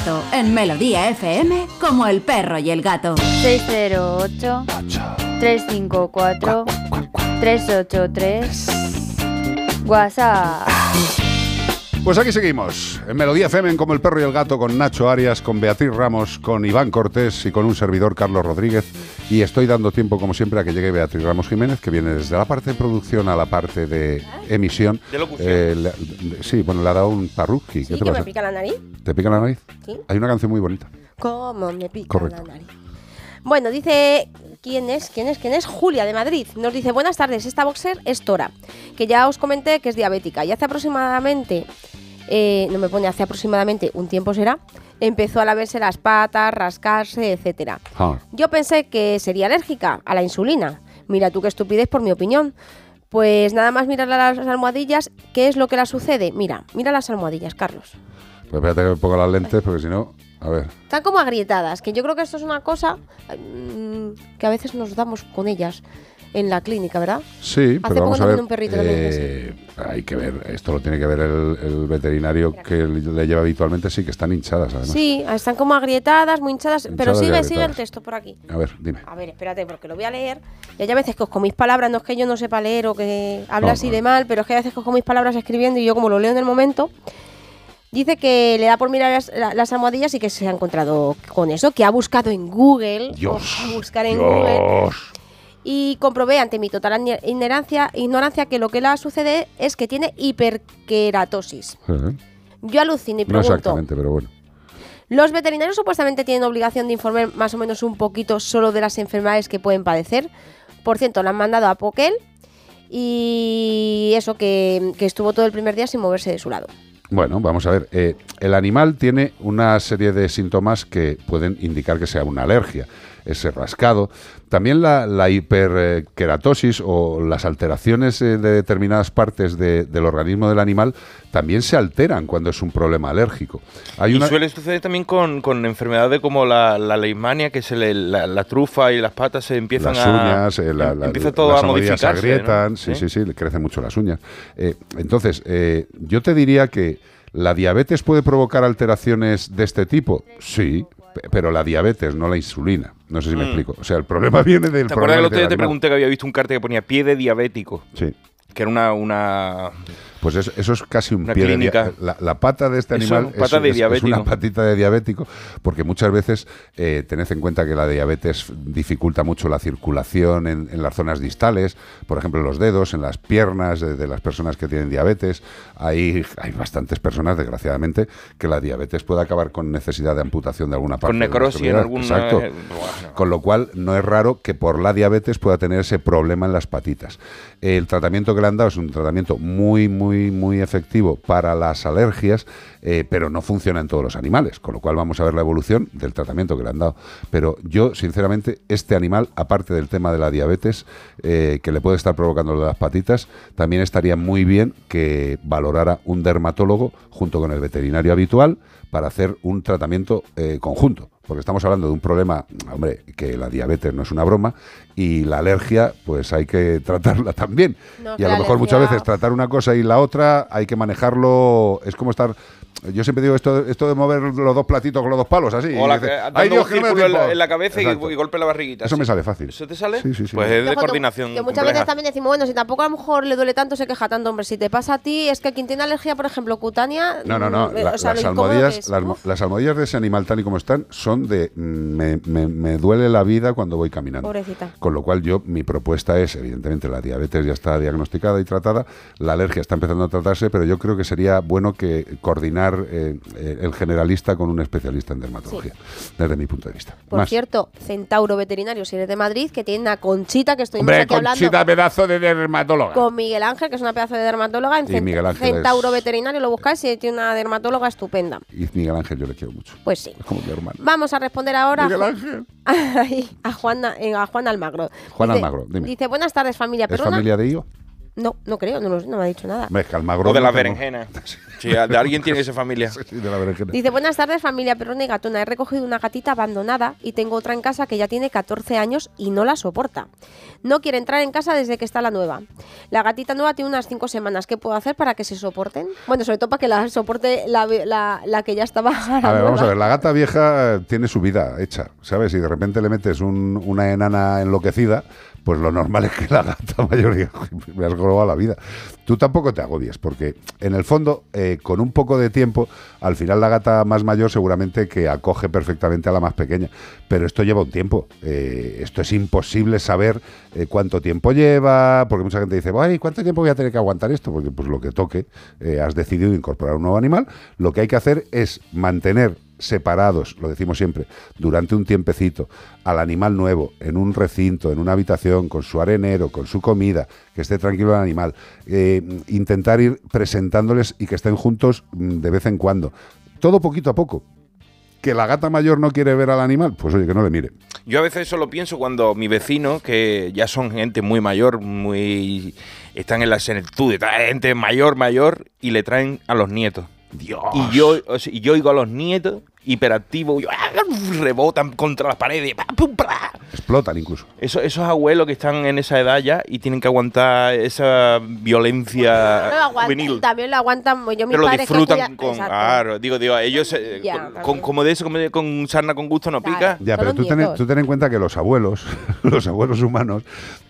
Rato en Melodía FM como el perro y el gato. 608 354 383 WhatsApp. Pues aquí seguimos, en Melodía FM como el perro y el gato, con Nacho Arias, con Beatriz Ramos, con Iván Cortés y con un servidor Carlos Rodríguez. Y estoy dando tiempo, como siempre, a que llegue Beatriz Ramos Jiménez, que viene desde la parte de producción a la parte de emisión. De locución. Eh, le- sí, bueno, le ha dado un parruqui. Sí, ¿Qué te que me pica la nariz. ¿Te pica la nariz? Sí. Hay una canción muy bonita. ¿Cómo me pica Correcto. la nariz? Bueno, dice. ¿Quién es? ¿Quién es? ¿Quién es? Julia de Madrid. Nos dice: Buenas tardes, esta boxer es Tora, que ya os comenté que es diabética. Y hace aproximadamente. Eh, no me pone hace aproximadamente un tiempo será. Empezó a lavarse las patas, rascarse, etcétera. Ah, Yo pensé que sería alérgica a la insulina. Mira tú qué estupidez por mi opinión. Pues nada más mirar las almohadillas, ¿qué es lo que le sucede? Mira, mira las almohadillas, Carlos. pues espérate que me ponga las lentes, porque si no, a ver. Están como agrietadas, que yo creo que esto es una cosa mm, que a veces nos damos con ellas en la clínica, ¿verdad? Sí, Hace pero poco vamos a ver. un perrito también eh, hay que ver, esto lo tiene que ver el, el veterinario que le lleva habitualmente, sí, que están hinchadas además. Sí, están como agrietadas, muy hinchadas, pero Hinchadas y sigue, sigue el texto por aquí. A ver, dime. A ver, espérate, porque lo voy a leer. Y hay a veces que os coméis palabras, no es que yo no sepa leer o que hable No, así no. de mal, pero es que hay veces que os coméis palabras escribiendo y yo como lo leo en el momento, dice que le da por mirar las, la- las almohadillas y que se ha encontrado con eso, que ha buscado en Google, Dios, a buscar en Google, Dios. Y comprobé ante mi total ign- ignorancia, ignorancia que lo que le sucede es que tiene hiperkeratosis. Eh, Yo alucino y No exactamente, pero bueno. los veterinarios supuestamente tienen obligación de informar más o menos un poquito solo de las enfermedades que pueden padecer. Por cierto, la han mandado a Pokel y eso que, que estuvo todo el primer día sin moverse de su lado. Bueno, vamos a ver. eh, el animal tiene una serie de síntomas que pueden indicar que sea una alergia. Ese rascado. También la, la hiperkeratosis o las alteraciones eh, de determinadas partes de- del organismo del animal también se alteran cuando es un problema alérgico. Hay y una, suele suceder también con, con enfermedades como la, la leishmania, que se le, la, la trufa y las patas se empiezan las a... uñas, eh, la- empieza todo las a modificarse. ¿no? agrietan, sí, sí, sí, crecen mucho las uñas. Eh, entonces, eh, yo te diría que la diabetes puede provocar alteraciones de este tipo, sí, pe- pero la diabetes, no la insulina. No sé si me Mm. explico. O sea, el problema [laughs] viene del ¿Te acuerdas el otro día te pregunté que había visto un cartel que ponía pie de diabético? Sí. Que era una... una Pues eso, eso es casi un Una pie de dia- clínica. la, la pata de este Eso, animal pata es, de es- es diabético. una patita de diabético, porque muchas veces eh, tened en cuenta que la diabetes dificulta mucho la circulación en, en las zonas distales, por ejemplo en los dedos, en las piernas de, de las personas que tienen diabetes. Hay, hay bastantes personas, desgraciadamente, que la diabetes puede acabar con necesidad de amputación de alguna parte. con necrosis en alguna... Exacto. eh, bueno. Con lo cual, no es raro que por la diabetes pueda tener ese problema en las patitas. El tratamiento que le han dado es un tratamiento muy, muy, muy efectivo para las alergias, eh, pero no funciona en todos los animales. Con lo cual, vamos a ver la evolución del tratamiento que le han dado. Pero yo, sinceramente, este animal, aparte del tema de la diabetes, eh, que le puede estar provocando las patitas, también estaría muy bien que valorara un dermatólogo junto con el veterinario habitual para hacer un tratamiento eh, conjunto. Porque estamos hablando de un problema, hombre, que la diabetes no es una broma y la alergia, pues hay que [laughs] tratarla también. No, y a lo mejor muchas veces tratar una cosa y la otra hay que manejarlo, es como estar... Yo siempre digo esto, esto de mover los dos platitos con los dos palos, así. O la, "Ay, Dios, un que no me en la, tiempo". en la cabeza y, Exacto. y golpe la barriguita. Eso me sale fácil. ¿Eso te sale? Sí, sí, sí. Pues es de coordinación Que muchas veces también decimos, bueno, si tampoco a lo mejor le duele tanto, se queja tanto, hombre. Si te pasa a ti, es que quien tiene alergia, por ejemplo, cutánea. No, no, no. mm, la- o sea, las, almohadillas, es. las, almohadillas de ese animal tal y como están son de... mm, Me, me- me duele la vida cuando voy caminando. Pobrecita. Con lo cual yo, mi propuesta es, evidentemente, la diabetes ya está diagnosticada y tratada, la alergia está empezando a tratarse, pero yo creo que sería bueno que coordinar eh, eh, el generalista con un especialista en dermatología, desde mi punto de vista. Por Más. cierto, Centauro Veterinario, si eres de Madrid, que tiene una conchita que estuvimos Hombre, aquí hablando Conchita, pedazo de dermatóloga. con Miguel Ángel, que es una pedazo de dermatóloga. En Y Miguel Ángel Centauro es- Veterinario lo buscáis y tiene una dermatóloga estupenda. Y Miguel Ángel yo le quiero mucho. Pues sí. Es como mi hermano. Vamos a responder ahora a Miguel Ju- Ángel. [laughs] Ay, a, Juan, a Juan Almagro. Juan Dice- Almagro, dime. Dice, buenas tardes familia ¿Es perruna. familia de Io? No, no creo, no, lo sé, no me ha dicho nada. Ves que Almagro O de no las tengo- berenjenas. Sí, de alguien tiene ser familia. [laughs] Sí, de la berenjena. Dice, buenas tardes familia perrona y gatona. He recogido una gatita abandonada y tengo otra en casa que ya tiene 14 años y no la soporta. No quiere entrar en casa desde que está la nueva. La gatita nueva tiene unas 5 semanas. ¿Qué puedo hacer para que se soporten? Bueno, sobre todo para que la soporte la, la- la que ya estaba. [laughs] A ver, vamos a ver, la gata vieja eh, tiene su vida hecha, ¿sabes? Y de repente le metes un- una enana enloquecida, pues lo normal es que la gata [laughs] mayor diga, "Uy, me has robado la vida. Tú tampoco te agobies, porque en el fondo, eh, con un poco de tiempo, al final la gata más mayor seguramente que acoge perfectamente a la más pequeña. Pero esto lleva un tiempo. Eh, esto es imposible saber eh, cuánto tiempo lleva, porque mucha gente dice, Ay, ¿cuánto tiempo voy a tener que aguantar esto? Porque pues lo que toque, has decidido incorporar un nuevo animal. Lo que hay que hacer es mantener separados, lo decimos siempre, durante un tiempecito al animal nuevo en un recinto, en una habitación, con su arenero, con su comida, que esté tranquilo el animal, eh, intentar ir presentándoles y que estén juntos mm, de vez en cuando. Todo poquito a poco. Que la gata mayor no quiere ver al animal, pues oye, que no le mire. Yo a veces eso lo pienso cuando mi vecino, que ya son gente muy mayor, muy están en la senectud, gente mayor, mayor, y le traen a los nietos. Dios. Y yo, o sea, y yo oigo a los nietos hiperactivos, y, ¡ah! rebotan contra las paredes. Explotan incluso. Eso- esos abuelos que están en esa edad ya y tienen que aguantar esa violencia No, aguanta- juvenil. también lo aguantan. Yo, mi Pero lo que disfrutan cuida- con. Claro, digo, digo, ellos. eh, Ya, con- como de eso, como de- con sarna con gusto no pica. Ya, pero tú ten, tú ten en cuenta que los abuelos, [laughs] los abuelos humanos,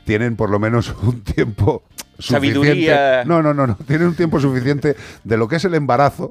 tienen por lo menos un tiempo suficiente. Sabiduría. No, no, no, no. Tienen un tiempo suficiente de lo que es el embarazo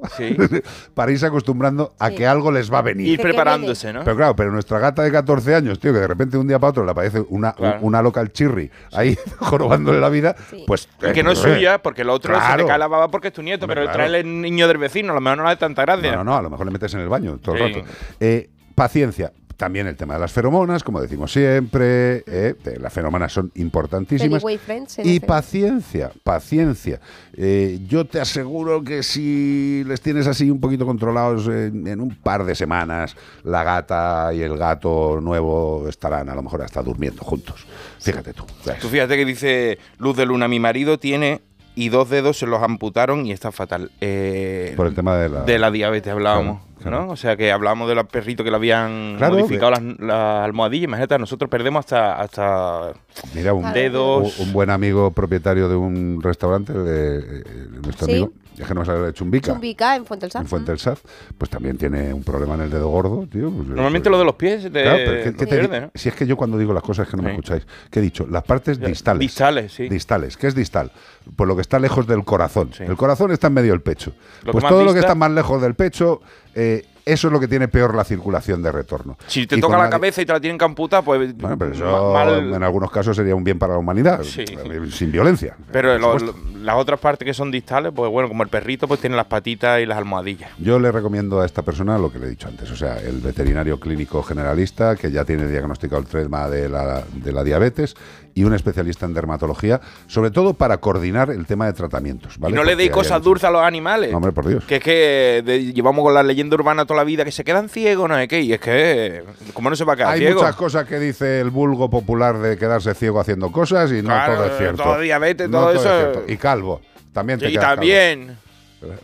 [laughs] para irse acostumbrando a Sí. que algo les va a venir. Ir ¿De qué preparándose? ¿no? Pero claro, pero nuestra gata de 14 años, tío, que de repente de un día para otro le aparece una, Claro. una local chirri ahí [laughs] jorobándole la vida, pues. Y que no es eh, suya, porque el otro se claro. te cae la baba porque es tu nieto, pero claro. trae el niño del vecino, a lo mejor no le da tanta gracia. No, no, no, a lo mejor le metes en el baño todo el rato. Eh, paciencia. También el tema de las feromonas, como decimos siempre. eh, de- las feromonas son importantísimas. Friends, Y paciencia, paciencia. Eh, yo te aseguro que si les tienes así un poquito controlados en, en un par de semanas, la gata y el gato nuevo estarán a lo mejor hasta durmiendo juntos. Fíjate tú. ¿ves? Tú fíjate que dice Luz de Luna, mi marido tiene y dos dedos se los amputaron y está fatal. Eh, Por el tema de la... de la diabetes hablábamos, Claro, claro. ¿no? O sea que hablábamos de los perritos que le habían Claro, modificado las, las almohadillas. Imagínate, nosotros perdemos hasta, hasta Mira, un, dedos. un- un buen amigo propietario de un restaurante, de, eh, nuestro Sí. amigo, es que no me sale de Chumbica, Chumbica en Fuente del Saz. en Fuente del Saz, pues también tiene un problema en el dedo gordo, tío. pues, Normalmente lo de los pies se te Claro, pero ¿qué- qué te pierde, di- ¿no? Si es que yo cuando digo las cosas es que no me escucháis. ¿Qué he dicho? Las partes distales. Distales, sí. Distales. ¿Qué es distal? Pues lo que está lejos del corazón. El corazón está en medio del pecho. Lo pues todo lo que está más lejos del pecho, eh, eso es lo que tiene peor la circulación de retorno. Si te Y toca la la- cabeza y te la tienen que amputar, pues Bueno, pero eso mal. en algunos casos sería un bien para la humanidad, Sí. eh, sin violencia. Pero lo- lo- las otras partes que son distales, pues bueno, como el perrito, pues tiene las patitas y las almohadillas. Yo le recomiendo a esta persona lo que le he dicho antes, o sea, el veterinario clínico generalista que ya tiene diagnosticado el tema de la, de la diabetes y un especialista en dermatología, sobre todo para coordinar el tema de tratamientos. ¿vale? Y no le deis cosas dulces a los animales. No, hombre, por Dios. Que es que de- llevamos con la leyenda urbana toda la vida que se quedan ciegos, no sé qué. Y es que, ¿cómo no se va a quedar Hay ciego? muchas cosas que dice el vulgo popular de quedarse ciego haciendo cosas y no Claro, todo es cierto. todo diabetes, No todo es eso-. Y calvo. También te Y quedas también. calvo.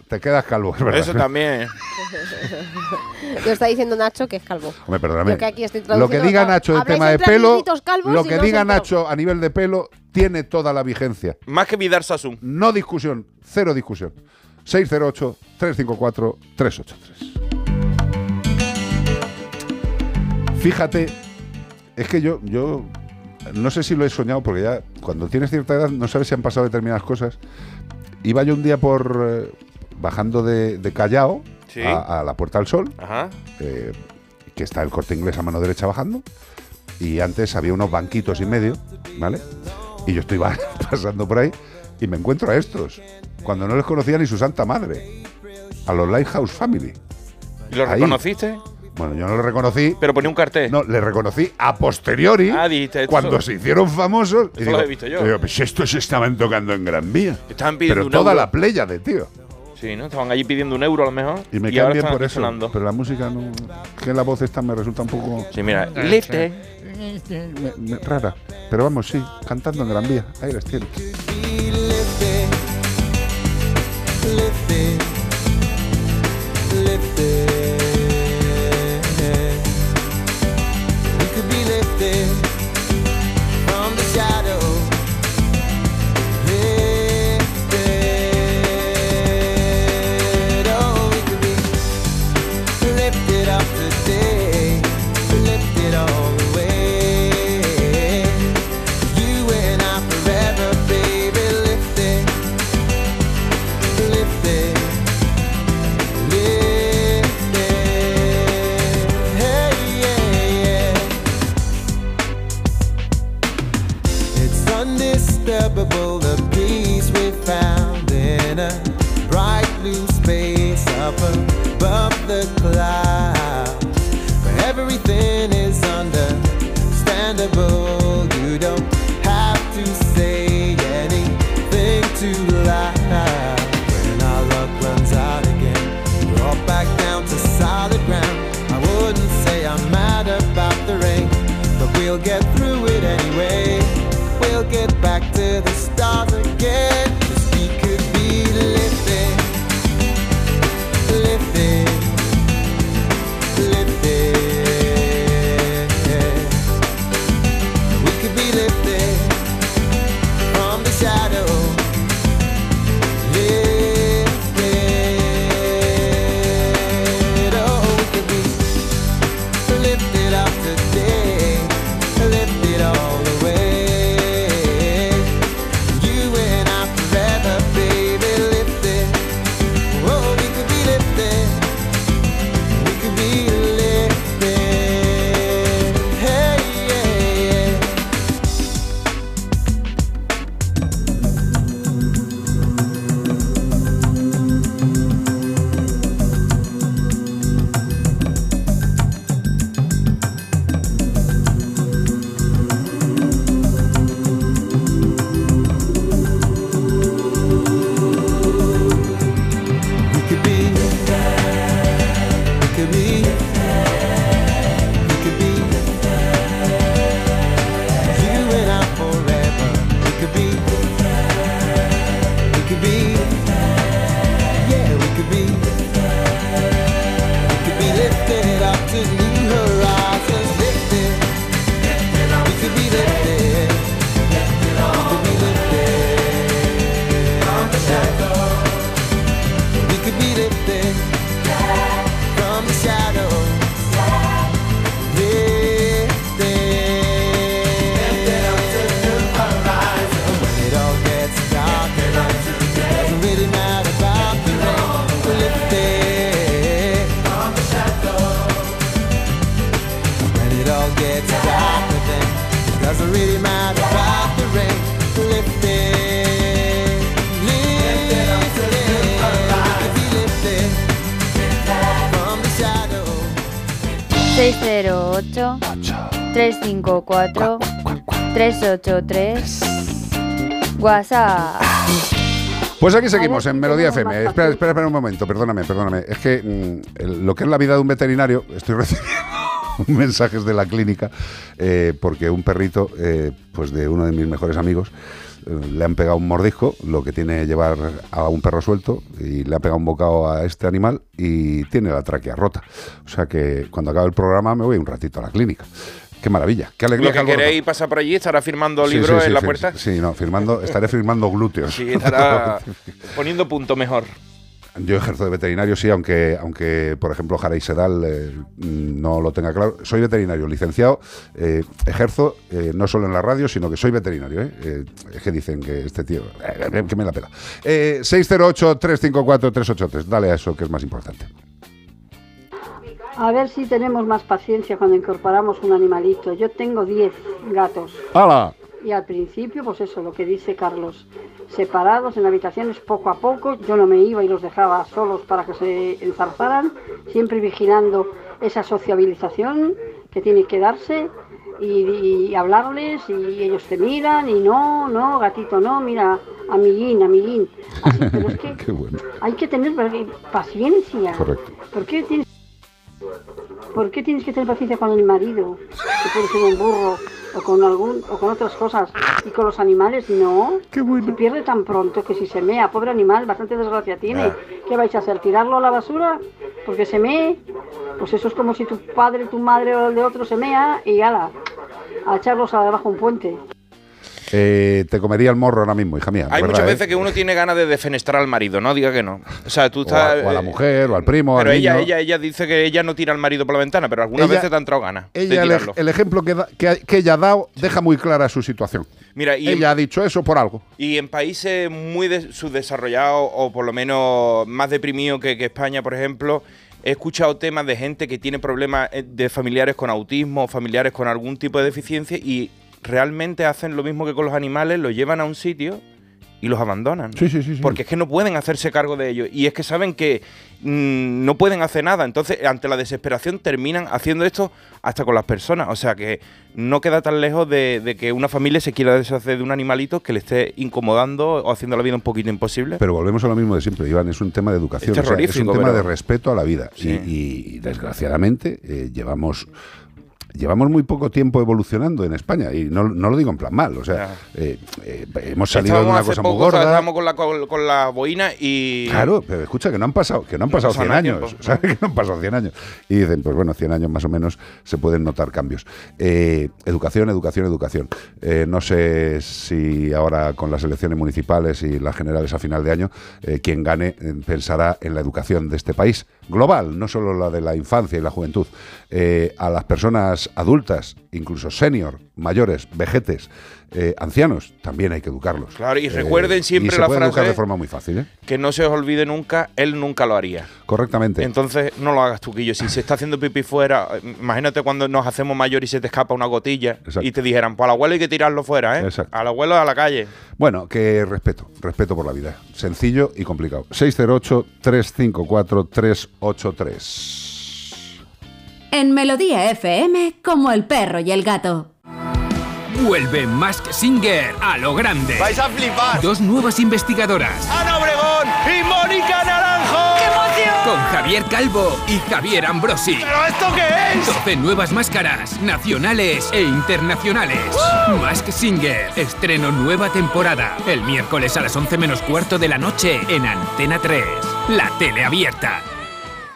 Te quedas calvo, es verdad. Eso también. Lo está diciendo Nacho que es calvo. Hombre, perdóname. Que aquí estoy Lo que diga Nacho de habláis tema de pelo, lo que diga. Nacho a nivel de pelo tiene toda la vigencia. Más que Vidar Sassoon. No discusión, cero discusión. 608-354-383. Fíjate, es que yo, yo no sé si lo he soñado, porque ya cuando tienes cierta edad no sabes si han pasado determinadas cosas. Iba yo un día por eh, bajando de, de Callao Sí. a, a la Puerta del Sol, Ajá. eh, que está el corte inglés a mano derecha bajando, y antes había unos banquitos y medio, ¿vale? Y yo estoy [laughs] pasando por ahí y me encuentro a estos, cuando no les conocía ni su santa madre, a los Lighthouse Family. ¿Y lo Ahí. reconociste? Bueno, yo no lo reconocí. Pero ponía un cartel. No, le reconocí a posteriori, Ah, dijiste, esto cuando son- se hicieron famosos. Eso lo he visto yo. digo, pues estos estaban tocando en Gran Vía. Estaban pidiendo Pero un toda euro. la playa de tío. Sí, ¿no? Estaban allí pidiendo un euro a lo mejor. Y me ahora caen bien están por aquí eso. sonando. Pero la música no. Que la voz esta me resulta un poco. Sí, mira, lifte. Me- me- rara. Pero vamos, sí, cantando en Gran Vía. Ahí las tienes. it Pues aquí seguimos en Melodía FM. Espera, espera, espera un momento, perdóname, perdóname. Es que mm, lo que es la vida de un veterinario, estoy [laughs] recibiendo mensajes de la clínica eh, porque un perrito, eh, pues de uno de mis mejores amigos, eh, le han pegado un mordisco, lo que tiene llevar a un perro suelto, y le ha pegado un bocado a este animal y tiene la tráquea rota. O sea que cuando acabe el programa me voy un ratito a la clínica. Qué maravilla, qué alegría. Lo que queréis pasar por allí, estará firmando libros sí, sí, en la puerta. Sí, no, firmando, estaré firmando glúteos. Sí, estará [laughs] poniendo punto mejor. Yo ejerzo de veterinario, sí, aunque, aunque por ejemplo, Jara Sedal eh, no lo tenga claro. Soy veterinario licenciado, eh, ejerzo eh, no solo en la radio, sino que soy veterinario. es que dicen que este tío, que me la pela. Eh, 608-354-383, dale a eso que es más importante. A ver si tenemos más paciencia cuando incorporamos un animalito. Yo tengo 10 gatos. ¡Hala! Y al principio, pues eso, lo que dice Carlos, separados en habitaciones poco a poco, yo no me iba y los dejaba solos para que se enzarzaran, siempre vigilando esa sociabilización que tiene que darse y, y hablarles y ellos te miran y no, no, gatito, no, mira, amiguín, amiguín. Así, pero es [laughs] que bueno. hay que tener paciencia. Correcto. ¿Por qué tienes ¿Por qué tienes que tener paciencia con el marido? Que puede ser un burro o con algún o con otras cosas y con los animales no. Se pierde tan pronto que si se mea, pobre animal, bastante desgracia tiene. Ah. ¿Qué vais a hacer? ¿Tirarlo a la basura? Porque se mee. Pues eso es como si tu padre, tu madre o el de otro se mea y ala, a echarlos a debajo de un puente. Eh, te comería el morro ahora mismo, hija mía. Hay ¿verdad, muchas eh? veces que uno tiene ganas de defenestrar al marido, no diga que no. O sea, tú O estás. a, o a la eh, mujer, o al primo, Pero al ella, niño. ella, ella dice que ella no tira al marido por la ventana, pero algunas Ella- veces te han entrado ganas de el, ejemplo que, da- que, ha- que ella ha dado deja muy clara su situación. Mira, y en- ella ha dicho eso por algo. Y en países muy de- subdesarrollados o por lo menos más deprimidos que, que España, por ejemplo, he escuchado temas de gente que tiene problemas eh, de familiares con autismo, familiares con algún tipo de deficiencia y realmente hacen lo mismo que con los animales, los llevan a un sitio y los abandonan. Sí, sí, sí, sí. Porque es que no pueden hacerse cargo de ellos y es que saben que mm, no pueden hacer nada. Entonces, ante la desesperación, terminan haciendo esto hasta con las personas. O sea que no queda tan lejos de, de que una familia se quiera deshacer de un animalito que le esté incomodando o haciendo la vida un poquito imposible. Pero volvemos a lo mismo de siempre, Iván, es un tema de educación, Es o sea, es un tema pero- de respeto a la vida. Y, desgraciadamente eh, llevamos llevamos muy poco tiempo evolucionando en España y no, no lo digo en plan mal, o sea, eh, eh, hemos salido de una hace cosa muy poco, gorda. Estábamos con la, con, con la boina y... Claro, pero escucha que no han pasado, que no han pasado pasa 100 nada años, tiempo, ¿sabes? [laughs] Que no han pasado 100 años. Y dicen, pues bueno, 100 años más o menos se pueden notar cambios. Eh, educación, educación, educación. No sé si ahora con las elecciones municipales y las generales a final de año, quien gane pensará en la educación de este país, global, no solo la de la infancia y la juventud. A las personas adultas, incluso senior, mayores, vejetes, eh, ancianos, también hay que educarlos. Claro, y Eh, recuerden siempre y se la puede educar frase- de forma muy fácil, ¿eh? Que no se os olvide nunca, él nunca lo haría. Correctamente. Entonces, no lo hagas tú, Quillo. Si se está haciendo pipí fuera, eh, imagínate cuando nos hacemos mayor y se te escapa una gotilla y te dijeran, pues al abuelo hay que tirarlo fuera, ¿eh? Al abuelo a la calle. Bueno, que respeto, respeto por la vida. Sencillo y complicado. 608-354-383. En Melodía FM, como el perro y el gato. Vuelve Mask Singer a lo grande. Vais a flipar. Dos nuevas investigadoras. Ana Obregón y Mónica Naranjo. ¡Qué emoción! Con Javier Calvo y Javier Ambrosi. ¿Pero esto qué es? 12 nuevas máscaras, nacionales e internacionales. Mask Singer, estreno nueva temporada. El miércoles a las 11 menos cuarto de la noche en Antena 3. La tele abierta.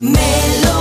900-146-146. High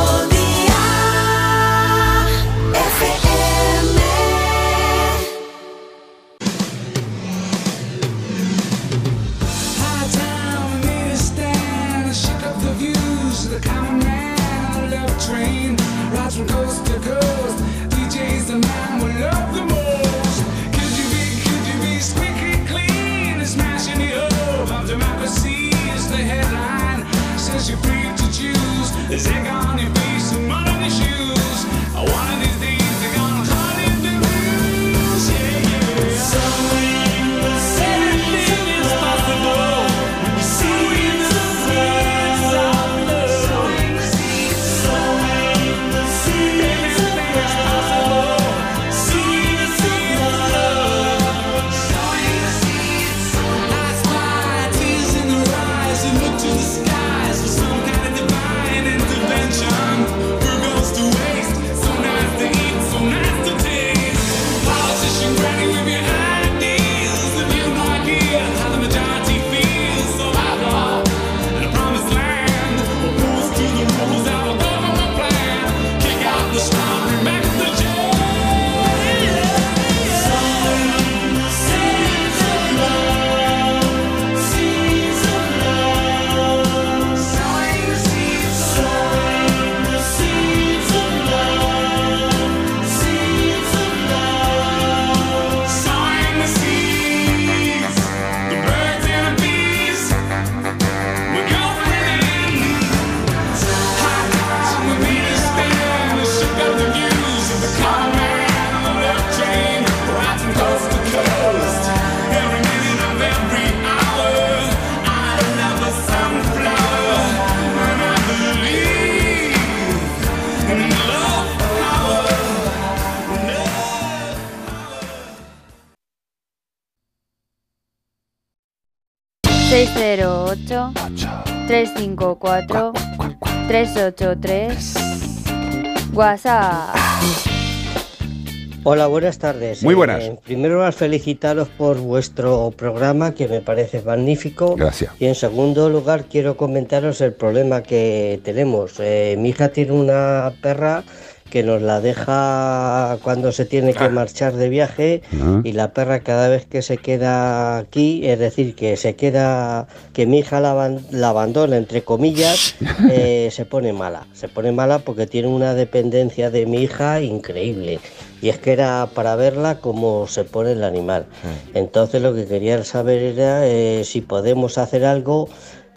buenas tardes. Muy buenas. Eh, primero, felicitaros por vuestro programa, que me parece magnífico. Gracias. Y en segundo lugar, quiero comentaros el problema que tenemos. Eh, mi hija tiene una perra que nos la deja cuando se tiene que marchar de viaje Ah. y la perra cada vez que se queda aquí, es decir, que se queda, que mi hija la, la abandona, entre comillas, [laughs] eh, se pone mala. Se pone mala porque tiene una dependencia de mi hija increíble. Y es que era para verla cómo se pone el animal. Entonces lo que quería saber era eh, si podemos hacer algo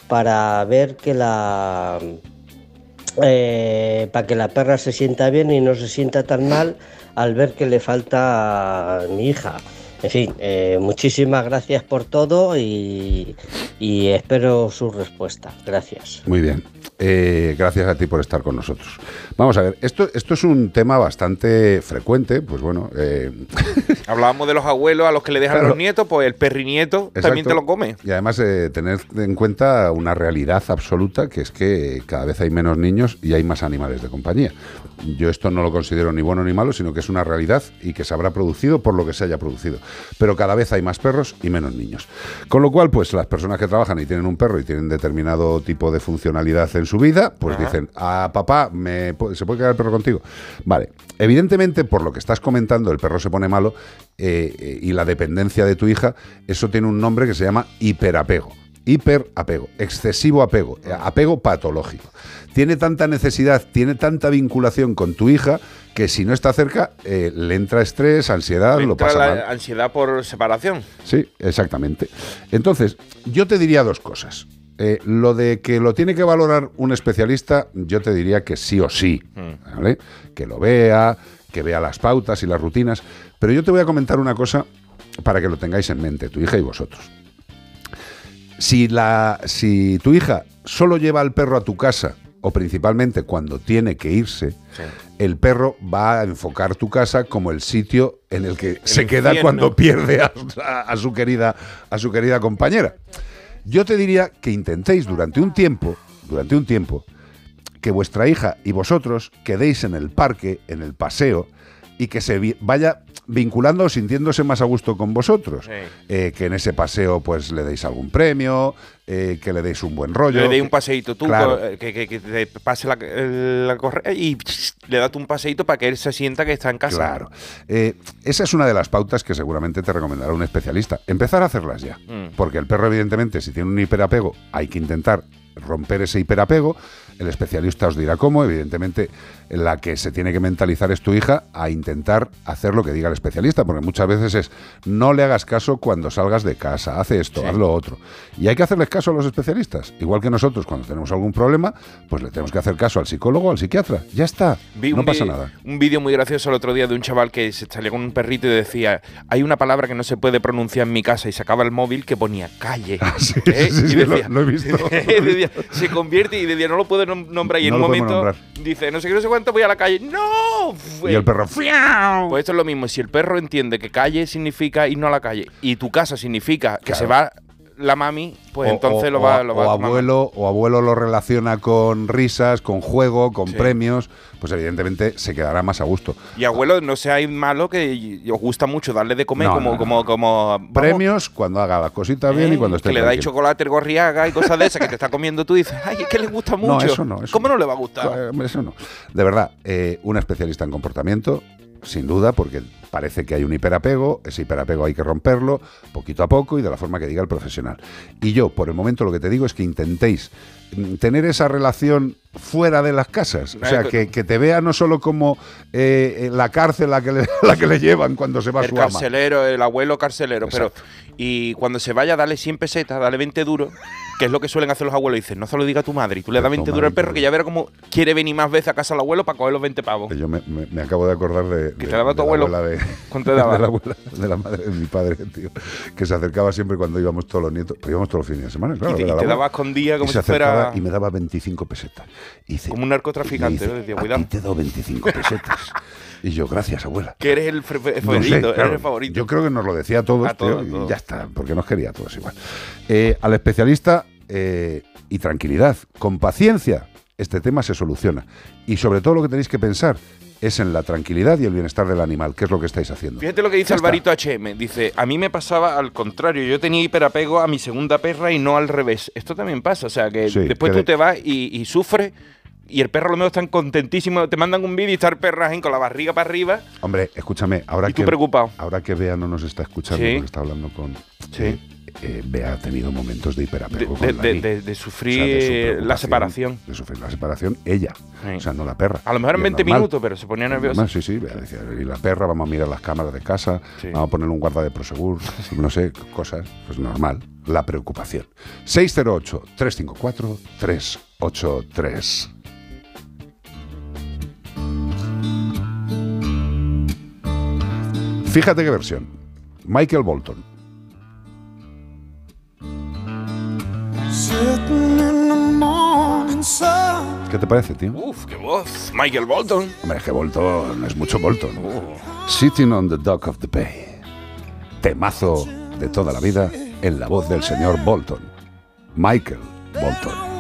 para ver que la eh, para que la perra se sienta bien y no se sienta tan mal al ver que le falta a mi hija. En fin, eh, muchísimas gracias por todo y, y espero su respuesta. Gracias. Muy bien. Eh, gracias a ti por estar con nosotros. Vamos a ver, esto, esto es un tema bastante frecuente, pues bueno, eh, [laughs] Hablábamos de los abuelos a los que le dejan Claro. los nietos, pues el perrinieto también te lo come. Y además eh, tener en cuenta una realidad absoluta que es que cada vez hay menos niños y hay más animales de compañía. Yo esto no lo considero ni bueno ni malo, sino que es una realidad y que se habrá producido por lo que se haya producido. Pero cada vez hay más perros y menos niños. Con lo cual, pues las personas que trabajan y tienen un perro y tienen determinado tipo de funcionalidad en su vida, pues Ajá. dicen, a papá, ¿me ¿se puede quedar el perro contigo? Vale. Evidentemente, por lo que estás comentando, el perro se pone malo eh, eh, y la dependencia de tu hija, eso tiene un nombre que se llama hiperapego. Hiperapego, excesivo apego, eh, apego patológico. Tiene tanta necesidad, tiene tanta vinculación con tu hija que si no está cerca eh, le entra estrés, ansiedad, lo Entra pasa la mal. ansiedad por separación. Sí, exactamente. Entonces, yo te diría dos cosas. Eh, lo de que lo tiene que valorar un especialista, yo te diría que sí o sí, Mm. ¿vale? Que lo vea, que vea las pautas y las rutinas. Pero yo te voy a comentar una cosa para que lo tengáis en mente, tu hija y vosotros. Si, la, si tu hija solo lleva al perro a tu casa, o principalmente cuando tiene que irse, el perro va a enfocar tu casa como el sitio en el que se queda cuando pierde a, a- a su querida, a su querida compañera. Yo te diría que intentéis durante un tiempo, durante un tiempo, que vuestra hija y vosotros quedéis en el parque, en el paseo, y que se vaya vinculando o sintiéndose más a gusto con vosotros. Eh, que en ese paseo pues le deis algún premio, eh, que le deis un buen rollo. le deis un paseíto tú, Claro. eh, que, que- que te pase la, la correa y le das un paseíto para que él se sienta que está en casa. Claro. Eh, esa es una de las pautas que seguramente te recomendará un especialista. Empezar a hacerlas ya. Mm. Porque el perro, evidentemente, si tiene un hiperapego, hay que intentar romper ese hiperapego. El especialista os dirá cómo. Evidentemente, la que se tiene que mentalizar es tu hija a intentar hacer lo que diga el especialista. Porque muchas veces es no le hagas caso cuando salgas de casa, hace esto, haz lo otro. Y hay que hacerles caso a los especialistas. Igual que nosotros, cuando tenemos algún problema, pues le tenemos que hacer caso al psicólogo, al psiquiatra. Ya está. Vi no pasa nada. Un vídeo muy gracioso el otro día de un chaval que se salía con un perrito y decía, hay una palabra que no se puede pronunciar en mi casa y sacaba el móvil que ponía calle. [laughs] ¿Eh? sí, Y sí, lo- lo he [laughs] visto. se convierte y decía, no lo puedo nom- nombrar y en un momento nombrar. dice, no sé qué, no sé cuánto, voy a la calle. ¡No! Y el perro, Pues esto es lo mismo, si el perro entiende que calle significa ir no a la calle y tu casa significa que Claro. se va la mami, pues O- entonces o- lo va, o- lo va o a abuelo o abuelo lo relaciona con risas, con juego, con Sí. premios, pues evidentemente se quedará más a gusto. Y abuelo, no seáis malo que os gusta mucho darle de comer No, como, no, no. como, como, vamos, Premios cuando haga las cositas bien y cuando esté que le dais tranquilo. chocolate, el gorriaga y cosas de esas que te está comiendo tú y dices, ay, es que le gusta No, mucho. eso no, eso ¿Cómo no le va a gustar? Eh, Eso no. De verdad, eh, una especialista en comportamiento, sin duda, porque parece que hay un hiperapego, ese hiperapego hay que romperlo poquito a poco y de la forma que diga el profesional. Y yo, por el momento, lo que te digo es que intentéis mm, tener esa relación fuera de las casas. O sea, que, que te vea no solo como eh, la cárcel a la que, le, [laughs] la que le llevan cuando se va el su ama. carcelero, el abuelo carcelero. Pero, y cuando se vaya, dale 100 pesetas, dale 20 duros, que es lo que suelen hacer los abuelos. Dicen, no se lo diga a tu madre. Y tú le das 20 toma duros al 20 perro que ya verá cómo quiere venir más veces a casa al abuelo para coger los 20 pavos. Yo me, me- me acabo de acordar de. ¿Qué de- te daba de tu la abuelo? de- ¿Cuánto te daba? [laughs] De la, abuela- de la madre de mi padre, tío. Que se acercaba siempre cuando íbamos todos los nietos. Íbamos todos los fines de semana, claro. y te, y daba escondida como y se si fuera y me daba 25 pesetas. Y dice, como un narcotraficante. y ¿no? Decía, "A cuidado. ti te doy 25 pesetas. y yo, gracias, abuela. Que eres el, fre- No sé, favorito, eres claro, el favorito. Yo creo que nos lo decía a todos, A todos, tío, a todos. y ya está, porque nos quería a todos igual. Eh, al especialista eh, y tranquilidad, con paciencia, este tema se soluciona. Y sobre todo lo que tenéis que pensar es en la tranquilidad y el bienestar del animal, que es lo que estáis haciendo. Fíjate lo que dice. Alvarito HM. Dice, a mí me pasaba al contrario. Yo tenía hiperapego a mi segunda perra y no al revés. Esto también pasa. O sea, que Sí, después que tú de- te vas y, y sufres y el perro a lo mejor están contentísimo. Te mandan un vídeo y está el con la barriga para arriba. Hombre, escúchame, ahora Y tú que preocupado. ahora que Bea no nos está escuchando, Sí. porque está hablando con Sí. eh, eh, Bea ha tenido momentos de hiperapego de- con de- Dani. de- de O sea, sufrir la separación. De sufrir la separación, ella. O sea, no la perra. A lo mejor en Y es 20 normal. minutos, pero se ponía nerviosa. sí, sí. Bea decía, y la perra, vamos a mirar las cámaras de casa, Sí. vamos a ponerle un guarda de Prosegur, no sé, cosas. Pues normal. La preocupación. 608-354-383. Fíjate qué versión. Michael Bolton. ¿Qué te parece, tío? Uf, qué voz. Michael Bolton. Hombre, es que Bolton es mucho Bolton. Sitting on the dock of the bay. Temazo de toda la vida en la voz del señor Bolton. Michael Bolton.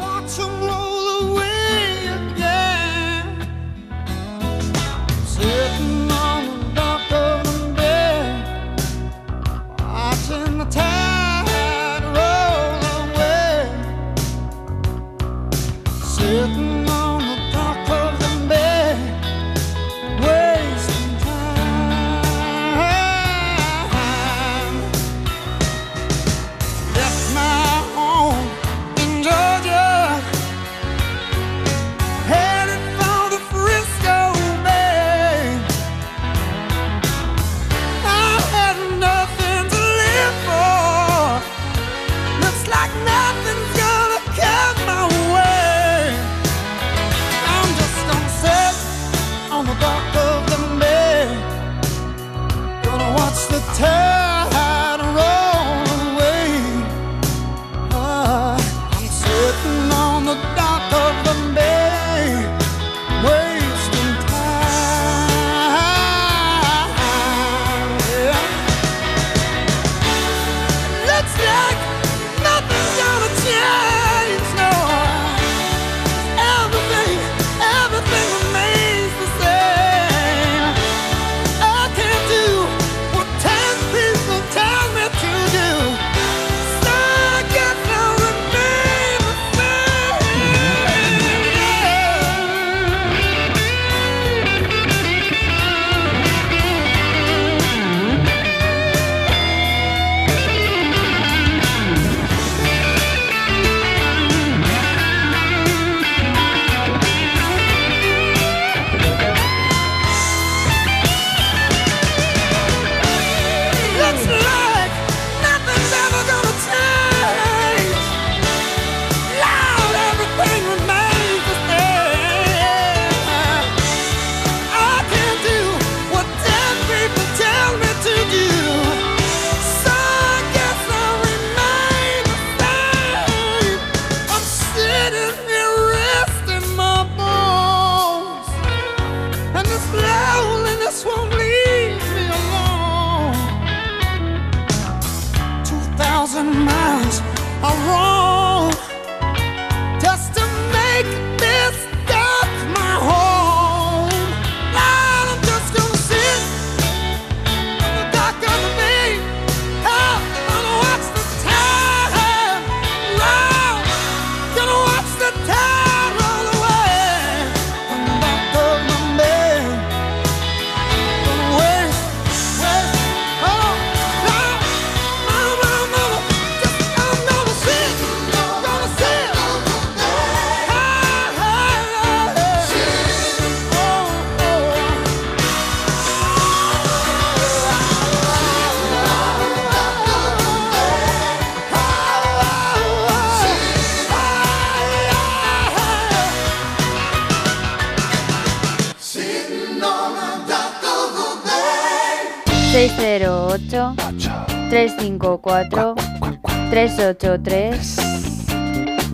383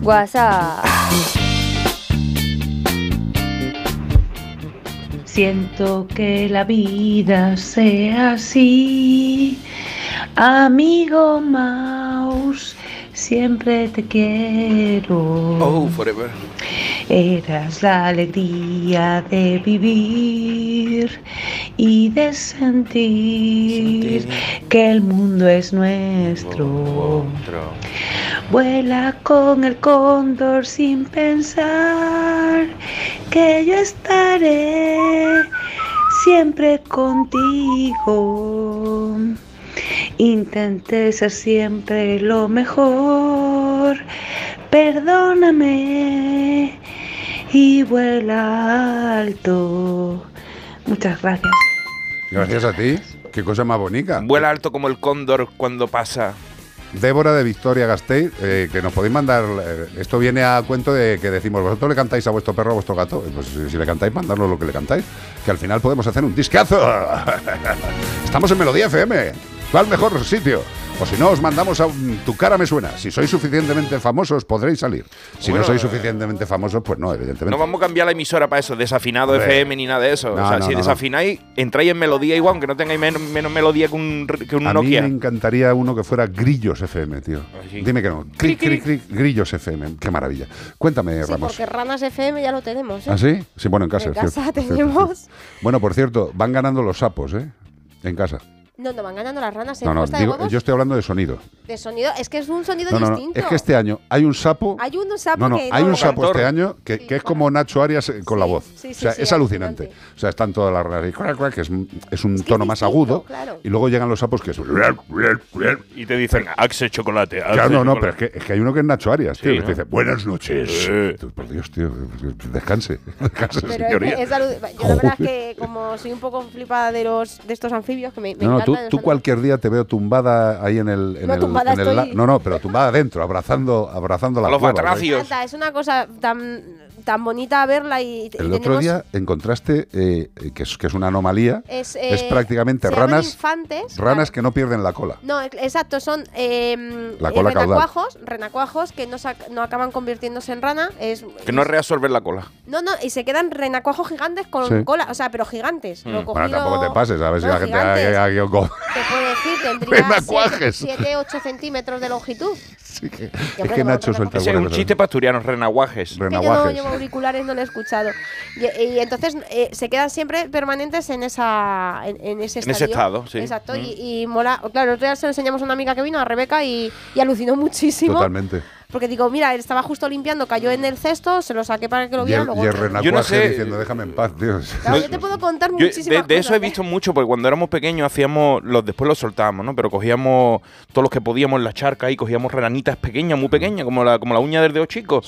WhatsApp. Siento que la vida sea así. Amigo Mouse, siempre te quiero. Oh, forever. Eras la alegría de vivir y de sentir que el mundo es nuestro. Vuela con el cóndor sin pensar que yo estaré siempre contigo. Intenté ser siempre lo mejor. Perdóname y vuela alto. Muchas gracias. Gracias a ti. Qué cosa más bonita. Vuela alto como el cóndor cuando pasa. Débora de Victoria Gasteiz, eh, que nos podéis mandar. eh, esto viene a cuento de que decimos, vosotros le cantáis a vuestro perro, a vuestro gato. Pues si, si le cantáis, mandadnos lo que le cantáis. Que al final podemos hacer un discazo. [laughs] Estamos en Melodía FM. ¿Cuál mejor sitio? O si no, os mandamos a un- Tu cara me suena. Si sois suficientemente famosos, podréis salir. Si Bueno, no sois eh, suficientemente famosos, pues no, evidentemente. No vamos a cambiar la emisora para eso, desafinado Hombre. FM ni nada de eso. No, o sea, no, si no, no. desafináis, entráis en melodía igual, aunque no tengáis menos, menos melodía que un, que un A mí Nokia. me encantaría uno que fuera Grillos FM, tío. sí. Dime que no. Cric, cric, cric, Grillos FM. Qué maravilla. Cuéntame, Sí, Ramos. porque Ranas FM ya lo tenemos. ¿eh? ¿Ah, sí? Sí, bueno, en casa. En es casa cierto, tenemos. cierto. Bueno, por cierto, van ganando los sapos, ¿eh? En casa. No, no, van ganando las ranas en No, no, puesta digo, de huevos yo estoy hablando de sonido. de sonido. Es que es un sonido No, no, no. distinto. Es que este año hay un sapo. Hay un sapo No, no, que hay un sapo este año que, que es como Nacho Arias eh, con la voz. sí, o sea, sí, es alucinante. O sea, están todas las raras y que es, es un tono más agudo. claro. Y luego llegan los sapos que es. Y te dicen, Axe Chocolate. Axe Claro, no, no, Chocolate". pero es que, es que hay uno que es Nacho Arias, tío, Sí, que te ¿no? dice, buenas noches. Tú, Por Dios, tío, descanse, [laughs] descanse, Pero señoría. es, yo la verdad es que como soy un poco flipada de los de estos anfibios que me, me No, no, tú, encantan, tú cualquier día te veo tumbada ahí en el. En No, el, tumbada en el estoy- la- no, no, pero tumbada adentro, abrazando, abrazando la Los cueva, es una cosa tan, tan bonita verla y, y El tenemos- otro día encontraste, eh, que, es, que es una anomalía, Es, es eh, prácticamente ranas, infantes, ranas que no pierden la cola. No, ex- exacto, son eh, La cola eh, caudal. renacuajos, renacuajos que no, no acaban convirtiéndose en rana. Es, Que no reabsorber la cola. no, no, y se quedan renacuajos gigantes con Sí. cola, o sea, pero gigantes. Lo Bueno, cogí, tampoco te pases, a ver si la gente ha- ha- ha- ha- Te puedo decir, tendría [laughs] Renacuajes. 7, 8 centímetros de longitud. Es que Nacho suelta Ese es un chiste pasturiano, renaguajes. Que yo no llevo auriculares, no lo he escuchado. Y, y entonces eh, se quedan siempre permanentes en esa en, en ese En estadio. ese estado, sí. Exacto. Mm. Y, y mola. Claro, el otro día se lo enseñamos a una amiga que vino, a Rebeca, y, y alucinó muchísimo. Totalmente. Porque digo, mira, él estaba justo limpiando, cayó en el cesto, se lo saqué para que lo Y viera. el, luego y el otro. renacuaje Yo no sé- diciendo, déjame en paz, tío. Claro, yo te puedo contar Yo muchísimas de, de eso he ¿eh? visto mucho, porque cuando éramos pequeños hacíamos, los después los soltábamos, ¿no? Pero cogíamos todos los que podíamos en la charca y cogíamos renanitas pequeñas, muy pequeñas, como la, como la uña del dedo chico.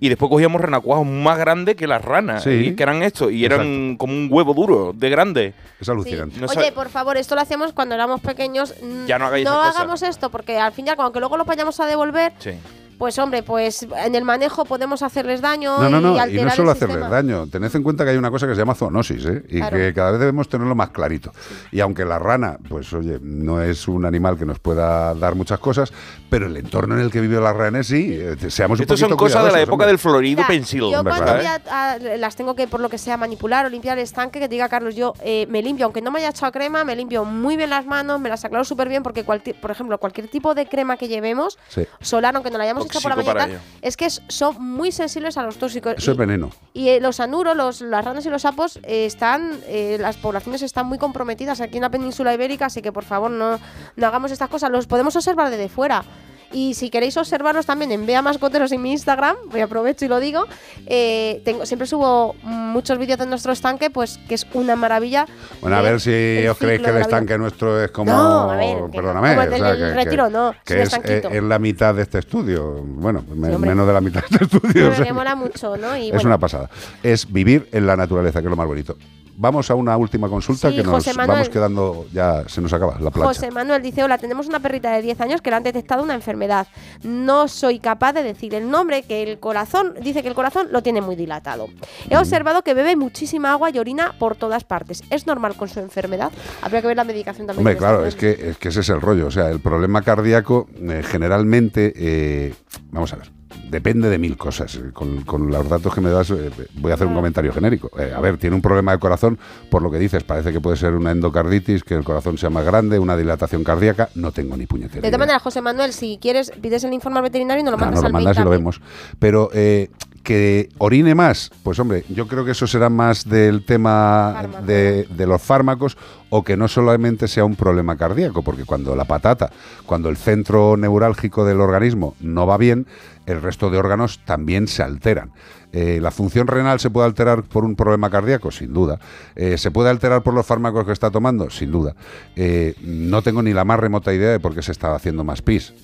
Y después cogíamos renacuajos más grandes que las ranas, Sí. y que eran estos, y eran como un huevo duro, de grande. Es alucinante. No Oye, por favor, esto lo hacíamos cuando éramos pequeños. Ya no hagáis cosas. hagamos esto, porque al fin y al cabo, aunque luego los vayamos a devolver, Sí. Pues hombre, pues en el manejo podemos hacerles daño No, no, y no, y alterar no solo hacerles daño. Tened en cuenta que hay una cosa que se llama zoonosis, ¿eh? Y Claro. que cada vez debemos tenerlo más clarito. Y aunque la rana, pues oye, no es un animal que nos pueda dar muchas cosas, pero el entorno en el que vive la rana sí, eh, seamos un Estos son poquito cosas de la época hombre. del Florido Mira, pensil. Yo cuando ¿verdad? voy a- a- las tengo que, por lo que sea, manipular o limpiar el estanque, que te diga, Carlos, yo eh, me limpio, aunque no me haya echado crema, me limpio muy bien las manos, me las aclaro súper bien, porque, cualquier, por ejemplo, cualquier tipo de crema que llevemos, Sí. solar, aunque no la hayamos por la mañana, es que son muy sensibles a los tóxicos. Eso es veneno. Y eh, los anuros, los, las ranas y los sapos eh, están, eh, las poblaciones están muy comprometidas aquí en la península ibérica, así que por favor no, no hagamos estas cosas. Los podemos observar desde fuera. Y si queréis observarlos también en Vea Mascoteros en mi Instagram, voy aprovecho y lo digo, eh, tengo, siempre subo muchos vídeos de nuestro estanque, pues que es una maravilla. Bueno, a ver ver si os creéis que el estanque nuestro es como. No, a ver, que no. perdóname. Como el del- o sea, del que- retiro, que- no, es Que un es, eh, en la mitad de este estudio. Bueno, me- menos de la mitad de este estudio. O sea me mola mucho, ¿no? Y es bueno, una pasada. Es vivir en la naturaleza, que es lo más bonito. Vamos a una última consulta Sí, que nos José Manuel. vamos quedando, ya se nos acaba la plancha. José Manuel dice, hola, tenemos una perrita de 10 años que le han detectado una enfermedad. No soy capaz de decir el nombre, que el corazón, dice que el corazón lo tiene muy dilatado. He observado que bebe muchísima agua y orina por todas partes. ¿Es normal con su enfermedad? Habría que ver la medicación también. Hombre, claro, es que, es que ese es el rollo. O sea, el problema cardíaco eh, generalmente, eh, vamos a ver, depende de mil cosas. Con, con los datos que me das, eh, voy a hacer un comentario genérico. Eh, a ver, tiene un problema de corazón, por lo que dices, parece que puede ser una endocarditis, que el corazón sea más grande, una dilatación cardíaca. No tengo ni puñetera De todas maneras, José Manuel, si quieres, pides el informe al veterinario y nos lo Ah, mandas nos lo al mail mandas y lo vemos. Pero eh, que orine más, pues hombre, yo creo que eso será más del tema de, de los fármacos o que no solamente sea un problema cardíaco, porque cuando la patata, cuando el centro neurálgico del organismo no va bien, el resto de órganos también se alteran. Eh, ¿La función renal se puede alterar por un problema cardíaco? Sin duda. Eh, ¿Se puede alterar por los fármacos que está tomando? Sin duda. Eh, no tengo ni la más remota idea de por qué se está haciendo más pis.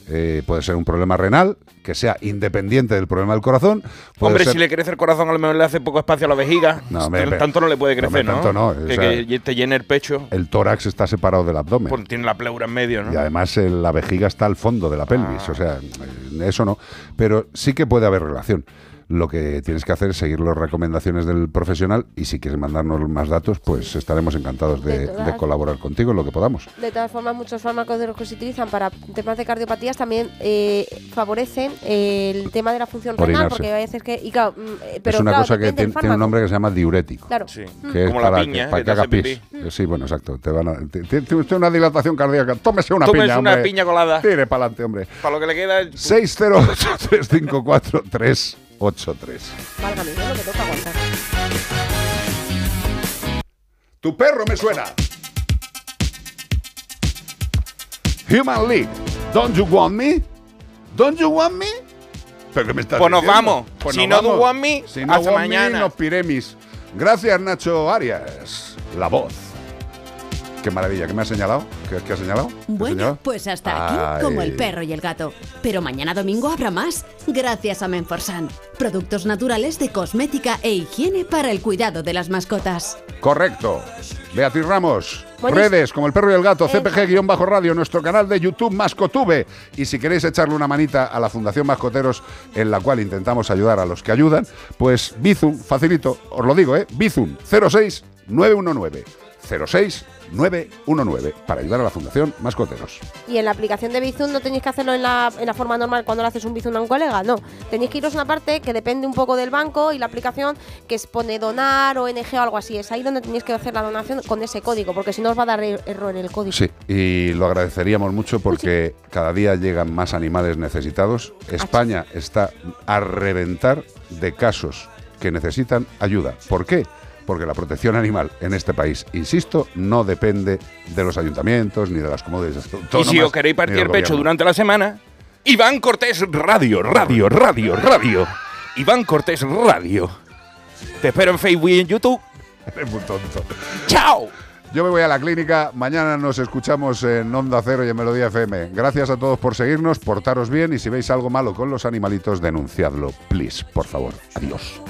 Puede ser un problema renal que sea independiente del problema del corazón. Hombre, ser- si le crece el corazón, a lo mejor le hace poco espacio a la vejiga. No, pero- tanto no le puede crecer, ¿no? tanto no, Que, sea- que te llene el pecho. El tórax está separado del abdomen. tiene la pleura en medio, ¿no? Y además la vejiga está al fondo de la pelvis, Ah. o sea, eso no. Pero sí que puede haber relación. Lo que tienes que hacer es seguir las recomendaciones del profesional y si quieres mandarnos más datos, pues estaremos encantados de, De todas- de colaborar contigo en lo que podamos. De todas formas, muchos fármacos de los que se utilizan para temas de cardiopatías también eh, favorecen el tema de la función renal, porque a veces que. Y claro, mm, eh, pero es una claro, cosa que tiene, un nombre que se llama diurético. Claro. Sí. Que es Como la para, piña, que, para que que haga pis. Eh, Sí, bueno, exacto. Te van a- te- te- Tiene usted una dilatación cardíaca. Tómese una Tómese piña, una hombre. piña colada. Tire para adelante, hombre. Para lo que le queda. el- 608-354-383. Válgame, lo que toca aguantar. Tu perro me suena. Human League. Don't you want me? Don't you want me? ¿Pero qué me estás Pues nos diciendo? vamos. Si no do want me, si no hasta want me, mañana. nos piremis. Gracias, Nacho Arias. La voz. Qué maravilla. ¿Qué me ha señalado? ¿Qué, qué ha señalado? ¿Qué ha Bueno, señalado? pues hasta aquí, Ay. como el perro y el gato. Pero mañana domingo habrá más, gracias a Menforsan. Productos naturales de cosmética e higiene para el cuidado de las mascotas. Correcto. Beatriz Ramos. Redes como el perro y el gato, Eh. CPG-radio, nuestro canal de YouTube Mascotube. Y si queréis echarle una manita a la Fundación Mascoteros, en la cual intentamos ayudar a los que ayudan, pues Bizum, facilito, os lo digo, ¿eh? Bizum 06 919 06 919 para ayudar a la Fundación Mascoteros. Y en la aplicación de Bizum no tenéis que hacerlo en la, en la forma normal cuando le haces un Bizum a un colega, no. Tenéis que iros a una parte que depende un poco del banco y la aplicación que es pone donar o NG o algo así. Es ahí donde tenéis que hacer la donación con ese código, porque si no os va a dar er- error el código. Sí, y lo agradeceríamos mucho porque cada día llegan más animales necesitados. España está a reventar de casos que necesitan ayuda. ¿Por qué? Porque la protección animal en este país, insisto, no depende de los ayuntamientos ni de las comunidades Y si os queréis partir el pecho durante la semana, Iván Cortés Radio, Radio, Radio, Radio. Iván Cortés Radio. Te espero en Facebook y en YouTube. [laughs] Eres muy tonto. ¡Chao! Yo me voy a la clínica. Mañana nos escuchamos en Onda Cero y en Melodía FM. Gracias a todos por seguirnos, portaros bien y si veis algo malo con los animalitos, denunciadlo, please, por favor. Adiós.